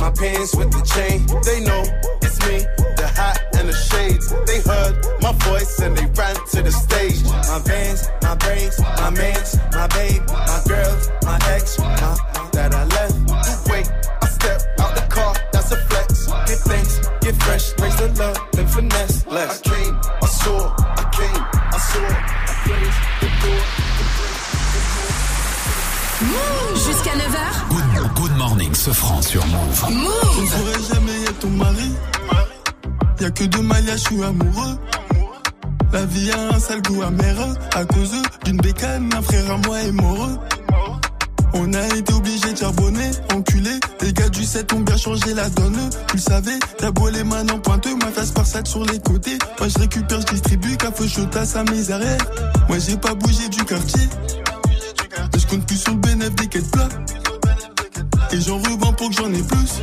My pants, with the chain. They know it's me, the hat and the shades. They heard my voice and they ran to the stage. My vans, my braids, my mans, my babe, my girls, my ex, my que deux maillages, je suis amoureux. La vie a un sale goût amer à cause d'une bécane, un frère à moi est moreux. On a été obligé de charbonner, enculé. Les gars du 7 ont bien changé la donne. Tu le savais, t'as beau les mains en pointeux, ma face par sur les côtés. Moi je récupère, je distribue, café à sa misère. Moi j'ai pas bougé du quartier. Je compte plus sur le bénéfice des quêtes plats. Et j'en revends pour que j'en ai plus.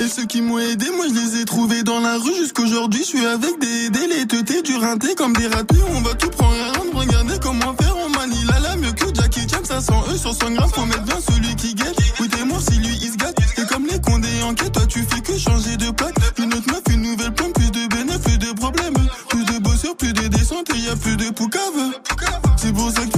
Et ceux qui m'ont aidé, moi je les ai trouvés dans la rue jusqu'aujourd'hui. Je suis avec des dés, les teutés, du rinté comme des ratés. On va tout prendre et rendre, regardez comment faire. On manie la la mieux que Jackie Chan, 500 E sur 100 grammes. Faut mettre bien celui qui guette. Oui, t'es si lui il se gâte. Et comme les condés en quête, toi tu fais que changer de plaque. Une autre meuf, une nouvelle pomme, plus de bénéfices, plus de problèmes. Plus de bosseurs, plus de descentes et y a plus de poucave. C'est pour ça que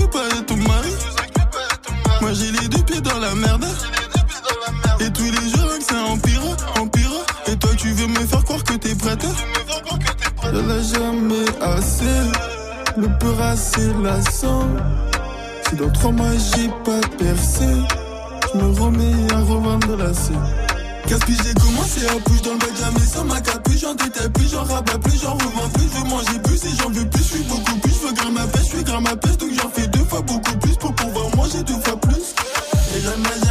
le peur assez lassant. Si dans trois mois j'ai pas percé, je me remets à revendre la scène. Gaspille, j'ai commencé à push dans le bac, jamais sans ma capuche. J'en détaille plus, j'en rabats plus, j'en revends plus. Je veux manger plus et j'en veux plus, je suis beaucoup plus. Je veux gramme à pêche, je suis gramme à pêche, donc j'en fais deux fois beaucoup plus pour pouvoir manger deux fois plus. Et j'en ai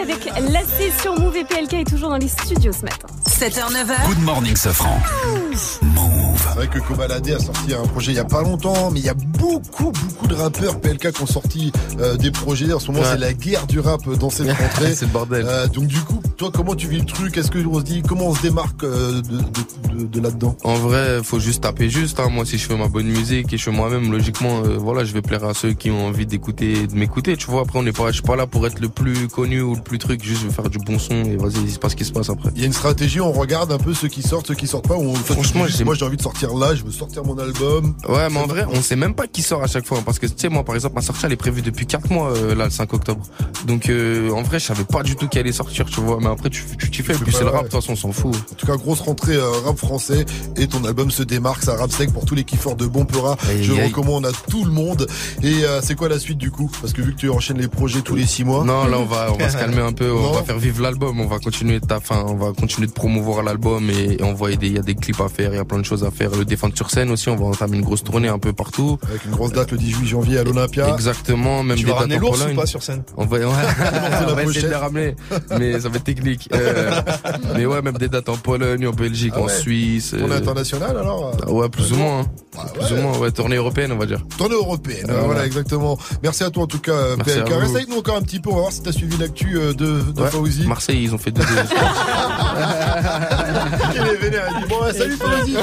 Avec Lassé sur Move et PLK est toujours dans les studios ce matin. 7h, 9h. Good morning, Safran. Vrai que Kobalade a sorti un projet il y a pas longtemps, mais il y a beaucoup, beaucoup de rappeurs PLK qui ont sorti euh, des projets. En ce moment, Ouais. c'est la guerre du rap dans cette rentrée. C'est le bordel. Euh, donc du coup, toi, comment tu vis le truc? Est-ce que on se dit comment on se démarque euh, de, de, de- de là-dedans? En vrai, faut juste taper juste. hein. Moi, si je fais ma bonne musique et je fais moi-même, logiquement, voilà, je vais plaire à ceux qui ont envie d'écouter, de m'écouter. Tu vois, après, on n'est pas, je suis pas là pour être le plus connu ou le plus truc. Juste, je veux faire du bon son et vas-y, il se passe ce qui se passe après. Il y a une stratégie, on regarde un peu ceux qui sortent, ceux qui sortent pas. Ou on, Franchement, moi j'ai envie de sortir là, je veux sortir mon album. Ouais, mais en vrai, on sait même pas qui sort à chaque fois. Parce que, tu sais, moi, par exemple, ma sortie, elle est prévue depuis 4 mois, euh, là, le 5 octobre. Donc, euh, en vrai, je savais pas du tout qu'elle allait sortir, tu vois. Mais après, tu tu t'y fais. Et puis, c'est le rap, de toute façon, on s'en fout. En tout cas, grosse rentrée euh, rap français et ton album se démarque, ça rap sec pour tous les kiffeurs de bon. Aïe, Je le aïe. recommande à tout le monde. Et c'est quoi la suite du coup? Parce que vu que tu enchaînes les projets tous les 6 mois. Non, là, on va, on va se calmer un peu. On va faire vivre l'album. On va continuer de taf- enfin, on va continuer de promouvoir l'album et, et envoyer des, il y a des clips à faire, il y a plein de choses à faire. Défendre sur scène aussi. On va entamer une grosse tournée un peu partout. Avec une grosse date le 18 janvier à l'Olympia. Exactement, même Tu des vas dates en l'ours ou Pologne. pas sur scène On va, ouais, on va essayer de les ramener, mais ça va être technique. Euh, mais ouais, même des dates en Pologne, en Belgique, Ah en. Suisse. Tournée euh, internationale alors ah ouais, plus ou moins. hein. Ah Plus ou moins, ouais, tournée européenne, on va dire. Tournée européenne, Ah, voilà. exactement. Merci à toi en tout cas, euh, PLK. Reste avec nous encore un petit peu, on va voir si t'as suivi l'actu euh, de, de. Fauzi. Marseille, ils ont fait deux. Il est vénère, il dit bon, ouais, salut Fauzi,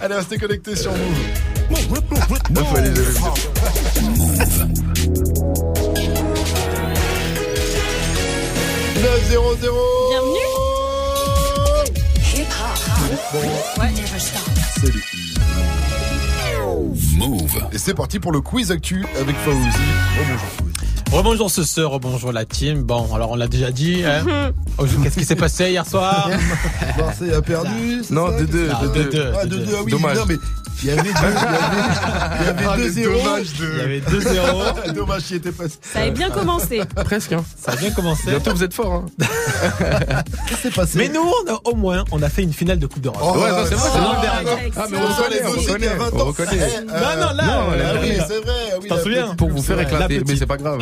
Allez, restez connectés sur Move. Faut aller jamais me dire. 9 0 0 Bienvenue. Salut. Move. Et c'est parti pour le quiz actu avec Fauzi. Oh, bonjour. Rebonjour ce soir, rebonjour la team. Bon, alors on l'a déjà dit. Hein. Aujourd'hui, Qu'est-ce qui s'est passé hier soir? Marseille a perdu. c'est Non, ça de deux, Ah. Ah, 2-2, ah oui, Dommage. non, mais il y avait 2 il y avait, il y avait Ah, le 2-0. dommage de- Il y avait 2-0. Dommage qui était passé. Ça avait bien commencé. Presque, hein. Ça a bien commencé. Bientôt, vous êtes fort, hein. Qu'est-ce qui s'est passé Mais nous, on a, au moins, on a fait une finale de Coupe d'Europe. Oh, ouais, non, c'est vrai, c'est non, l'an dernier. non. Ah, mais On on reconnaît, on on reconnaît, reconnaît, 20 on reconnaît. Eh, Non, non, là, ah là, oui, là. c'est vrai. ah oui, T'en souviens Pour vous faire vrai. éclater, La mais c'est pas grave.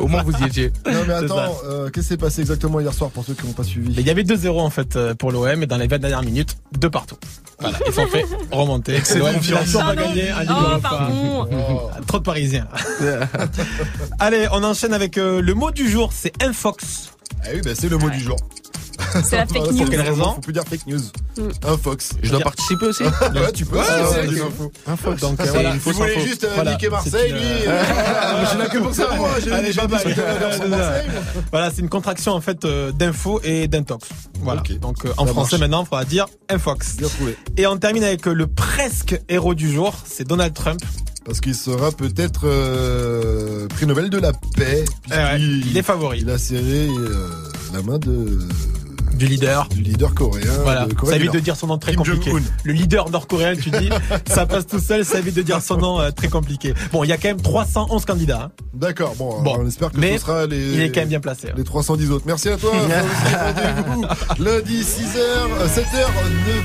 Au moins, vous y étiez. Non mais attends, euh, qu'est-ce qui s'est passé exactement hier soir pour ceux qui n'ont pas suivi? Il y avait 2-0 en fait euh, pour l'OM et dans les 20 dernières minutes, deux partout. Voilà, ils sont fait remonter. L'OM finalement va gagner Oh, pardon. Oh. Trop de Parisiens. Allez, on enchaîne avec euh, le mot du jour, c'est infox. Ah oui, bah, c'est le mot du jour. C'est la fake Pour news. quelle raison Faut plus dire fake news. Mm. Un Fox. Je dois participer aussi. Ouais, tu peux. Vrai. infos. Info. Donc, euh, C'est voilà. voulait info. juste euh, Voilà, niquer Marseille, lui. euh, Ah, je suis là que pour ça, moi. Voilà, c'est une contraction en fait euh, d'info et d'intox. Voilà. Donc euh, en Ça français maintenant, il faudra dire infox. Bien trouvé. Et on termine avec euh, le presque héros du jour, c'est Donald Trump. Parce qu'il sera peut-être euh, prix Nobel de la paix. Eh ouais, il est favori. Il a serré euh, la main de Du leader. du leader coréen. Voilà, de Corée ça évite de dire son nom très Kim compliqué. Le leader nord-coréen, tu dis, ça passe tout seul, ça évite de dire son nom euh, très compliqué. Bon, il y a quand même 311 candidats. hein. D'accord, bon, on espère que Mais ce sera les, Il est quand même bien placé. hein. les 310 autres. Merci à toi. Lundi 6h, 7h,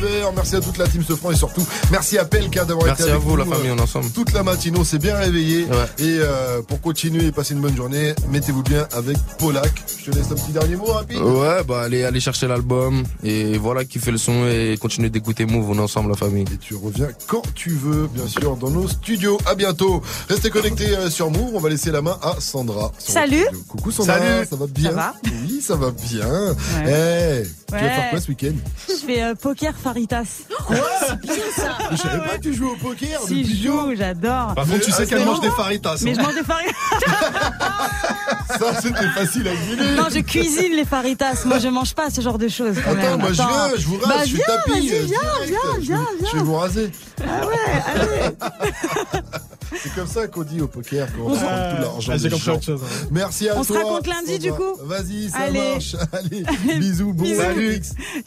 9h. Merci à toute la team Sofran et surtout merci à Pelka d'avoir été Merci avec à vous, nous, la famille, euh, on est ensemble. toute la matinée. On s'est bien réveillé. Ouais. Et euh, pour continuer et passer une bonne journée, mettez-vous bien avec Polak. Je te laisse un petit dernier mot rapide. Ouais, bah allez, allez chercher chercher l'album et voilà, kiffer le son et continuer d'écouter Move. On est ensemble, la famille. Et tu reviens quand tu veux, bien sûr, dans nos studios. À bientôt. Restez connectés euh, sur Move. On va laisser la main à Sandra. Salut. Coucou Sandra. Salut. Ça va bien Ça va Oui, ça va bien. Eh, tu vas Ouais. faire quoi ce week-end Je fais euh, poker faritas. Quoi C'est bien ça. Je savais pas que tu jouais au poker. Si je joue, j'adore. Par contre, tu sais qu'elle mange des faritas. Mais hein. je mange des faritas. Ça, c'était facile à deviner. Non, je cuisine les faritas. Moi, je mange pas ce genre de choses. quand Attends, même. moi je viens, je vous rase, Bah, je suis viens, tapis. euh, viens, Je viens, vais- Je vais viens. vous raser. Ah ouais, allez. C'est comme ça qu'on dit au poker quand on On tout l'argent. Ah, autre chose, hein. Merci à On se toi. raconte lundi, du coup Vas-y, ça Allez. marche. Allez, bisous, bon week-end.